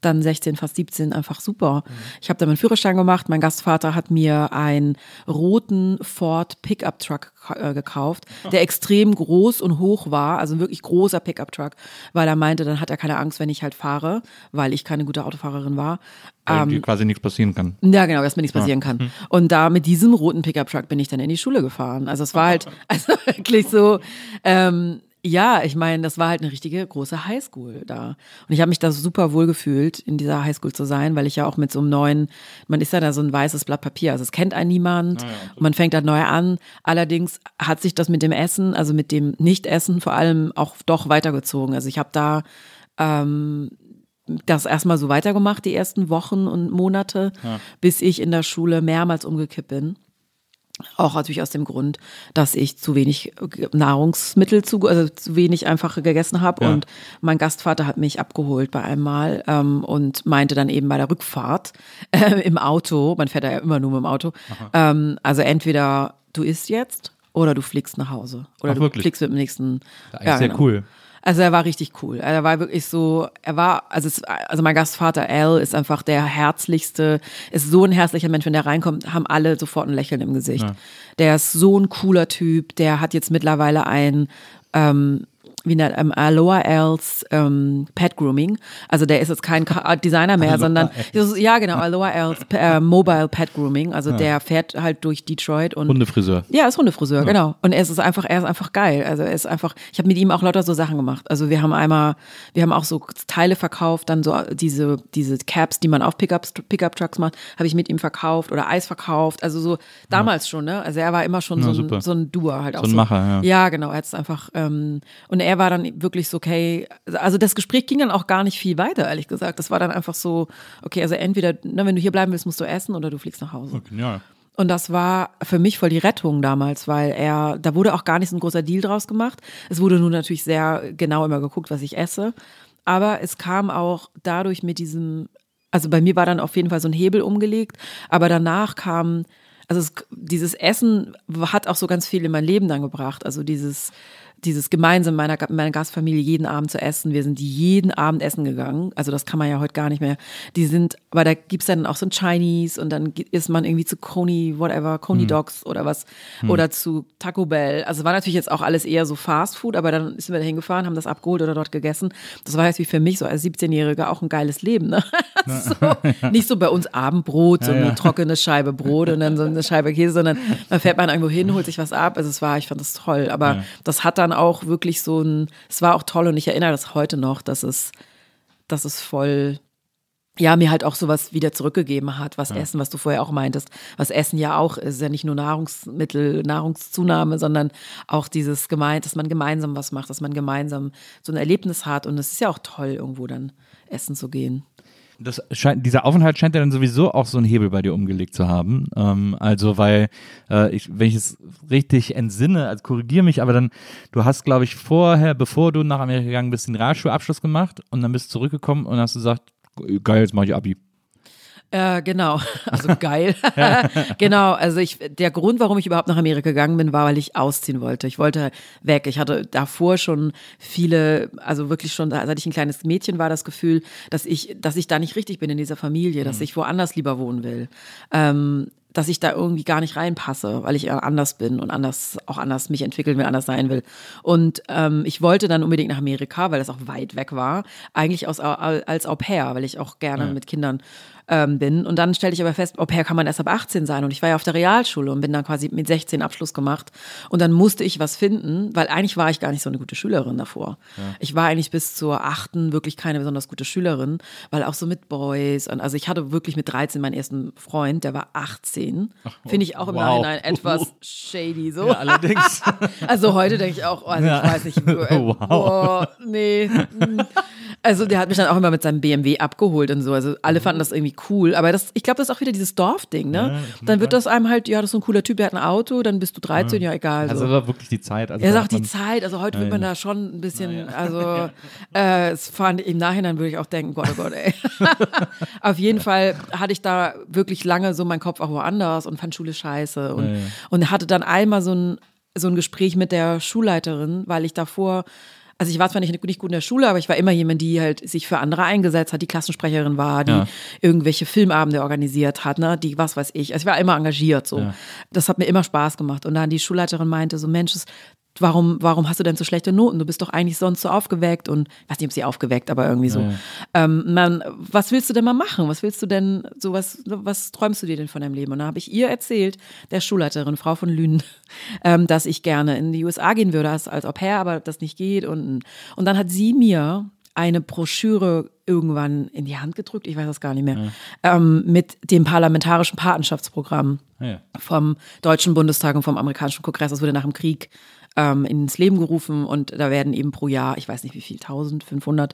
dann 16, fast 17 einfach super. Mhm. Ich habe dann meinen Führerschein gemacht, mein Gastvater hat mir einen roten Ford Pickup Truck äh, gekauft, der extrem groß und hoch war, also ein wirklich großer Pickup Truck, weil er meinte, dann hat er keine Angst, wenn ich halt fahre, weil ich keine gute Autofahrerin war. weil Ähm, quasi nichts passieren kann. ja, genau, dass mir nichts passieren kann. Und da mit diesem roten Pickup-Truck bin ich dann in die Schule gefahren. Also es war halt, also wirklich so, ähm, ja, ich meine, das war halt eine richtige große Highschool da. Und ich habe mich da super wohl gefühlt, in dieser Highschool zu sein, weil ich ja auch mit so einem neuen, man ist ja da so ein weißes Blatt Papier, also es kennt einen niemand und man fängt da neu an. Allerdings hat sich das mit dem Essen, also mit dem Nicht-Essen vor allem auch doch weitergezogen. Also ich habe da das erstmal so weitergemacht, die ersten Wochen und Monate, bis ich in der Schule mehrmals umgekippt bin. Auch natürlich aus dem Grund, dass ich zu wenig Nahrungsmittel, zu, also zu wenig einfach gegessen habe. Ja. Und mein Gastvater hat mich abgeholt bei einem Mal ähm, und meinte dann eben bei der Rückfahrt äh, im Auto, man fährt da ja immer nur mit dem Auto, ähm, also entweder du isst jetzt oder du fliegst nach Hause. Oder Ach, du wirklich? fliegst mit dem nächsten. Das ist sehr cool. Also er war richtig cool. Er war wirklich so, er war, also, es, also mein Gastvater Al ist einfach der herzlichste, ist so ein herzlicher Mensch, wenn der reinkommt, haben alle sofort ein Lächeln im Gesicht. Der ist so ein cooler Typ, der hat jetzt mittlerweile ein, ähm, wie nennt ähm, Aloha Els ähm, Pet Grooming. Also der ist jetzt kein Designer mehr, sondern ja genau Aloha Els äh, Mobile Pet Grooming. Also der fährt halt durch Detroit und Hundefriseur. ja, ist Hundefriseur, genau. Und er ist einfach, er ist einfach geil. Also er ist einfach, ich habe mit ihm auch lauter so Sachen gemacht. Also wir haben einmal, wir haben auch so Teile verkauft, dann so diese, diese Caps, die man auf Pickup, Pickup Trucks macht, habe ich mit ihm verkauft oder Eis verkauft. Also so damals schon, ne? Also er war immer schon Ja, so, ein, so ein Doer halt auch. So ein Macher, ja. Ja, genau. Er hat es einfach, ähm, und er war dann wirklich so, okay, also das Gespräch ging dann auch gar nicht viel weiter, ehrlich gesagt. Das war dann einfach so, okay, also entweder, ne, wenn du hier bleiben willst, musst du essen oder du fliegst nach Hause. Ja. Und das war für mich voll die Rettung damals, weil er, da wurde auch gar nicht so ein großer Deal draus gemacht. Es wurde nur natürlich sehr genau immer geguckt, was ich esse. Aber es kam auch dadurch mit diesem, also bei mir war dann auf jeden Fall so ein Hebel umgelegt, aber danach kam, also es, dieses Essen hat auch so ganz viel in mein Leben dann gebracht. Also dieses, dieses gemeinsam meiner, meiner Gastfamilie jeden Abend zu essen. Wir sind jeden Abend essen gegangen. Also das kann man ja heute gar nicht mehr. Die sind, aber da gibt's dann auch so ein Chinese und dann ist man irgendwie zu Coney, whatever, Coney Dogs oder was. Oder zu Taco Bell. Also war natürlich jetzt auch alles eher so Fast Food, aber dann sind wir da hingefahren, haben das abgeholt oder dort gegessen. Das war jetzt wie für mich so als 17-Jährige auch ein geiles Leben. Ne? so, nicht so bei uns Abendbrot, so eine ja. trockene Scheibe Brot und dann so eine Scheibe Käse, sondern dann fährt man irgendwo hin, holt sich was ab. Also es war, ich fand das toll. Aber Ja. das hat dann auch wirklich so ein, es war auch toll und ich erinnere das heute noch, dass es, dass es voll, ja, mir halt auch sowas wieder zurückgegeben hat, was Essen, was du vorher auch meintest, was Essen ja auch ist, ja nicht nur Nahrungsmittel, Nahrungszunahme, sondern auch dieses gemeint, dass man gemeinsam was macht, dass man gemeinsam so ein Erlebnis hat und es ist ja auch toll, irgendwo dann essen zu gehen. Das scheint, dieser Aufenthalt scheint ja dann sowieso auch so einen Hebel bei dir umgelegt zu haben. Ähm, also, weil, äh, ich, wenn ich es richtig entsinne, also korrigiere mich, aber dann, du hast, glaube ich, vorher, bevor du nach Amerika gegangen bist, den Realschulabschluss gemacht und dann bist du zurückgekommen und hast gesagt, geil, jetzt mache ich Abi. Äh, genau, also geil. genau, also ich, der Grund, warum ich überhaupt nach Amerika gegangen bin, war, weil ich ausziehen wollte. Ich wollte weg. Ich hatte davor schon viele, also wirklich schon, seit ich ein kleines Mädchen war, das Gefühl, dass ich, dass ich da nicht richtig bin in dieser Familie, dass ich woanders lieber wohnen will. Ähm, dass ich da irgendwie gar nicht reinpasse, weil ich ja anders bin und anders auch anders mich entwickeln will, anders sein will. Und ähm, ich wollte dann unbedingt nach Amerika, weil das auch weit weg war, eigentlich aus, als Au pair, weil ich auch gerne mit Kindern ähm, bin. Und dann stellte ich aber fest, Au pair kann man erst ab 18 sein. Und ich war ja auf der Realschule und bin dann quasi mit 16 Abschluss gemacht. Und dann musste ich was finden, weil eigentlich war ich gar nicht so eine gute Schülerin davor. Ich war eigentlich bis zur achten wirklich keine besonders gute Schülerin, weil auch so mit Boys und also ich hatte wirklich mit 13 meinen ersten Freund, der war 18. Finde ich auch im wow. Nachhinein etwas shady so. allerdings. Also heute denke ich auch, oh, also Ja. ich weiß nicht, äh, Wow. boah, nee. mm. Also der hat mich dann auch immer mit seinem BMW abgeholt und so. Also alle fanden das irgendwie cool. Aber das, ich glaube, das ist auch wieder dieses Dorfding, ne? dann wird das einem halt, ja, das ist so ein cooler Typ, der hat ein Auto, dann bist du 13, ja, egal. Also, So. das war wirklich die Zeit. Also, Er da sagt hat die Zeit, also heute wird Ja, man ja. da schon ein bisschen, also äh, es fand im Nachhinein würde ich auch denken, Gott, oh Gott, ey. Auf jeden Fall hatte ich da wirklich lange so meinen Kopf auch woanders und fand Schule scheiße und, Ja, ja. und hatte dann einmal so ein, so ein Gespräch mit der Schulleiterin, weil ich davor also ich war zwar nicht, nicht gut in der Schule, aber ich war immer jemand, die halt sich für andere eingesetzt hat, die Klassensprecherin war, die Ja. irgendwelche Filmabende organisiert hat, ne, die was weiß ich. Also ich war immer engagiert so. Ja. Das hat mir immer Spaß gemacht. Und dann die Schulleiterin meinte so, Mensch, es- warum, warum hast du denn so schlechte Noten? Du bist doch eigentlich sonst so aufgeweckt und ich weiß nicht, ob sie aufgeweckt, aber irgendwie so. Ähm, man, was willst du denn mal machen? Was willst du denn, so was, was träumst du dir denn von deinem Leben? Und dann habe ich ihr erzählt, der Schulleiterin, Frau von Lünen, ähm, dass ich gerne in die USA gehen würde als, als Au pair, aber das nicht geht. Und, und dann hat sie mir eine Broschüre irgendwann in die Hand gedrückt, ich weiß das gar nicht mehr, ähm, mit dem parlamentarischen Patenschaftsprogramm Ja, ja. vom Deutschen Bundestag und vom amerikanischen Kongress. Das wurde nach dem Krieg ähm, ins Leben gerufen und da werden eben pro Jahr, ich weiß nicht wie viel, 1500,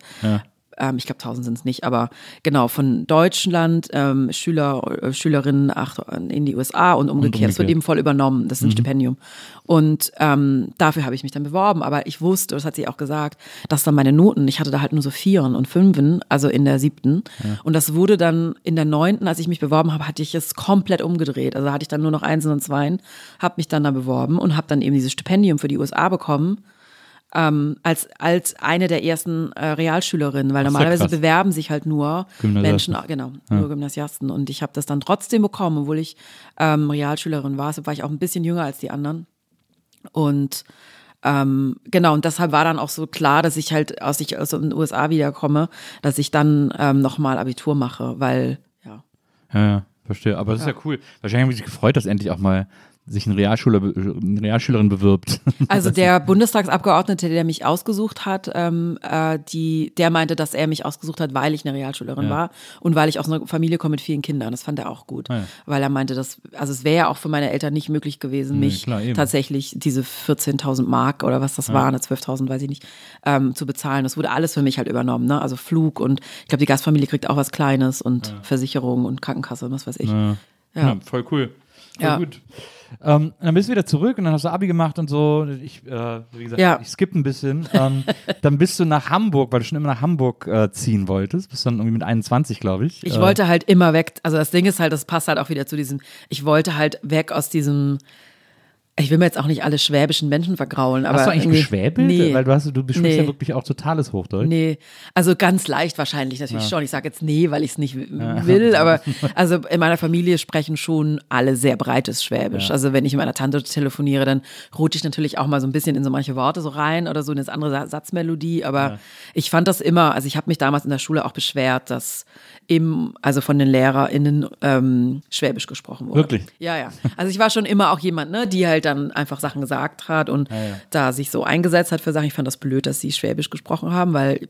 ähm, ich glaube 1000 sind es nicht, aber genau, von Deutschland ähm, Schüler, äh, Schülerinnen ach, in die USA und umgekehrt. Es wird umgekehrt. eben voll übernommen, das ist ein Stipendium. Und ähm, dafür habe ich mich dann beworben, aber ich wusste, das hat sie auch gesagt, dass dann meine Noten, ich hatte da halt nur so Vieren und Fünfen, also in der siebten. Und das wurde dann in der neunten, als ich mich beworben habe, hatte ich es komplett umgedreht. Also hatte ich dann nur noch Einsen und Zweien, habe mich dann da beworben und habe dann eben dieses Stipendium für die USA bekommen. Ähm, als, als eine der ersten äh, Realschülerinnen, weil Ach normalerweise krass. bewerben sich halt nur. Menschen, genau, nur Gymnasiasten. Und ich habe das dann trotzdem bekommen, obwohl ich ähm, Realschülerin war. So war ich auch ein bisschen jünger als die anderen. Und Ähm, genau, und deshalb war dann auch so klar, dass ich halt aus, ich aus den USA wiederkomme, dass ich dann ähm, nochmal Abitur mache, weil, ja. Ja, ja, verstehe. Aber das ist ja cool. Wahrscheinlich haben sie sich gefreut, dass endlich auch mal sich ein Realschüler, eine Realschülerin bewirbt. Also der Bundestagsabgeordnete, der mich ausgesucht hat, ähm, äh, die, der meinte, dass er mich ausgesucht hat, weil ich eine Realschülerin Ja. war und weil ich aus einer Familie komme mit vielen Kindern. Das fand er auch gut, Ah, ja. weil er meinte, dass also es wäre ja auch für meine Eltern nicht möglich gewesen, Nee, mich klar, tatsächlich diese 14.000 Mark oder was das waren, 12.000, weiß ich nicht, ähm, zu bezahlen. Das wurde alles für mich halt übernommen, ne? Also Flug und ich glaube, die Gastfamilie kriegt auch was Kleines und Versicherung und Krankenkasse und was weiß ich. Ja. Ja. voll cool. Voll Ja. gut. Ähm, dann bist du wieder zurück und dann hast du Abi gemacht und so. Ich, äh, wie gesagt, Ja. ich skippe ein bisschen. Ähm, dann bist du nach Hamburg, weil du schon immer nach Hamburg äh, ziehen wolltest. Bist dann irgendwie mit 21, glaube ich. Ich äh, wollte halt immer weg. Also das Ding ist halt, das passt halt auch wieder zu diesem, ich wollte halt weg aus diesem, ich will mir jetzt auch nicht alle schwäbischen Menschen vergraulen, aber. Hast du eigentlich geschwäbelt? Nee. Weil du, hast, du sprichst Nee. ja wirklich auch totales Hochdeutsch. Nee, also ganz leicht wahrscheinlich natürlich schon. Ich sage jetzt nee, weil ich es nicht will, aber also in meiner Familie sprechen schon alle sehr breites Schwäbisch. Also wenn ich mit meiner Tante telefoniere, dann rutsche ich natürlich auch mal so ein bisschen in so manche Worte so rein oder so in das andere Sa- Satzmelodie. Aber ich fand das immer, also ich habe mich damals in der Schule auch beschwert, dass im, also von den LehrerInnen ähm, Schwäbisch gesprochen wurde. Wirklich? Ja, ja. Also ich war schon immer auch jemand, ne, die halt dann einfach Sachen gesagt hat und da sich so eingesetzt hat für Sachen. Ich fand das blöd, dass sie Schwäbisch gesprochen haben, weil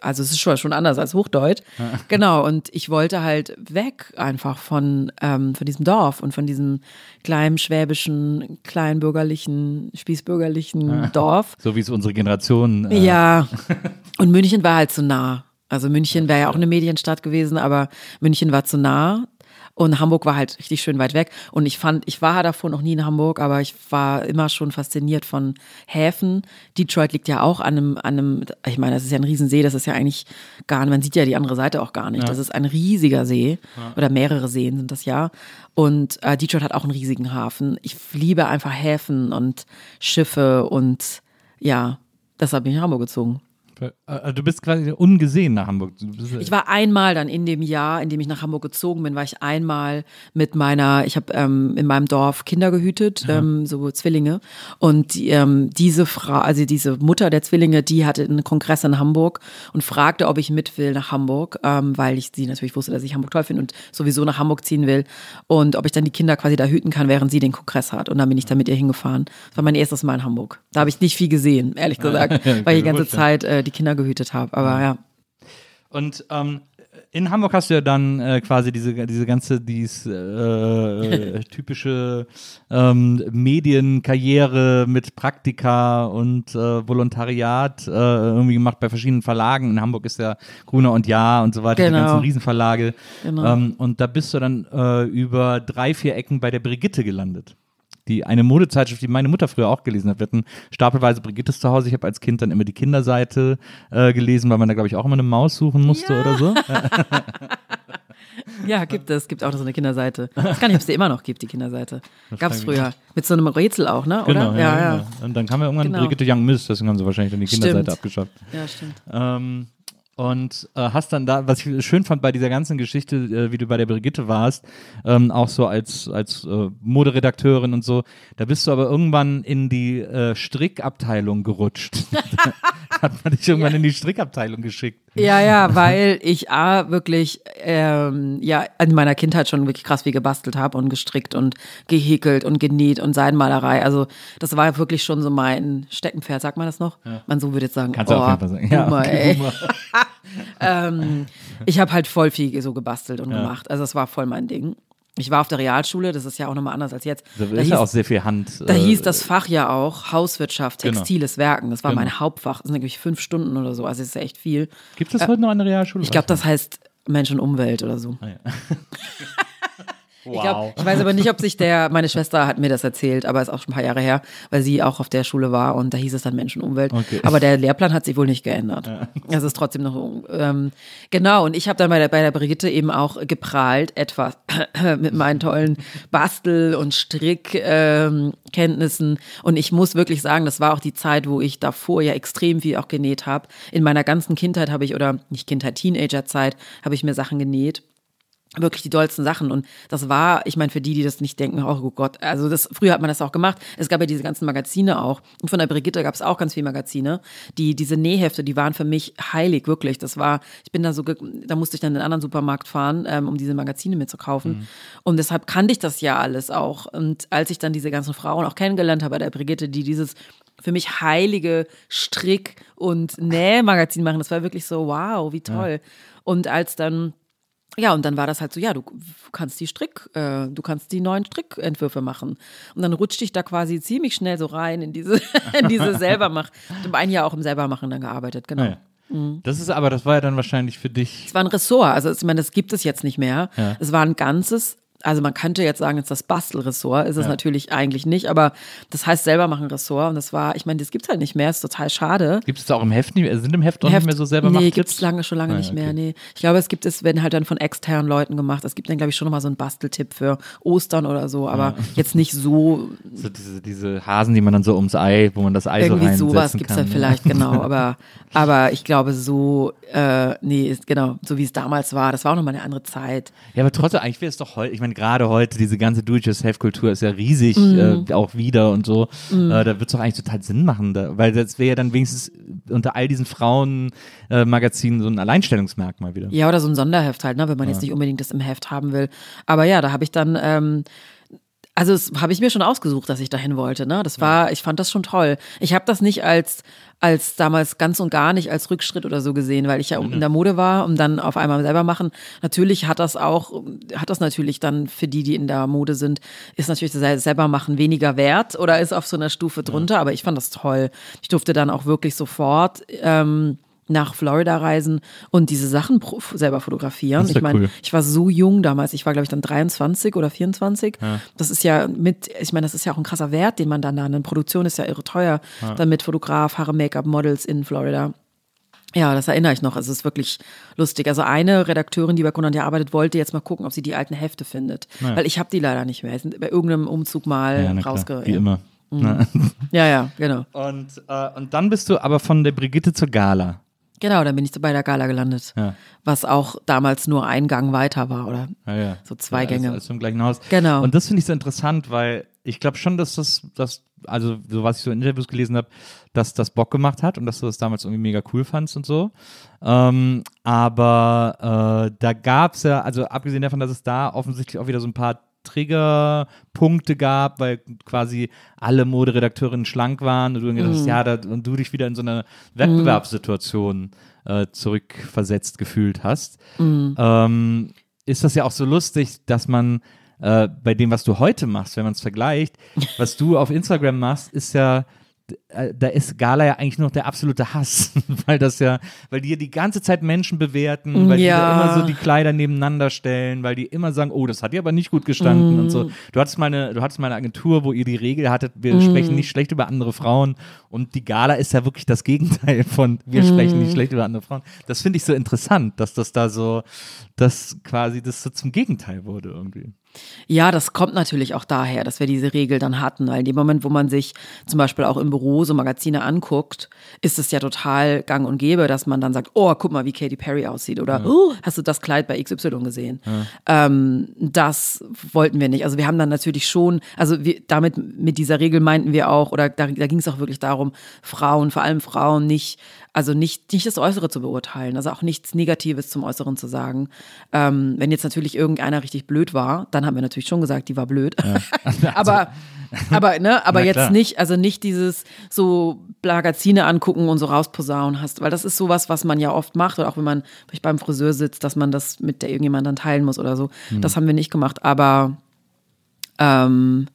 also es ist schon, schon anders als Hochdeutsch. Genau. Und ich wollte halt weg einfach von, ähm, von diesem Dorf und von diesem kleinen schwäbischen, kleinbürgerlichen, spießbürgerlichen Dorf. So wie es unsere Generation. Äh, Ja. Und München war halt zu nah. Also München wäre ja auch eine Medienstadt gewesen, aber München war zu nah. Und Hamburg war halt richtig schön weit weg. Und ich fand, ich war davor noch nie in Hamburg, aber ich war immer schon fasziniert von Häfen. Detroit liegt ja auch an einem, an einem, ich meine, das ist ja ein Riesensee, das ist ja eigentlich gar nicht, man sieht ja die andere Seite auch gar nicht. Das ist ein riesiger See. Oder mehrere Seen sind das ja. Und äh, Detroit hat auch einen riesigen Hafen. Ich liebe einfach Häfen und Schiffe und ja, deshalb bin ich nach Hamburg gezogen. Äh, du bist quasi ungesehen nach Hamburg. Bist, Ich war einmal dann in dem Jahr, in dem ich nach Hamburg gezogen bin, war ich einmal mit meiner, ich habe ähm, in meinem Dorf Kinder gehütet, ähm, so Zwillinge. Und ähm, diese Frau, also diese Mutter der Zwillinge, die hatte einen Kongress in Hamburg und fragte, ob ich mit will nach Hamburg, ähm, weil ich sie natürlich wusste, dass ich Hamburg toll finde und sowieso nach Hamburg ziehen will. Und ob ich dann die Kinder quasi da hüten kann, während sie den Kongress hat. Und dann bin ich da mit ihr hingefahren. Das war mein erstes Mal in Hamburg. Da habe ich nicht viel gesehen, ehrlich gesagt, weil ich die ganze. Zeit äh, die Kinder gehütet habe. Aber ja. Und ähm, in Hamburg hast du ja dann äh, quasi diese, diese ganze, dies, äh, typische ähm, Medienkarriere mit Praktika und äh, Volontariat äh, irgendwie gemacht bei verschiedenen Verlagen. In Hamburg ist ja Gruner und Ja und so weiter, die Genau. ganzen Riesenverlage. Genau. Ähm, und da bist du dann äh, über drei, vier Ecken bei der Brigitte gelandet. Die eine Modezeitschrift, die meine Mutter früher auch gelesen hat. Wir hatten stapelweise Brigittes zu Hause. Ich habe als Kind dann immer die Kinderseite äh, gelesen, weil man da, glaube ich, auch immer eine Maus suchen musste oder so. Ja, gibt es. Gibt auch so eine Kinderseite. Ich weiß gar nicht, ob es die immer noch gibt, die Kinderseite. Gab es früher. Mit so einem Rätsel auch, ne? Oder? Genau, ja, ja. genau. Und dann kam ja irgendwann Genau. Brigitte Young Miss, deswegen haben sie wahrscheinlich dann die Kinderseite Stimmt. abgeschafft. Ja, stimmt. Ähm, und äh, hast dann da, was ich schön fand bei dieser ganzen Geschichte, äh, wie du bei der Brigitte warst, ähm, auch so als, als äh, Moderedakteurin und so, da bist du aber irgendwann in die äh, Strickabteilung gerutscht. hat man dich irgendwann in die Strickabteilung geschickt. Ja, ja, weil ich A, wirklich, ähm, ja, in meiner Kindheit schon wirklich krass viel gebastelt habe und gestrickt und gehäkelt und genäht und Seidenmalerei. Also, das war wirklich schon so mein Steckenpferd, sagt man das noch? Man so würde jetzt sagen, Kannst du oh, auf jeden Fall sagen. Ja, Boomer, okay, ey. Boomer. ähm, ich habe halt voll viel so gebastelt und gemacht. Also, das war voll mein Ding. Ich war auf der Realschule, das ist ja auch nochmal anders als jetzt. Da Da ist ja auch hieß, sehr viel Hand. da äh, hieß das Fach ja auch Hauswirtschaft, Genau. textiles Werken. Das war Genau. mein Hauptfach. Das sind nämlich fünf Stunden oder so. Also, ist ja echt viel. Gibt es heute noch eine Realschule? Ich glaube, das heißt Mensch und Umwelt oder so. Ich, glaub, ich weiß aber nicht, ob sich der, meine Schwester hat mir das erzählt, aber ist auch schon ein paar Jahre her, weil sie auch auf der Schule war und da hieß es dann Mensch und Umwelt. Okay. Aber der Lehrplan hat sich wohl nicht geändert. Es ist trotzdem noch, ähm, genau. Und ich habe dann bei der, bei der Brigitte eben auch geprahlt, etwas mit meinen tollen Bastel- und Strickkenntnissen. Ähm, und ich muss wirklich sagen, das war auch die Zeit, wo ich davor ja extrem viel auch genäht habe. In meiner ganzen Kindheit habe ich, oder nicht Kindheit, Teenagerzeit, habe ich mir Sachen genäht. Wirklich die dollsten Sachen. Und das war, ich meine, für die, die das nicht denken, oh Gott, also das, früher hat man das auch gemacht. Es gab ja diese ganzen Magazine auch. Und von der Brigitte gab es auch ganz viele Magazine. Die, diese Nähhefte, die waren für mich heilig, wirklich. Das war, ich bin da so, da musste ich dann in einen anderen Supermarkt fahren, ähm, um diese Magazine mitzukaufen. Und deshalb kannte ich das ja alles auch. Und als ich dann diese ganzen Frauen auch kennengelernt habe bei der Brigitte, die dieses für mich heilige Strick- und Nähmagazin machen, das war wirklich so, wow, wie toll. Und als dann ja, und dann war das halt so, ja, du kannst die Strick, äh, du kannst die neuen Strickentwürfe machen. Und dann rutschte ich da quasi ziemlich schnell so rein in diese, in diese Selbermach. Ich habe ein Jahr auch im Selbermachen dann gearbeitet, genau. Ah, ja. Das ist aber, das war ja dann wahrscheinlich für dich. Es war ein Ressort, also ich meine, das gibt es jetzt nicht mehr. Ja. Es war ein ganzes, also man könnte jetzt sagen, es ist das Bastelressort, ist es Ja. natürlich eigentlich nicht, aber das heißt selber machen Ressort und das war, ich meine, das gibt's halt nicht mehr, ist total schade. Gibt es da auch im Heft nicht, sind im Heft auch nicht mehr so selber Nee, Machttipps? gibt's lange, schon lange Ah, nicht mehr. okay. Nee. Ich glaube, es gibt es, wenn halt dann von externen Leuten gemacht. Es gibt dann, glaube ich, schon nochmal so einen Basteltipp für Ostern oder so, aber jetzt nicht so, So diese, diese Hasen, die man dann so ums Ei, wo man das Ei irgendwie so reinsetzen sowas gibt's kann. dann ne? vielleicht, genau. Aber, aber ich glaube, so, äh, nee, ist, genau, so wie es damals war, das war auch nochmal eine andere Zeit. Ja, aber trotzdem, eigentlich wäre es doch heute, ich meine, gerade heute, diese ganze Do-it-yourself-Kultur ist ja riesig, Mhm. äh, auch wieder und so. Äh, da wird es doch eigentlich total Sinn machen, da, weil das wäre ja dann wenigstens unter all diesen Frauen-Magazinen so ein Alleinstellungsmerkmal wieder. Ja, oder so ein Sonderheft halt, ne, wenn man jetzt nicht unbedingt das im Heft haben will. Aber ja, da habe ich dann, ähm, also das habe ich mir schon ausgesucht, dass ich dahin wollte. Ne? Das war, ich fand das schon toll. Ich habe das nicht als als damals ganz und gar nicht als Rückschritt oder so gesehen, weil ich ja in der Mode war und dann auf einmal selber machen. Natürlich hat das auch, hat das natürlich dann für die, die in der Mode sind, ist natürlich das selber machen weniger wert oder ist auf so einer Stufe drunter. Aber ich fand das toll. Ich durfte dann auch wirklich sofort ähm, nach Florida reisen und diese Sachen selber fotografieren. Ich ja meine, cool. ich war so jung damals. Ich war, glaube ich, dann 23 oder 24. Das ist ja mit, ich meine, das ist ja auch ein krasser Wert, den man dann da, eine Produktion ist ja irre teuer, dann mit Fotograf, Haare, Make-up, Models in Florida. Ja, das erinnere ich noch. Es ist wirklich lustig. Also eine Redakteurin, die bei Conan ja arbeitet, wollte jetzt mal gucken, ob sie die alten Hefte findet. Weil ich habe die leider nicht mehr. Die sind bei irgendeinem Umzug mal Ja, rausge... wie ja. immer. Na. Ja, ja, genau. Und, äh, und dann bist du aber von der Brigitte zur Gala. Genau, dann bin ich so bei der Gala gelandet. Ja. Was auch damals nur ein Gang weiter war, oder? Ja, ja. So zwei ja, Gänge. Alles, alles im gleichen Haus. Genau. Und das finde ich so interessant, weil ich glaube schon, dass das, das, also so was ich so in Interviews gelesen habe, dass das Bock gemacht hat und dass du das damals irgendwie mega cool fandst und so. Ähm, aber äh, da gab es ja, also abgesehen davon, dass es da offensichtlich auch wieder so ein paar Triggerpunkte gab, weil quasi alle Moderedakteurinnen schlank waren und du gedacht Mhm. hast, ja, da, und du dich wieder in so eine Wettbewerbssituation äh, zurückversetzt gefühlt hast, Mhm. ähm, ist das ja auch so lustig, dass man äh, bei dem, was du heute machst, wenn man es vergleicht, was du auf Instagram machst, ist ja da ist Gala ja eigentlich nur noch der absolute Hass, weil das ja, weil die ja die ganze Zeit Menschen bewerten, weil die Ja. da immer so die Kleider nebeneinander stellen, weil die immer sagen, oh, das hat dir aber nicht gut gestanden und so. Du hattest meine, du hattest meine Agentur, wo ihr die Regel hattet, wir sprechen nicht schlecht über andere Frauen und die Gala ist ja wirklich das Gegenteil von wir sprechen nicht schlecht über andere Frauen. Das finde ich so interessant, dass das da so, dass quasi das so zum Gegenteil wurde irgendwie. Ja, das kommt natürlich auch daher, dass wir diese Regel dann hatten, weil in dem Moment, wo man sich zum Beispiel auch im Büro so Magazine anguckt, ist es ja total gang und gäbe, dass man dann sagt, oh, guck mal, wie Katy Perry aussieht oder oh, hast du das Kleid bei XY gesehen? Ähm, das wollten wir nicht. Also wir haben dann natürlich schon, also wir, damit mit dieser Regel meinten wir auch, oder da, da ging es auch wirklich darum, Frauen, vor allem Frauen nicht, also nicht, nicht das Äußere zu beurteilen, also auch nichts Negatives zum Äußeren zu sagen. Ähm, wenn jetzt natürlich irgendeiner richtig blöd war, dann haben wir natürlich schon gesagt, die war blöd. aber aber ne, aber jetzt nicht, also nicht dieses so Magazine angucken und so rausposaunen hast, weil das ist sowas, was man ja oft macht oder auch wenn man beim Friseur sitzt, dass man das mit der irgendjemand dann teilen muss oder so. Hm. Das haben wir nicht gemacht, aber ähm,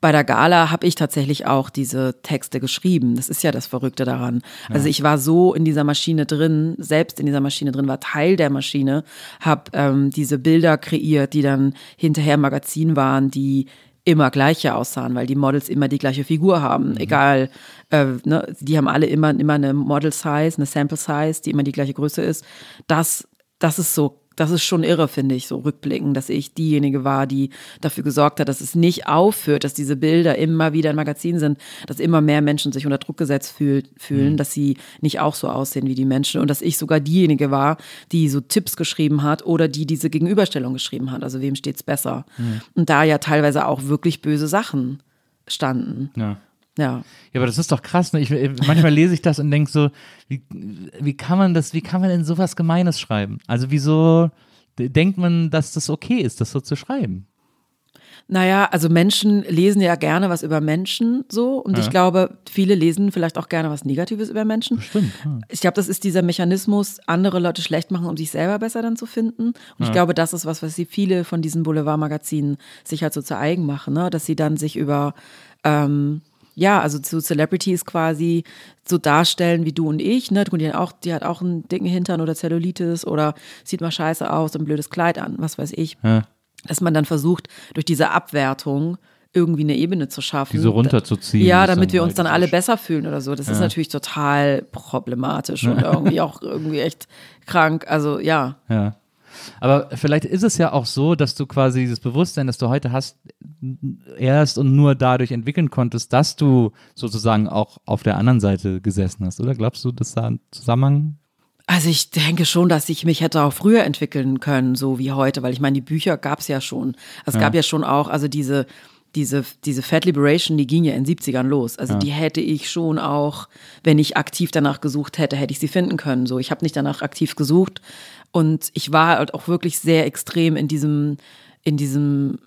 bei der Gala habe ich tatsächlich auch diese Texte geschrieben. Das ist ja das Verrückte daran. Also ich war so in dieser Maschine drin, selbst in dieser Maschine drin, war Teil der Maschine, habe ähm, diese Bilder kreiert, die dann hinterher im Magazin waren, die immer gleiche aussahen, weil die Models immer die gleiche Figur haben. Egal, äh, ne, die haben alle immer, immer eine Model Size, eine Sample Size, die immer die gleiche Größe ist. Das, das ist so das ist schon irre, finde ich, so rückblickend, dass ich diejenige war, die dafür gesorgt hat, dass es nicht aufhört, dass diese Bilder immer wieder im Magazin sind, dass immer mehr Menschen sich unter Druck gesetzt fühl, fühlen, Mhm. dass sie nicht auch so aussehen wie die Menschen und dass ich sogar diejenige war, die so Tipps geschrieben hat oder die diese Gegenüberstellung geschrieben hat. Also wem steht's besser? Mhm. Und da ja teilweise auch wirklich böse Sachen standen. Ja. Ja. Ja, aber das ist doch krass. Ne? Ich, manchmal lese ich das und denke so, wie, wie kann man das, wie kann man denn sowas Gemeines schreiben? Also wieso denkt man, dass das okay ist, das so zu schreiben? Naja, also Menschen lesen ja gerne was über Menschen so und ich glaube, viele lesen vielleicht auch gerne was Negatives über Menschen. Stimmt. Ja. Ich glaube, das ist dieser Mechanismus, andere Leute schlecht machen, um sich selber besser dann zu finden. Und ich glaube, das ist was, was sie viele von diesen Boulevardmagazinen sich halt so zu eigen machen, ne? dass sie dann sich über ähm, ja, also zu Celebrities quasi so darstellen wie du und ich, ne? Die, hat auch, die hat auch einen dicken Hintern oder Zellulitis oder sieht mal scheiße aus, ein blödes Kleid an, was weiß ich. Ja. Dass man dann versucht, durch diese Abwertung irgendwie eine Ebene zu schaffen. Die so runterzuziehen, Ja, damit wir uns dann alle besser fühlen oder so. Das ist natürlich total problematisch und irgendwie auch irgendwie echt krank. Also ja. Ja. Aber vielleicht ist es ja auch so, dass du quasi dieses Bewusstsein, das du heute hast, erst und nur dadurch entwickeln konntest, dass du sozusagen auch auf der anderen Seite gesessen hast, oder? Glaubst du, dass da ein Zusammenhang? Also ich denke schon, dass ich mich hätte auch früher entwickeln können, so wie heute, weil ich meine, die Bücher gab es ja schon. Also es gab ja schon auch, also diese, diese, diese Fat Liberation, die ging ja in den 70ern los. Also die hätte ich schon auch, wenn ich aktiv danach gesucht hätte, hätte ich sie finden können. So, ich habe nicht danach aktiv gesucht und ich war halt auch wirklich sehr extrem in diesem, in diesem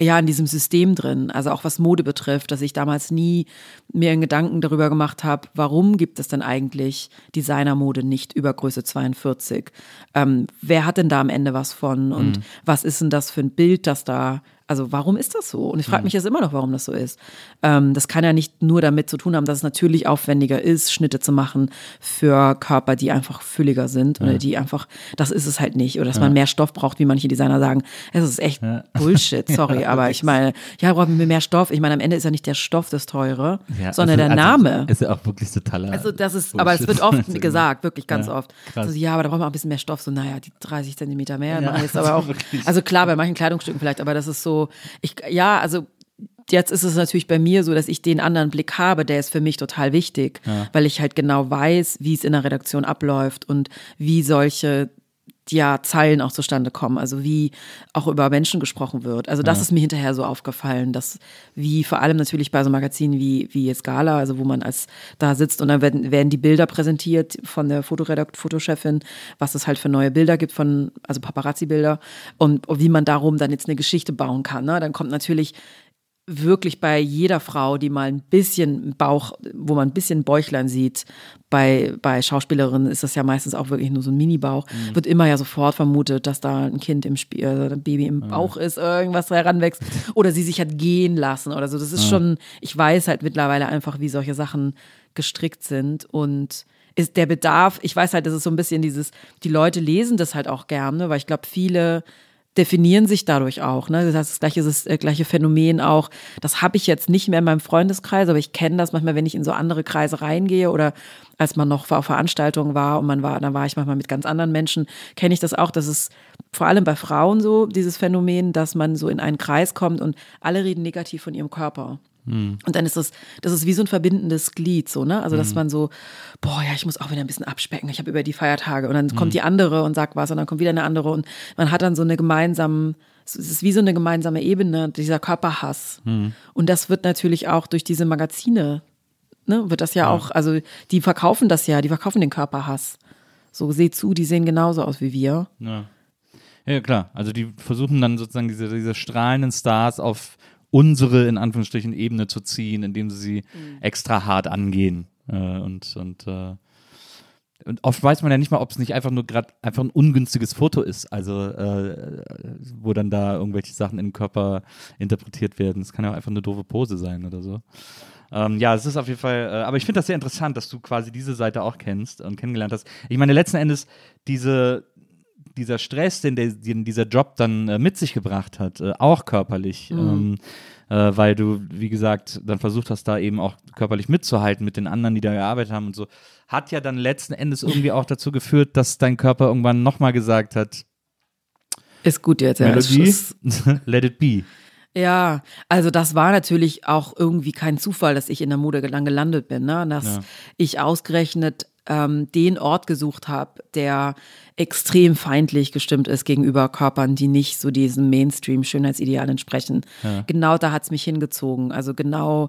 ja, in diesem System drin, also auch was Mode betrifft, dass ich damals nie mir einen Gedanken darüber gemacht habe, warum gibt es denn eigentlich Designermode nicht über Größe 42? Ähm, wer hat denn da am Ende was von? Und was ist denn das für ein Bild, das da, also warum ist das so? Und ich frage mich jetzt immer noch, warum das so ist. Ähm, das kann ja nicht nur damit zu tun haben, dass es natürlich aufwendiger ist, Schnitte zu machen für Körper, die einfach fülliger sind oder die einfach, das ist es halt nicht. Oder dass man mehr Stoff braucht, wie manche Designer sagen. Es ist echt Bullshit, sorry. aber ich meine, ja, brauchen wir mehr Stoff. Ich meine, am Ende ist ja nicht der Stoff das Teure, sondern der also, Name. Ist ja auch wirklich totaler. Also das ist, aber es wird oft gesagt, wirklich ganz Ja, oft. Also, ja, aber da brauchen wir auch ein bisschen mehr Stoff. So, naja, die 30 Zentimeter mehr Ja, jetzt aber auch. Also klar, bei manchen Kleidungsstücken vielleicht, aber das ist so, ich, ja, also jetzt ist es natürlich bei mir so, dass ich den anderen Blick habe, der ist für mich total wichtig, weil ich halt genau weiß, wie es in der Redaktion abläuft und wie solche ja, Zeilen auch zustande kommen, also wie auch über Menschen gesprochen wird. Also das ist mir hinterher so aufgefallen, dass wie vor allem natürlich bei so Magazinen wie, wie jetzt Gala, also wo man als da sitzt und dann werden, werden die Bilder präsentiert von der Fotoredakt, Fotochefin, was es halt für neue Bilder gibt von, also Paparazzi-Bilder und wie man darum dann jetzt eine Geschichte bauen kann. Ne? Dann kommt natürlich wirklich bei jeder Frau, die mal ein bisschen Bauch, wo man ein bisschen Bäuchlein sieht, bei, bei Schauspielerinnen ist das ja meistens auch wirklich nur so ein Mini-Bauch, wird immer ja sofort vermutet, dass da ein Kind im Spiel, also ein Baby im Bauch ist, irgendwas heranwächst oder sie sich hat gehen lassen oder so. Das ist schon, ich weiß halt mittlerweile einfach, wie solche Sachen gestrickt sind und ist der Bedarf, ich weiß halt, das ist so ein bisschen dieses, die Leute lesen das halt auch gerne, weil ich glaube, viele definieren sich dadurch auch. Ne? Das heißt, das gleiche, das äh, gleiche Phänomen auch. Das habe ich jetzt nicht mehr in meinem Freundeskreis, aber ich kenne das manchmal, wenn ich in so andere Kreise reingehe oder als man noch auf Veranstaltungen war und man war, dann war ich manchmal mit ganz anderen Menschen, kenne ich das auch, dass es vor allem bei Frauen so, dieses Phänomen, dass man so in einen Kreis kommt und alle reden negativ von ihrem Körper. Und dann ist das, das ist wie so ein verbindendes Glied, so, ne? Also, dass man so, boah, ja, ich muss auch wieder ein bisschen abspecken. Ich habe über die Feiertage. Und dann kommt die andere und sagt was und dann kommt wieder eine andere. Und man hat dann so eine gemeinsame, es ist wie so eine gemeinsame Ebene, dieser Körperhass. Und das wird natürlich auch durch diese Magazine, ne, wird das ja, auch, also die verkaufen das ja, die verkaufen den Körperhass. So, seht zu, die sehen genauso aus wie wir. Ja. ja, klar. Also die versuchen dann sozusagen diese, diese strahlenden Stars auf unsere, in Anführungsstrichen, Ebene zu ziehen, indem sie sie extra hart angehen. Äh, und und, äh, und oft weiß man ja nicht mal, ob es nicht einfach nur gerade einfach ein ungünstiges Foto ist, also äh, wo dann da irgendwelche Sachen den Körper interpretiert werden. Es kann ja auch einfach eine doofe Pose sein oder so. Ähm, ja, es ist auf jeden Fall, äh, aber ich finde das sehr interessant, dass du quasi diese Seite auch kennst und kennengelernt hast. Ich meine, letzten Endes, diese, dieser Stress, den, der, den dieser Job dann äh, mit sich gebracht hat, äh, auch körperlich, ähm, äh, weil du, wie gesagt, dann versucht hast, da eben auch körperlich mitzuhalten mit den anderen, die da gearbeitet haben und so, hat ja dann letzten Endes irgendwie auch dazu geführt, dass dein Körper irgendwann nochmal gesagt hat, Ist gut jetzt, ja. ist- Melodie, Let It Be. Ja, also das war natürlich auch irgendwie kein Zufall, dass ich in der Mode lang gelandet bin, ne? dass Ja. ich ausgerechnet ähm, den Ort gesucht habe, der extrem feindlich gestimmt ist gegenüber Körpern, die nicht so diesem Mainstream-Schönheitsideal entsprechen. Genau da hat's mich hingezogen. Also genau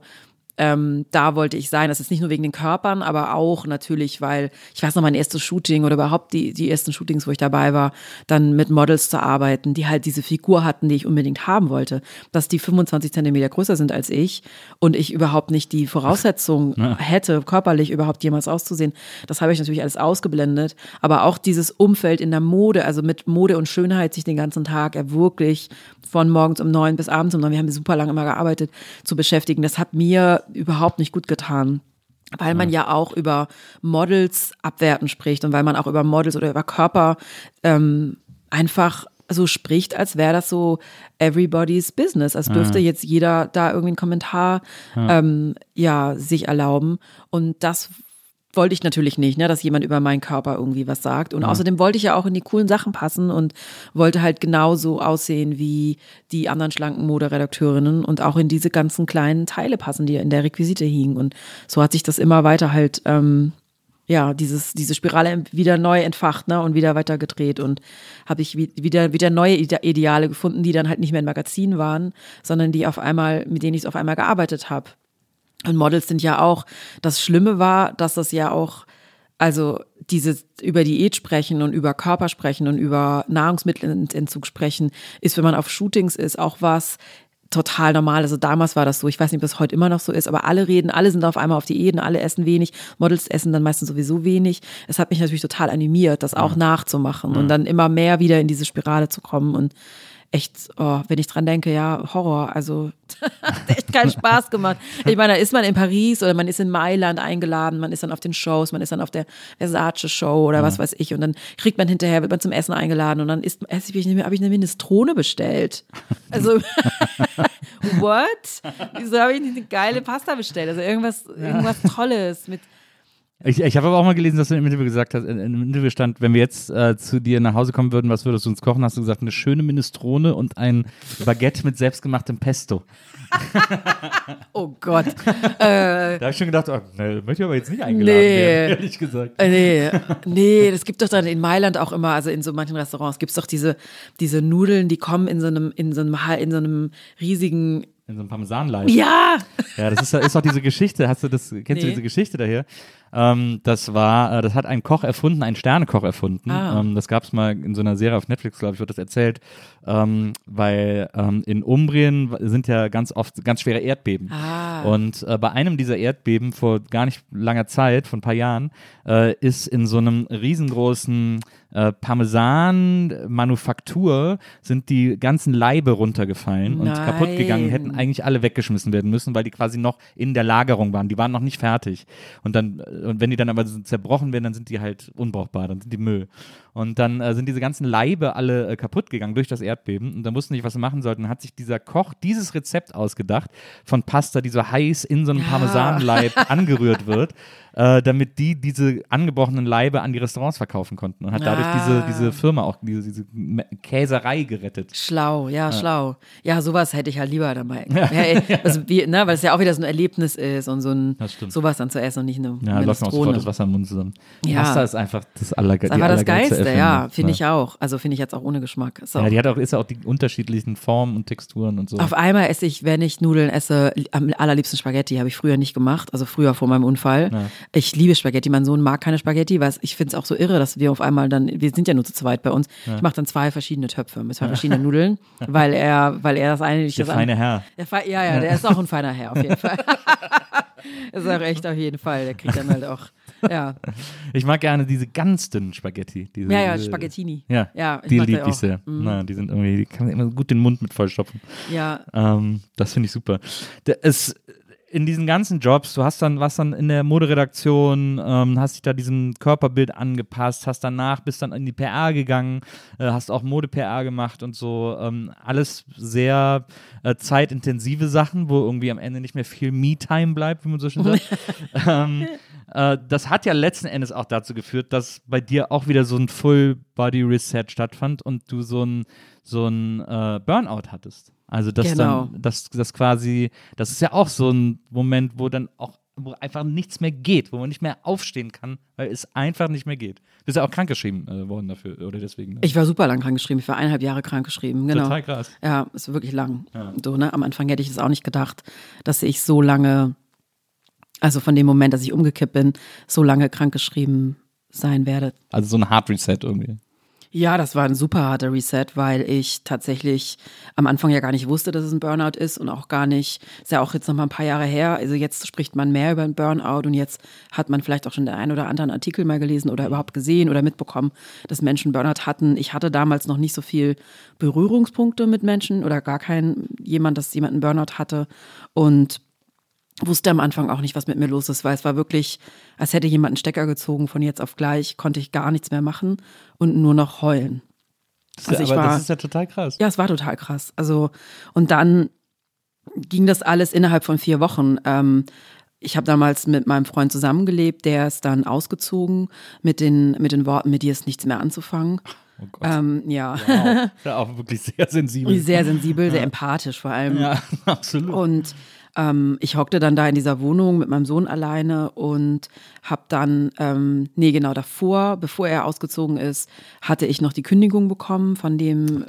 ähm, da wollte ich sein. Das ist nicht nur wegen den Körpern, aber auch natürlich, weil ich weiß noch, mein erstes Shooting oder überhaupt die, die ersten Shootings, wo ich dabei war, dann mit Models zu arbeiten, die halt diese Figur hatten, die ich unbedingt haben wollte. Dass die 25 Zentimeter größer sind als ich und ich überhaupt nicht die Voraussetzung hätte, körperlich überhaupt jemals auszusehen. Das habe ich natürlich alles ausgeblendet. Aber auch dieses Umfeld in der Mode, also mit Mode und Schönheit sich den ganzen Tag ja wirklich von morgens um neun bis abends um neun, wir haben super lange immer gearbeitet, zu beschäftigen, das hat mir überhaupt nicht gut getan. Weil man ja auch über Models abwerten spricht und weil man auch über Models oder über Körper ähm, einfach so spricht, als wäre das so everybody's business, als dürfte jetzt jeder da irgendwie einen Kommentar ähm, ja sich erlauben. Und das wollte ich natürlich nicht, ne, dass jemand über meinen Körper irgendwie was sagt. Und außerdem wollte ich ja auch in die coolen Sachen passen und wollte halt genauso aussehen wie die anderen schlanken Moderedakteurinnen und auch in diese ganzen kleinen Teile passen, die in der Requisite hingen. Und so hat sich das immer weiter halt, ähm, ja, dieses, diese Spirale wieder neu entfacht, ne, und wieder weiter gedreht und habe ich wi- wieder, wieder neue Ide- Ideale gefunden, die dann halt nicht mehr in Magazinen waren, sondern die auf einmal, mit denen ich auf einmal gearbeitet habe. Und Models sind ja auch, das Schlimme war, dass das ja auch, also dieses über Diät sprechen und über Körper sprechen und über Nahrungsmittelentzug sprechen, ist, wenn man auf Shootings ist, auch was total normal. Also damals war das so. Ich weiß nicht, ob das heute immer noch so ist, aber alle reden, alle sind auf einmal auf Diäten, alle essen wenig. Models essen dann meistens sowieso wenig. Es hat mich natürlich total animiert, das auch nachzumachen und dann immer mehr wieder in diese Spirale zu kommen und echt, oh, wenn ich dran denke, ja, Horror. Also hat echt keinen Spaß gemacht. Ich meine, da ist man in Paris oder man ist in Mailand eingeladen, man ist dann auf den Shows, man ist dann auf der Versace-Show oder was weiß ich. Und dann kriegt man hinterher, wird man zum Essen eingeladen und dann ist, habe ich, eine- hab ich eine Minestrone bestellt. Also, what? Wieso habe ich nicht eine geile Pasta bestellt? Also irgendwas, irgendwas Tolles mit Ich, ich habe aber auch mal gelesen, dass du im Interview gesagt hast, in, in einem Interview stand, wenn wir jetzt äh, zu dir nach Hause kommen würden, was würdest du uns kochen? Hast du gesagt, eine schöne Minestrone und ein Baguette mit selbstgemachtem Pesto. Oh Gott. äh, Da habe ich schon gedacht, oh, ne, möchte ich aber jetzt nicht eingeladen Nee. werden, ehrlich gesagt. Äh, Nee, nee, das gibt doch dann in Mailand auch immer, also in so manchen Restaurants gibt's doch diese, diese Nudeln, die kommen in so einem, in so einem, in so einem riesigen, In so einem Parmesanleib. ja, Ja, das ist, ist doch diese Geschichte. Hast du das, kennst du Nee. diese Geschichte daher? Ähm, das war, äh, das hat ein Koch erfunden, ein Sternekoch erfunden. Ah. Ähm, das gab es mal in so einer Serie auf Netflix, glaube ich, wird das erzählt. Ähm, weil ähm, in Umbrien sind ja ganz oft ganz schwere Erdbeben. Ah. Und äh, bei einem dieser Erdbeben vor gar nicht langer Zeit, vor ein paar Jahren, äh, ist in so einem riesengroßen äh, Parmesan-Manufaktur sind die ganzen Leibe runtergefallen und Nein. kaputt gegangen, hätten eigentlich alle weggeschmissen werden müssen, weil die quasi noch in der Lagerung waren. Die waren noch nicht fertig. Und dann, und wenn die dann aber zerbrochen werden, dann sind die halt unbrauchbar, dann sind die Müll. Und dann äh, sind diese ganzen Leibe alle äh, kaputt gegangen durch das Erdbeben und dann wussten nicht, was sie machen sollten. Dann hat sich dieser Koch dieses Rezept ausgedacht von Pasta, die so heiß in so einem Ja. Parmesanleib angerührt wird, äh, damit die diese angebrochenen Leibe an die Restaurants verkaufen konnten und hat dadurch Ah. diese, diese Firma auch, diese, diese Käserei gerettet. schlau, ja, schlau. Ja, sowas hätte ich halt lieber dabei. Ja, ey, also wie, ne, weil es ja auch wieder so ein Erlebnis ist und so ein, sowas dann zu essen und nicht eine Ja, mir auch sofort das Wasser im Mund zusammen. Ja. Pasta ist einfach das Allerge Das einfach das allergeilste Geilste, Erfindung. ja, finde ich auch. Also finde ich jetzt auch ohne Geschmack. Ist auch Ja, die hat auch, ist ja auch die unterschiedlichen Formen und Texturen und so. Auf einmal esse ich, wenn ich Nudeln esse, am allerliebsten Spaghetti. Habe ich früher nicht gemacht, also früher vor meinem Unfall. Ich liebe Spaghetti. Mein Sohn mag keine Spaghetti, weil ich finde es auch so irre, dass wir auf einmal dann, wir sind ja nur zu zweit bei uns. Ich mache dann zwei verschiedene Töpfe mit zwei verschiedenen Nudeln, weil er, weil er das eine nicht der das feine. Herr. Der ja, ja, der ist auch ein feiner Herr, auf jeden Fall. ist auch echt auf jeden Fall. Der kriegt dann halt auch, ja. Ich mag gerne diese ganz dünnen Spaghetti. Diese, Ja, ja, Spaghettini. Ja, Ja, die liebe ich sehr. Mhm. Na, die sind irgendwie, die kann man immer gut den Mund mit vollstopfen. Ja, Ähm, das finde ich super. Es, in diesen ganzen Jobs, du hast dann, was dann in der Moderedaktion, ähm, hast dich da diesem Körperbild angepasst, hast danach, bist dann in die PR gegangen, äh, hast auch Mode-PR gemacht und so. Ähm, alles sehr äh, zeitintensive Sachen, wo irgendwie am Ende nicht mehr viel Me-Time bleibt, wie man so schön sagt. ähm, äh, das hat ja letzten Endes auch dazu geführt, dass bei dir auch wieder so ein Full-Body-Reset stattfand und du so ein, so ein äh, Burnout hattest. Also das Genau. dann, das, das quasi, das ist ja auch so ein Moment, wo dann auch, wo einfach nichts mehr geht, wo man nicht mehr aufstehen kann, weil es einfach nicht mehr geht. Du bist ja auch krankgeschrieben äh, worden dafür, oder deswegen. Ne? Ich war super lang krankgeschrieben. Ich war eineinhalb Jahre krankgeschrieben. Genau. Total krass. Ja, ist wirklich lang. So, ne? Am Anfang hätte ich es auch nicht gedacht, dass ich so lange, also von dem Moment, dass ich umgekippt bin, so lange krankgeschrieben sein werde. Also so ein Hard Reset irgendwie. Ja, das war ein super harter Reset, weil ich tatsächlich am Anfang ja gar nicht wusste, dass es ein Burnout ist und auch gar nicht, ist ja auch jetzt noch mal ein paar Jahre her, also jetzt spricht man mehr über ein Burnout und jetzt hat man vielleicht auch schon den einen oder anderen Artikel mal gelesen oder überhaupt gesehen oder mitbekommen, dass Menschen Burnout hatten. Ich hatte damals noch nicht so viel Berührungspunkte mit Menschen oder gar kein jemand, dass jemand einen Burnout hatte und wusste am Anfang auch nicht, was mit mir los ist, weil es war wirklich, als hätte jemand einen Stecker gezogen von jetzt auf gleich, konnte ich gar nichts mehr machen und nur noch heulen. Also ich aber war, das ist ja total krass. ja, es war total krass. Also und dann ging das alles innerhalb von vier Wochen. Ähm, ich habe damals mit meinem Freund zusammengelebt, der ist dann ausgezogen mit den mit den Worten, mit dir ist nichts mehr anzufangen. Oh Gott. Ähm, ja, Wow. Ja, auch wirklich sehr sensibel. sehr sensibel, sehr empathisch vor allem. Ja, absolut. Und ähm, ich hockte dann da in dieser Wohnung mit meinem Sohn alleine und habe dann, ähm, nee, genau davor, bevor er ausgezogen ist, hatte ich noch die Kündigung bekommen von dem,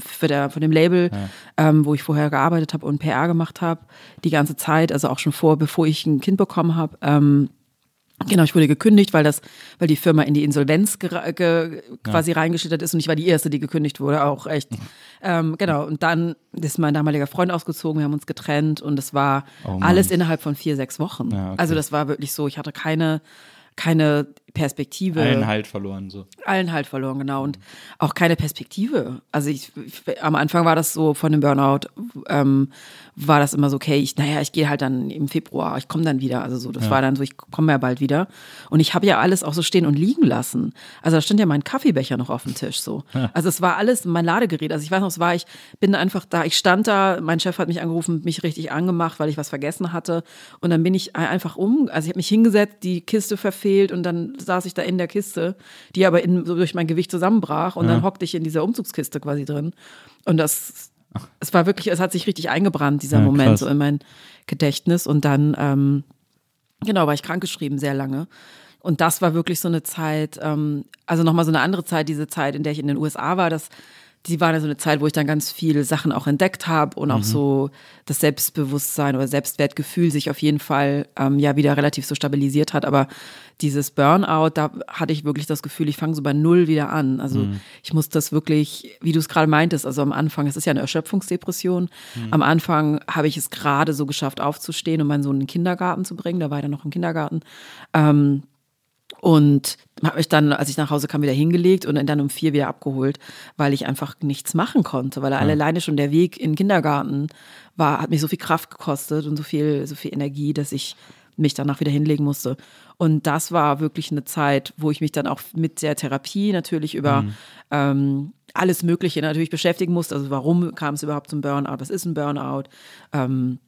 für der, von dem Label, ähm, wo ich vorher gearbeitet habe und PR gemacht habe, die ganze Zeit, also auch schon vor, bevor ich ein Kind bekommen habe. Ähm, Genau, ich wurde gekündigt, weil das, weil die Firma in die Insolvenz ge, quasi reingeschlittert ist und ich war die erste, die gekündigt wurde, auch echt. Ähm, genau, und dann ist mein damaliger Freund ausgezogen, wir haben uns getrennt und es war Oh alles innerhalb von vier, sechs Wochen. Ja, okay. Also das war wirklich so, ich hatte keine, keine Perspektive Allen Halt verloren. So. allen halt verloren, genau. Und auch keine Perspektive. Also ich, ich am Anfang war das so von dem Burnout, ähm, war das immer so, okay, ich, naja, ich gehe halt dann im Februar, ich komme dann wieder. Also so, das war dann so, ich komme ja bald wieder. Und ich habe ja alles auch so stehen und liegen lassen. Also da stand ja mein Kaffeebecher noch auf dem Tisch so. Also es war alles mein Ladegerät. Also ich weiß noch, es war, ich bin einfach da, ich stand da, mein Chef hat mich angerufen, mich richtig angemacht, weil ich was vergessen hatte. Und dann bin ich einfach um, also ich habe mich hingesetzt, die Kiste verfehlt und dann saß ich da in der Kiste, die aber in, so durch mein Gewicht zusammenbrach und dann hockte ich in dieser Umzugskiste quasi drin. Und das, es war wirklich, es hat sich richtig eingebrannt, dieser Ja, Moment, krass. so in mein Gedächtnis. Und dann, ähm, genau, war ich krankgeschrieben sehr lange. Und das war wirklich so eine Zeit, ähm, also nochmal so eine andere Zeit, diese Zeit, in der ich in den USA war, das, die war dann so eine Zeit, wo ich dann ganz viele Sachen auch entdeckt habe und auch so das Selbstbewusstsein oder Selbstwertgefühl sich auf jeden Fall ähm, ja wieder relativ so stabilisiert hat. Aber dieses Burnout, da hatte ich wirklich das Gefühl, ich fange so bei Null wieder an. Also ich muss das wirklich, wie du es gerade meintest, also am Anfang, es ist ja eine Erschöpfungsdepression. Am Anfang habe ich es gerade so geschafft, aufzustehen und meinen Sohn in den Kindergarten zu bringen. Da war er noch im Kindergarten. Ähm, und habe mich dann, als ich nach Hause kam, wieder hingelegt und dann um vier wieder abgeholt, weil ich einfach nichts machen konnte, weil alleine schon der Weg in den Kindergarten war, hat mich so viel Kraft gekostet und so viel, so viel Energie, dass ich mich danach wieder hinlegen musste. Und das war wirklich eine Zeit, wo ich mich dann auch mit der Therapie natürlich über ähm, alles Mögliche natürlich beschäftigen musste. Also warum kam es überhaupt zum Burnout? Was ist ein Burnout? Ähm,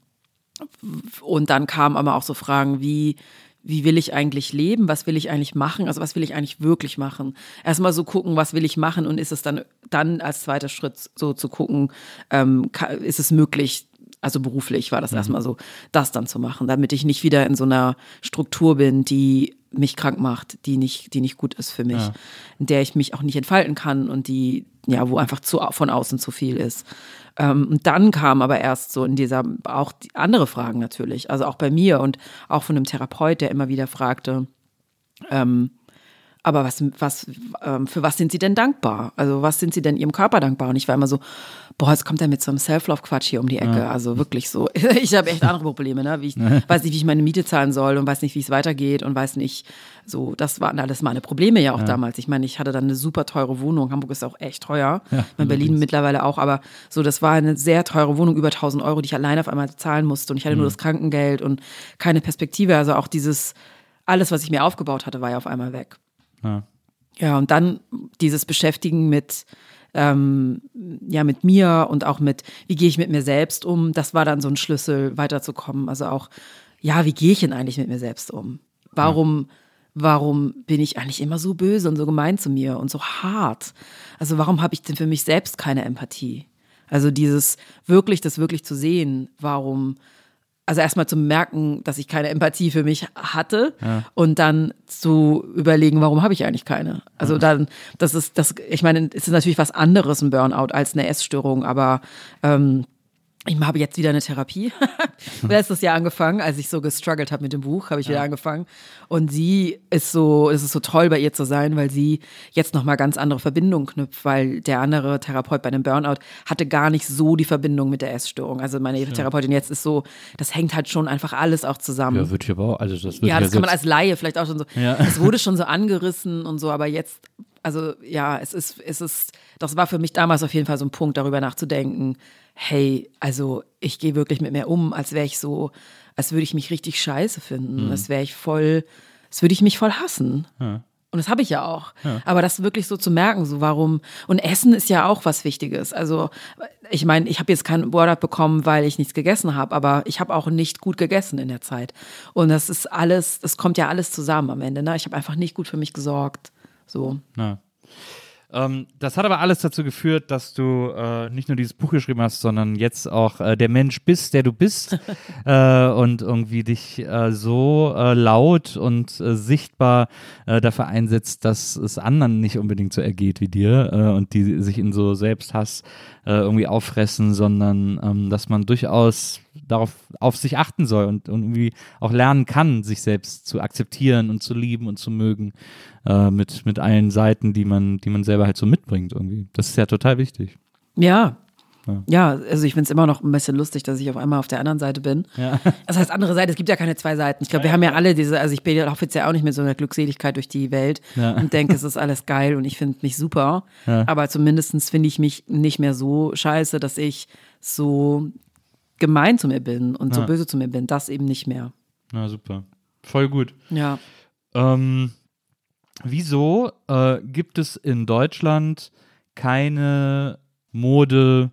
und dann kamen aber auch so Fragen wie, wie will ich eigentlich leben? Was will ich eigentlich machen? Also was will ich eigentlich wirklich machen? Erstmal so gucken, was will ich machen und ist es dann, dann als zweiter Schritt so zu gucken, ähm, ist es möglich, also beruflich war das erstmal so, das dann zu machen, damit ich nicht wieder in so einer Struktur bin, die mich krank macht, die nicht, die nicht gut ist für mich, in der ich mich auch nicht entfalten kann und die, ja, wo einfach zu, von außen zu viel ist. Ähm, und dann kam aber erst so in dieser, auch die andere Fragen natürlich, also auch bei mir und auch von einem Therapeut, der immer wieder fragte, ähm, aber was, was, ähm, für was sind Sie denn dankbar? Also was sind Sie denn Ihrem Körper dankbar? Und ich war immer so, boah, jetzt kommt er mit so einem Self-Love-Quatsch hier um die Ecke. Also wirklich so. Ich habe echt andere Probleme, ne? Wie ich weiß nicht, wie ich meine Miete zahlen soll und weiß nicht, wie es weitergeht und weiß nicht, so, das waren alles meine Probleme ja auch damals. Ich meine, ich hatte dann eine super teure Wohnung. Hamburg ist auch echt teuer. ich meine, Berlin mittlerweile auch, aber so, das war eine sehr teure Wohnung, über 1000 Euro, die ich alleine auf einmal zahlen musste. Und ich hatte nur das Krankengeld und keine Perspektive. Also auch dieses, alles, was ich mir aufgebaut hatte, war ja auf einmal weg. Ja. Ja, und dann dieses Beschäftigen mit, ähm, ja, mit mir und auch mit, wie gehe ich mit mir selbst um, das war dann so ein Schlüssel, weiterzukommen. Also auch, ja, wie gehe ich denn eigentlich mit mir selbst um? Warum, warum bin ich eigentlich immer so böse und so gemein zu mir und so hart? Also warum habe ich denn für mich selbst keine Empathie? Also dieses wirklich, das wirklich zu sehen, warum, also erstmal zu merken, dass ich keine Empathie für mich hatte und dann zu überlegen, warum habe ich eigentlich keine? Also dann, das ist, das, ich meine, es ist natürlich was anderes ein Burnout als eine Essstörung, aber ähm, ich habe jetzt wieder eine Therapie. Letztes Jahr angefangen, als ich so gestruggelt habe mit dem Buch, habe ich wieder angefangen. Und sie ist so, es ist so toll bei ihr zu sein, weil sie jetzt nochmal ganz andere Verbindungen knüpft, weil der andere Therapeut bei einem Burnout hatte gar nicht so die Verbindung mit der Essstörung. Also meine Therapeutin jetzt ist so, das hängt halt schon einfach alles auch zusammen. Ja, würde ich aber auch, also das Ja, das kann man als Laie vielleicht auch schon so. Ja. Es wurde schon so angerissen und so, aber jetzt, also ja, es ist, es ist, das war für mich damals auf jeden Fall so ein Punkt, darüber nachzudenken, hey, also ich gehe wirklich mit mir um, als wäre ich so, als würde ich mich richtig scheiße finden, Mhm. als wäre ich voll, als würde ich mich voll hassen. Und das habe ich ja auch. Aber das wirklich so zu merken, so warum. Und Essen ist ja auch was Wichtiges. Also, ich meine, ich habe jetzt keinen Burnout bekommen, weil ich nichts gegessen habe, aber ich habe auch nicht gut gegessen in der Zeit. Und das ist alles, das kommt ja alles zusammen am Ende. Ne? Ich habe einfach nicht gut für mich gesorgt. So. Ja. Ähm, das hat aber alles dazu geführt, dass du äh, nicht nur dieses Buch geschrieben hast, sondern jetzt auch äh, der Mensch bist, der du bist äh, und irgendwie dich äh, so äh, laut und äh, sichtbar dafür einsetzt, dass es anderen nicht unbedingt so ergeht wie dir und die sich in so Selbsthass irgendwie auffressen, sondern ähm, dass man durchaus darauf auf sich achten soll und, und irgendwie auch lernen kann, sich selbst zu akzeptieren und zu lieben und zu mögen äh, mit, mit allen Seiten, die man, die man selber halt so mitbringt irgendwie. Das ist ja total wichtig. Ja. Ja. Ja, also ich finde es immer noch ein bisschen lustig, dass ich auf einmal auf der anderen Seite bin. Ja. Das heißt, andere Seite, es gibt ja keine zwei Seiten. Ich glaube, wir haben ja alle diese, also ich bin ja auch nicht mit so einer Glückseligkeit durch die Welt Ja. und denke, es ist alles geil und ich finde mich super. Aber zumindestens finde ich mich nicht mehr so scheiße, dass ich so gemein zu mir bin und so Ja. böse zu mir bin. Das eben nicht mehr. Na super. Voll gut. Ja. Ähm, wieso äh, gibt es in Deutschland keine Mode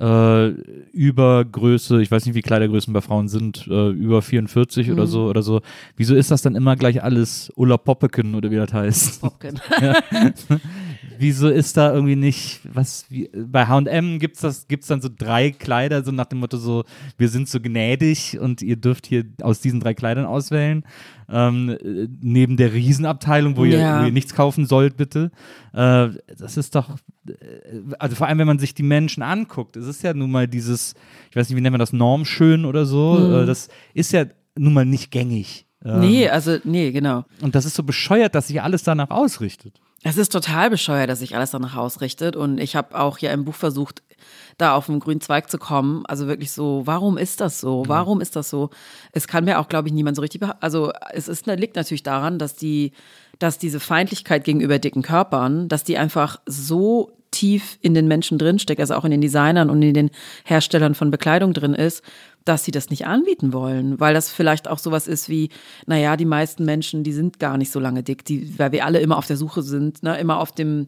äh, über Größe, ich weiß nicht, wie Kleidergrößen bei Frauen sind, äh, über 44 oder so oder so. Wieso ist das dann immer gleich alles Ulla Poppeken oder wie das heißt? Popkin. Wieso ist da irgendwie nicht, was, wie, bei H&M gibt's das, gibt's dann so drei Kleider, so nach dem Motto so, wir sind so gnädig und ihr dürft hier aus diesen drei Kleidern auswählen, ähm, äh, neben der Riesenabteilung, wo, ihr, Ja. wo ihr nichts kaufen sollt, bitte. Äh, das ist doch, äh, also vor allem, wenn man sich die Menschen anguckt, es ist ja nun mal dieses, ich weiß nicht, wie nennt man das, normschön oder so, äh, das ist ja nun mal nicht gängig. Ähm, Nee, also, nee, genau. Und das ist so bescheuert, dass sich alles danach ausrichtet. Es ist total bescheuert, dass sich alles danach ausrichtet. Und ich habe auch ja im Buch versucht, da auf den grünen Zweig zu kommen. Also wirklich so, warum ist das so? Warum ist das so? Es kann mir auch, glaube ich, niemand so richtig, also es ist, liegt natürlich daran, dass die, dass diese Feindlichkeit gegenüber dicken Körpern, dass die einfach so tief in den Menschen drinsteckt, also auch in den Designern und in den Herstellern von Bekleidung drin ist, dass sie das nicht anbieten wollen, weil das vielleicht auch sowas ist wie, naja, die meisten Menschen, die sind gar nicht so lange dick, die, weil wir alle immer auf der Suche sind, ne, immer auf dem,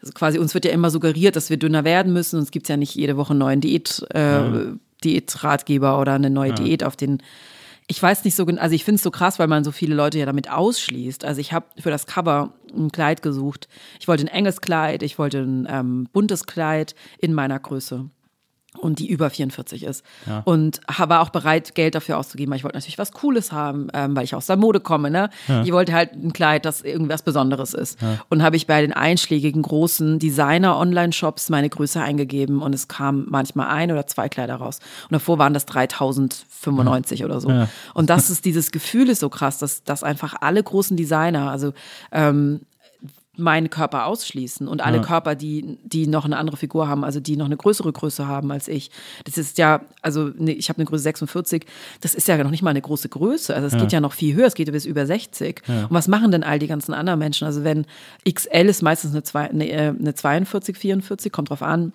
also quasi uns wird ja immer suggeriert, dass wir dünner werden müssen. Und es gibt ja nicht jede Woche einen neuen Diät, äh, Diätratgeber oder eine neue Diät auf den. Ich weiß nicht so genau, also ich finde es so krass, weil man so viele Leute ja damit ausschließt. Also ich habe für das Cover ein Kleid gesucht. Ich wollte ein enges Kleid, ich wollte ein ähm, buntes Kleid in meiner Größe und die über 44 ist. Und ha- war auch bereit, Geld dafür auszugeben, weil ich wollte natürlich was Cooles haben, ähm, weil ich aus der Mode komme. Ne? Ich wollte halt ein Kleid, das irgendwas Besonderes ist. Und habe ich bei den einschlägigen großen Designer-Online-Shops meine Größe eingegeben und es kam manchmal ein oder zwei Kleider raus. Und davor waren das 3095 oder so. Und das ist, dieses Gefühl ist so krass, dass, dass einfach alle großen Designer, also ähm, meinen Körper ausschließen und alle Körper, die, die noch eine andere Figur haben, also die noch eine größere Größe haben als ich. Das ist ja, also ne, ich habe eine Größe 46, das ist ja noch nicht mal eine große Größe. Also es geht ja noch viel höher, es geht bis über 60. Und was machen denn all die ganzen anderen Menschen? Also wenn XL ist meistens eine, zwei, eine, äh, eine 42, 44, kommt drauf an.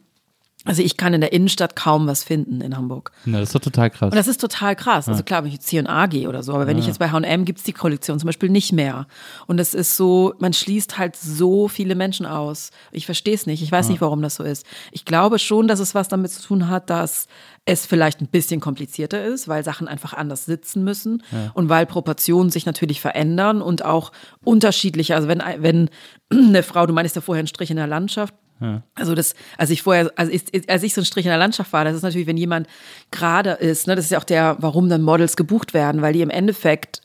Also ich kann in der Innenstadt kaum was finden in Hamburg. Na, das ist doch total krass. Und das ist total krass. Also klar, wenn ich jetzt C&A gehe oder so, aber wenn ich jetzt bei H&M gibt's die Kollektion zum Beispiel nicht mehr. Und es ist so, man schließt halt so viele Menschen aus. Ich verstehe es nicht. Ich weiß nicht, warum das so ist. Ich glaube schon, dass es was damit zu tun hat, dass es vielleicht ein bisschen komplizierter ist, weil Sachen einfach anders sitzen müssen und weil Proportionen sich natürlich verändern und auch unterschiedliche. Also wenn, wenn eine Frau, du meinst ja vorher einen Strich in der Landschaft, also das, als ich vorher, also ich, als ich so ein Strich in der Landschaft war, das ist natürlich, wenn jemand gerade ist, ne, das ist ja auch der, warum dann Models gebucht werden, weil die im Endeffekt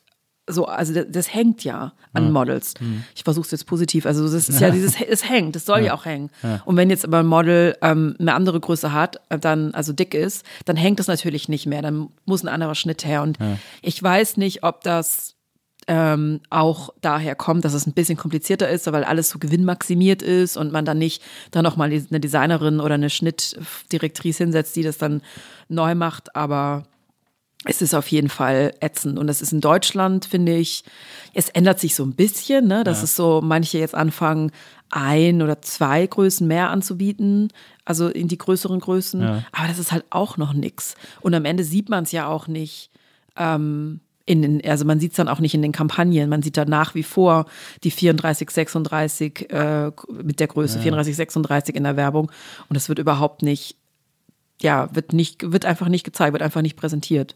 so, also das, das hängt ja an Models. Ich versuche es jetzt positiv. Also das ist ja dieses, es hängt, das soll ja, auch hängen. Und wenn jetzt aber ein Model ähm, eine andere Größe hat, äh, dann also dick ist, dann hängt das natürlich nicht mehr. Dann muss ein anderer Schnitt her. Und ich weiß nicht, ob das ähm, auch daher kommt, dass es ein bisschen komplizierter ist, weil alles so gewinnmaximiert ist und man dann nicht dann noch mal eine Designerin oder eine Schnittdirektrice hinsetzt, die das dann neu macht. Aber es ist auf jeden Fall ätzend. Und das ist in Deutschland, finde ich, es ändert sich so ein bisschen, ne? dass es so manche jetzt anfangen, ein oder zwei Größen mehr anzubieten, also in die größeren Größen. Aber das ist halt auch noch nix. Und am Ende sieht man es ja auch nicht. Ähm, in den, also man sieht es dann auch nicht in den Kampagnen. Man sieht da nach wie vor die 34, 36 äh, mit der Größe 34, 36 in der Werbung. Und das wird überhaupt nicht, ja, wird nicht, wird einfach nicht gezeigt, wird einfach nicht präsentiert.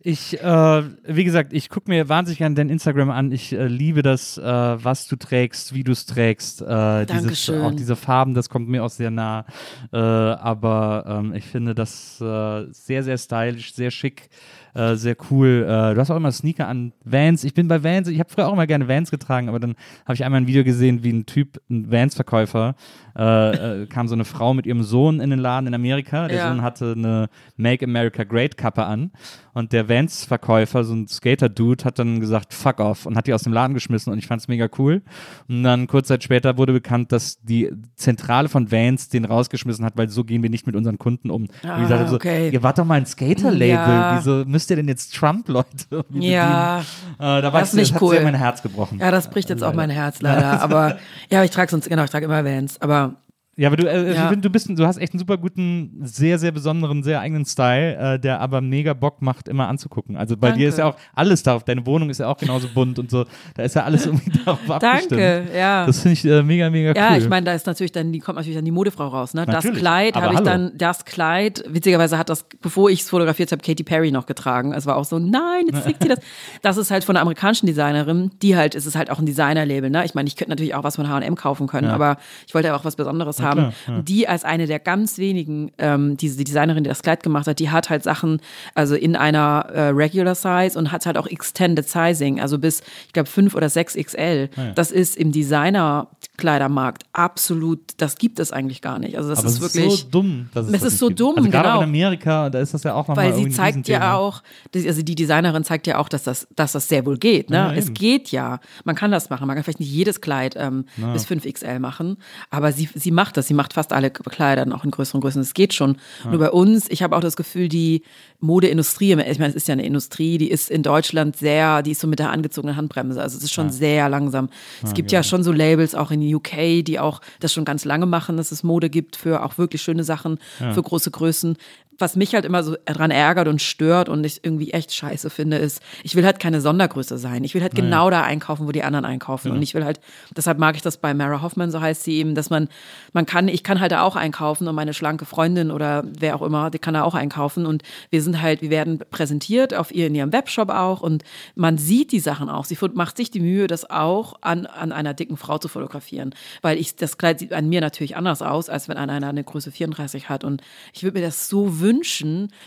Ich, äh, wie gesagt, ich gucke mir wahnsinnig gerne dein Instagram an. Ich äh, liebe das, äh, was du trägst, wie du es trägst. Äh, dieses, Dankeschön. auch diese Farben, das kommt mir auch sehr nah. Äh, aber ähm, ich finde das äh, sehr, sehr stylisch, sehr schick, äh, sehr cool. Äh, du hast auch immer Sneaker an Vans. Ich bin bei Vans, ich habe früher auch immer gerne Vans getragen, aber dann habe ich einmal ein Video gesehen, wie ein Typ, ein Vans-Verkäufer, äh, äh, kam so eine Frau mit ihrem Sohn in den Laden in Amerika. Der Ja. Sohn hatte eine Make America Great Kappe an und der Vans-Verkäufer, so ein Skater-Dude, hat dann gesagt, fuck off und hat die aus dem Laden geschmissen und ich fand es mega cool. Und dann kurz Zeit später wurde bekannt, dass die Zentrale von Vans den rausgeschmissen hat, weil so gehen wir nicht mit unseren Kunden um. und ich Ah, sagte so, okay. ihr wart doch mal ein Skater-Label, Ja. wieso müsst ihr denn jetzt Trump-Leute irgendwie Ja. Äh, da war Das ist nicht das cool. hat sehr mein Herz gebrochen. Ja, das bricht jetzt auch mein Herz leider. Aber ja, ich trage sonst, genau, ich trage immer Vans. Aber Ja, aber du, äh, Ja. ich find, du bist, du hast echt einen super guten, sehr, sehr besonderen, sehr eigenen Style, äh, der aber mega Bock macht, immer anzugucken. Also bei Danke. dir ist ja auch alles darauf. Deine Wohnung ist ja auch genauso bunt und so. Da ist ja alles irgendwie darauf abgestimmt. danke, ja. Das finde ich äh, mega, mega Ja, cool. ich meine, da ist natürlich dann, die kommt natürlich dann die Modefrau raus. Ne? Das Natürlich, Kleid aber habe ich dann, das Kleid, witzigerweise hat das, bevor ich es fotografiert habe, Katy Perry noch getragen. Es war auch so, nein, jetzt trägt sie das. Das ist halt von einer amerikanischen Designerin, die halt, es ist halt auch ein Designerlabel. Ne? Ich meine, ich könnte natürlich auch was von H&M kaufen können, aber ich wollte ja auch was Besonderes haben. Und die als eine der ganz wenigen, ähm, diese die Designerin, die das Kleid gemacht hat, die hat halt Sachen, also in einer äh, Regular Size und hat halt auch Extended Sizing, also bis, ich glaube, 5 oder 6 XL. Das ist im Designer-Kleidermarkt absolut, das gibt es eigentlich gar nicht. Also das aber ist es wirklich. ist so dumm. Dass es, Es das ist so gibt. dumm, also gerade genau. in Amerika, da ist das ja auch nochmal Weil sie zeigt ja auch, also die Designerin zeigt ja auch, dass das, dass das sehr wohl geht. Ne? Ja, es geht ja. Man kann das machen. Man kann vielleicht nicht jedes Kleid ähm, bis 5XL machen, aber sie, sie macht das. Sie macht fast alle Kleider dann auch in größeren Größen. Es geht schon. Nur bei uns, ich habe auch das Gefühl, die Modeindustrie, ich meine, es ist ja eine Industrie, die ist in Deutschland sehr, die ist so mit der angezogenen Handbremse. Also es ist schon sehr langsam. Es gibt ja schon so Labels auch in UK, die auch das schon ganz lange machen, dass es Mode gibt für auch wirklich schöne Sachen, für große Größen was mich halt immer so dran ärgert und stört und ich irgendwie echt scheiße finde, ist, ich will halt keine Sondergröße sein. Ich will halt genau da einkaufen, wo die anderen einkaufen. Und ich will halt, deshalb mag ich das bei Mara Hoffman, so heißt sie eben, dass man, man kann, ich kann halt da auch einkaufen und meine schlanke Freundin oder wer auch immer, die kann da auch einkaufen. Und wir sind halt, wir werden präsentiert auf ihr in ihrem Webshop auch und man sieht die Sachen auch. Sie macht sich die Mühe, das auch an, an einer dicken Frau zu fotografieren. Weil ich, das Kleid sieht an mir natürlich anders aus, als wenn einer eine Größe 34 hat. Und ich würde mir das so wünschen,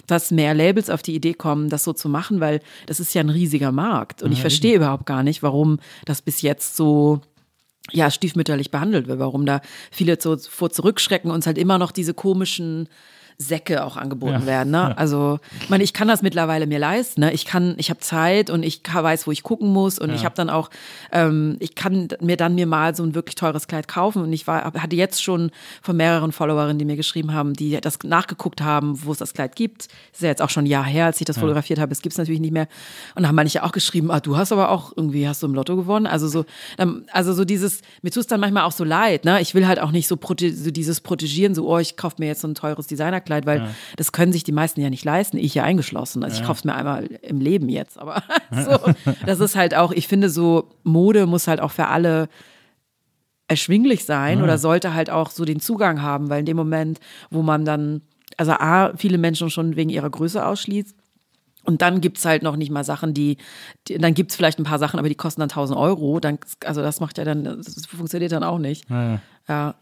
dass mehr Labels auf die Idee kommen, das so zu machen, weil das ist ja ein riesiger Markt. Und ich verstehe überhaupt gar nicht, warum das bis jetzt so ja, stiefmütterlich behandelt wird, warum da viele so vor zurückschrecken und es halt immer noch diese komischen Säcke auch angeboten Ja. werden. Ne? Also, ich meine, ich kann das mittlerweile mir leisten. Ne? Ich kann, ich habe Zeit und ich weiß, wo ich gucken muss und ich habe dann auch, ähm, ich kann mir dann mir mal so ein wirklich teures Kleid kaufen und ich war, hatte jetzt schon von mehreren Followerinnen, die mir geschrieben haben, die das nachgeguckt haben, wo es das Kleid gibt. Das ist ja jetzt auch schon ein Jahr her, als ich das fotografiert habe. Es gibt es natürlich nicht mehr. Und da haben manche auch geschrieben, ah, du hast aber auch irgendwie, hast du im Lotto gewonnen? Also so, also so dieses, mir tut es dann manchmal auch so leid, ne? Ich will halt auch nicht so, prote so dieses Protegieren, so, oh, ich kaufe mir jetzt so ein teures Designerkleid, weil das können sich die meisten ja nicht leisten, ich ja eingeschlossen. Also ich kaufe es mir einmal im Leben jetzt, aber so, das ist halt auch, ich finde so, Mode muss halt auch für alle erschwinglich sein oder sollte halt auch so den Zugang haben, weil in dem Moment, wo man dann, also A, viele Menschen schon wegen ihrer Größe ausschließt, und dann gibt's halt noch nicht mal Sachen, die, die dann gibt's vielleicht ein paar Sachen, aber die kosten dann 1000 Euro. Dann, also das macht ja dann, das funktioniert dann auch nicht. Ja, Ja,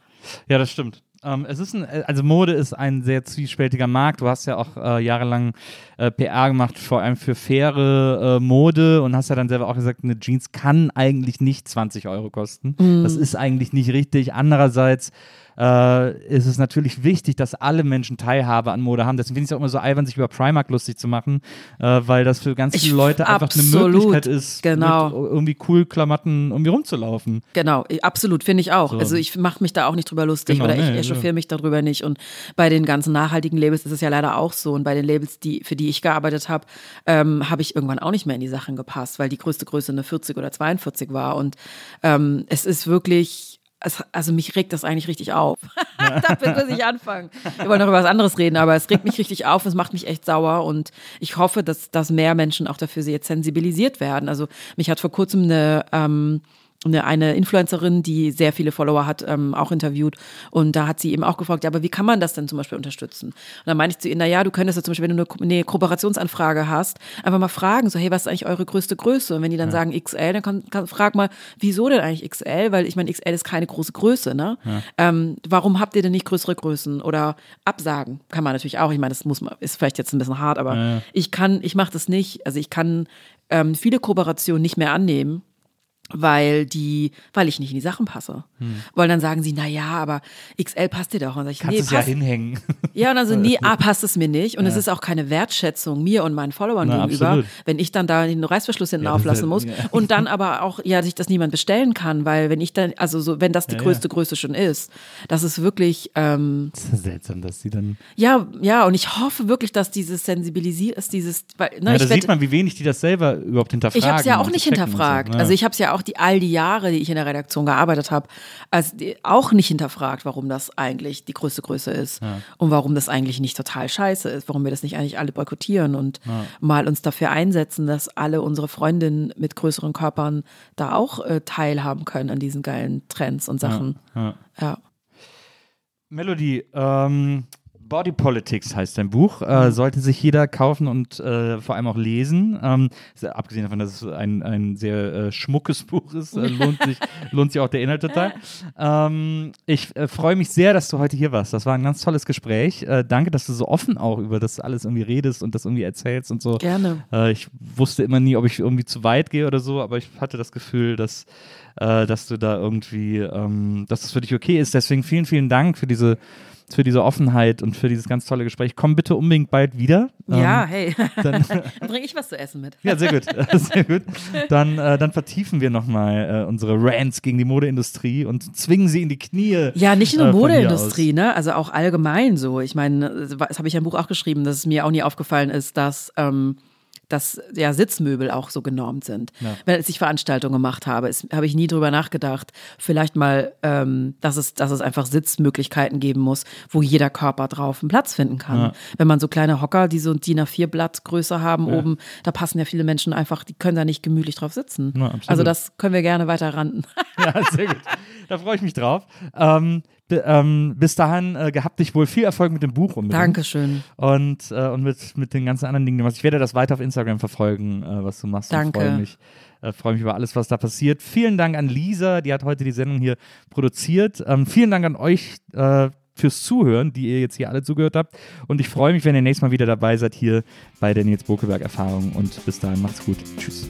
Ja, das stimmt. Ähm, es ist ein, also Mode ist ein sehr zwiespältiger Markt. Du hast ja auch äh, jahrelang äh, PR gemacht, vor allem für faire äh, Mode und hast ja dann selber auch gesagt, eine Jeans kann eigentlich nicht 20 Euro kosten. Das ist eigentlich nicht richtig. Andererseits äh, ist es natürlich wichtig, dass alle Menschen Teilhabe an Mode haben. Deswegen finde ich es auch immer so albern, sich über Primark lustig zu machen, äh, weil das für ganz Ich- viele Leute einfach eine absolut, Möglichkeit ist, genau. irgendwie cool Klamotten irgendwie rumzulaufen. Genau, absolut, finde ich auch. So. Also ich mache mich da auch nicht drüber lustig Genau, oder ich nee, echauffiere mich darüber nicht. Und bei den ganzen nachhaltigen Labels ist es ja leider auch so. Und bei den Labels, die, für die ich gearbeitet habe, ähm, habe ich irgendwann auch nicht mehr in die Sachen gepasst, weil die größte Größe eine 40 oder 42 war. Und ähm, es ist wirklich. Es, also mich regt das eigentlich richtig auf. Damit muss ich anfangen. Wir wollen noch über was anderes reden, aber es regt mich richtig auf, es macht mich echt sauer und ich hoffe, dass, dass mehr Menschen auch dafür jetzt sensibilisiert werden. Also mich hat vor kurzem eine ähm, eine, eine Influencerin, die sehr viele Follower hat, ähm, auch interviewt. Und da hat sie eben auch gefragt, ja, aber wie kann man das denn zum Beispiel unterstützen? Und dann meinte ich zu ihr, na ja, du könntest ja zum Beispiel, wenn du eine, eine Kooperationsanfrage hast, einfach mal fragen, so, hey, was ist eigentlich eure größte Größe? Und wenn die dann sagen XL, dann kann, kann, frag mal, wieso denn eigentlich XL? Weil ich meine, XL ist keine große Größe, ne? Ähm, warum habt ihr denn nicht größere Größen? Oder absagen kann man natürlich auch. Ich meine, das muss man, ist vielleicht jetzt ein bisschen hart, aber ich kann, ich mache das nicht. Also ich kann ähm, viele Kooperationen nicht mehr annehmen, weil die, weil ich nicht in die Sachen passe. Weil dann sagen sie, na ja, aber XL passt dir doch. Und dann sag ich, Kannst nee, es ja hinhängen. ja, und dann so, nee, A, passt es mir nicht. Und es ist auch keine Wertschätzung mir und meinen Followern Na, gegenüber, absolut. wenn ich dann da den Reißverschluss hinten Ja, auflassen ja- muss. ja. Und dann aber auch, ja, sich das niemand bestellen kann, weil wenn ich dann, also so, wenn das die Ja, ja. größte Größe schon ist, das ist wirklich, ähm, Das ist seltsam, dass die dann. ja, ja, und ich hoffe wirklich, dass dieses sensibilisiert ist, dieses, weil, ne, Ja, ich da werd- sieht man, wie wenig die das selber überhaupt hinterfragen. ich habe es ja auch nicht hinterfragt. So. Ja. Also ich habe es ja auch die all die Jahre, die ich in der Redaktion gearbeitet habe, also auch nicht hinterfragt, warum das eigentlich die größte Größe ist und warum das eigentlich nicht total scheiße ist, warum wir das nicht eigentlich alle boykottieren und mal uns dafür einsetzen, dass alle unsere Freundinnen mit größeren Körpern da auch äh, teilhaben können an diesen geilen Trends und Sachen. ja. Ja. Melody, ähm, Body Politics heißt dein Buch. Äh, sollte sich jeder kaufen und äh, vor allem auch lesen. Ähm, abgesehen davon, dass es ein, ein sehr äh, schmuckes Buch ist, äh, lohnt, sich, lohnt sich auch der Inhalt total. Ähm, ich äh, freue mich sehr, dass du heute hier warst. Das war ein ganz tolles Gespräch. Äh, danke, dass du so offen auch über das alles irgendwie redest und das irgendwie erzählst und so. Gerne. Ich wusste immer nie, ob ich irgendwie zu weit gehe oder so, aber ich hatte das Gefühl, dass, dass du da irgendwie, ähm, dass das für dich okay ist. Deswegen vielen, vielen Dank für diese, für diese Offenheit und für dieses ganz tolle Gespräch. Komm bitte unbedingt bald wieder. Ja, Ähm, hey. dann, Dann bringe ich was zu essen mit. ja, sehr gut. Sehr gut. Dann, äh, dann vertiefen wir nochmal äh, unsere Rants gegen die Modeindustrie und zwingen sie in die Knie. Ja, nicht nur äh, Modeindustrie, ne? Also auch allgemein so. Ich meine, das habe ich ja im Buch auch geschrieben, dass es mir auch nie aufgefallen ist, dass ähm, dass ja Sitzmöbel auch so genormt sind. Ja. Wenn als ich Veranstaltungen gemacht habe, habe ich nie drüber nachgedacht, vielleicht mal, ähm, dass es, dass es einfach Sitzmöglichkeiten geben muss, wo jeder Körper drauf einen Platz finden kann. Ja. Wenn man so kleine Hocker, die so ein DIN A4 Blatt Größe haben oben, da passen ja viele Menschen einfach, die können da nicht gemütlich drauf sitzen. Ja, also das können wir gerne weiter randen. Ja, sehr gut. Da freue ich mich drauf. Ähm, ähm, bis dahin äh, gehabt dich wohl viel Erfolg mit dem Buch unbedingt. Dankeschön. Und, äh, und mit, mit den ganzen anderen Dingen, die du machst. Ich werde das weiter auf Instagram verfolgen, äh, was du machst. Danke. Freue mich, äh, freue mich über alles, was da passiert. Vielen Dank an Lisa, die hat heute die Sendung hier produziert. Ähm, vielen Dank an euch äh, fürs Zuhören, die ihr jetzt hier alle zugehört habt. Und ich freue mich, wenn ihr nächstes Mal wieder dabei seid hier bei der Nils Bokeberg Erfahrung. Und bis dahin, macht's gut. Tschüss.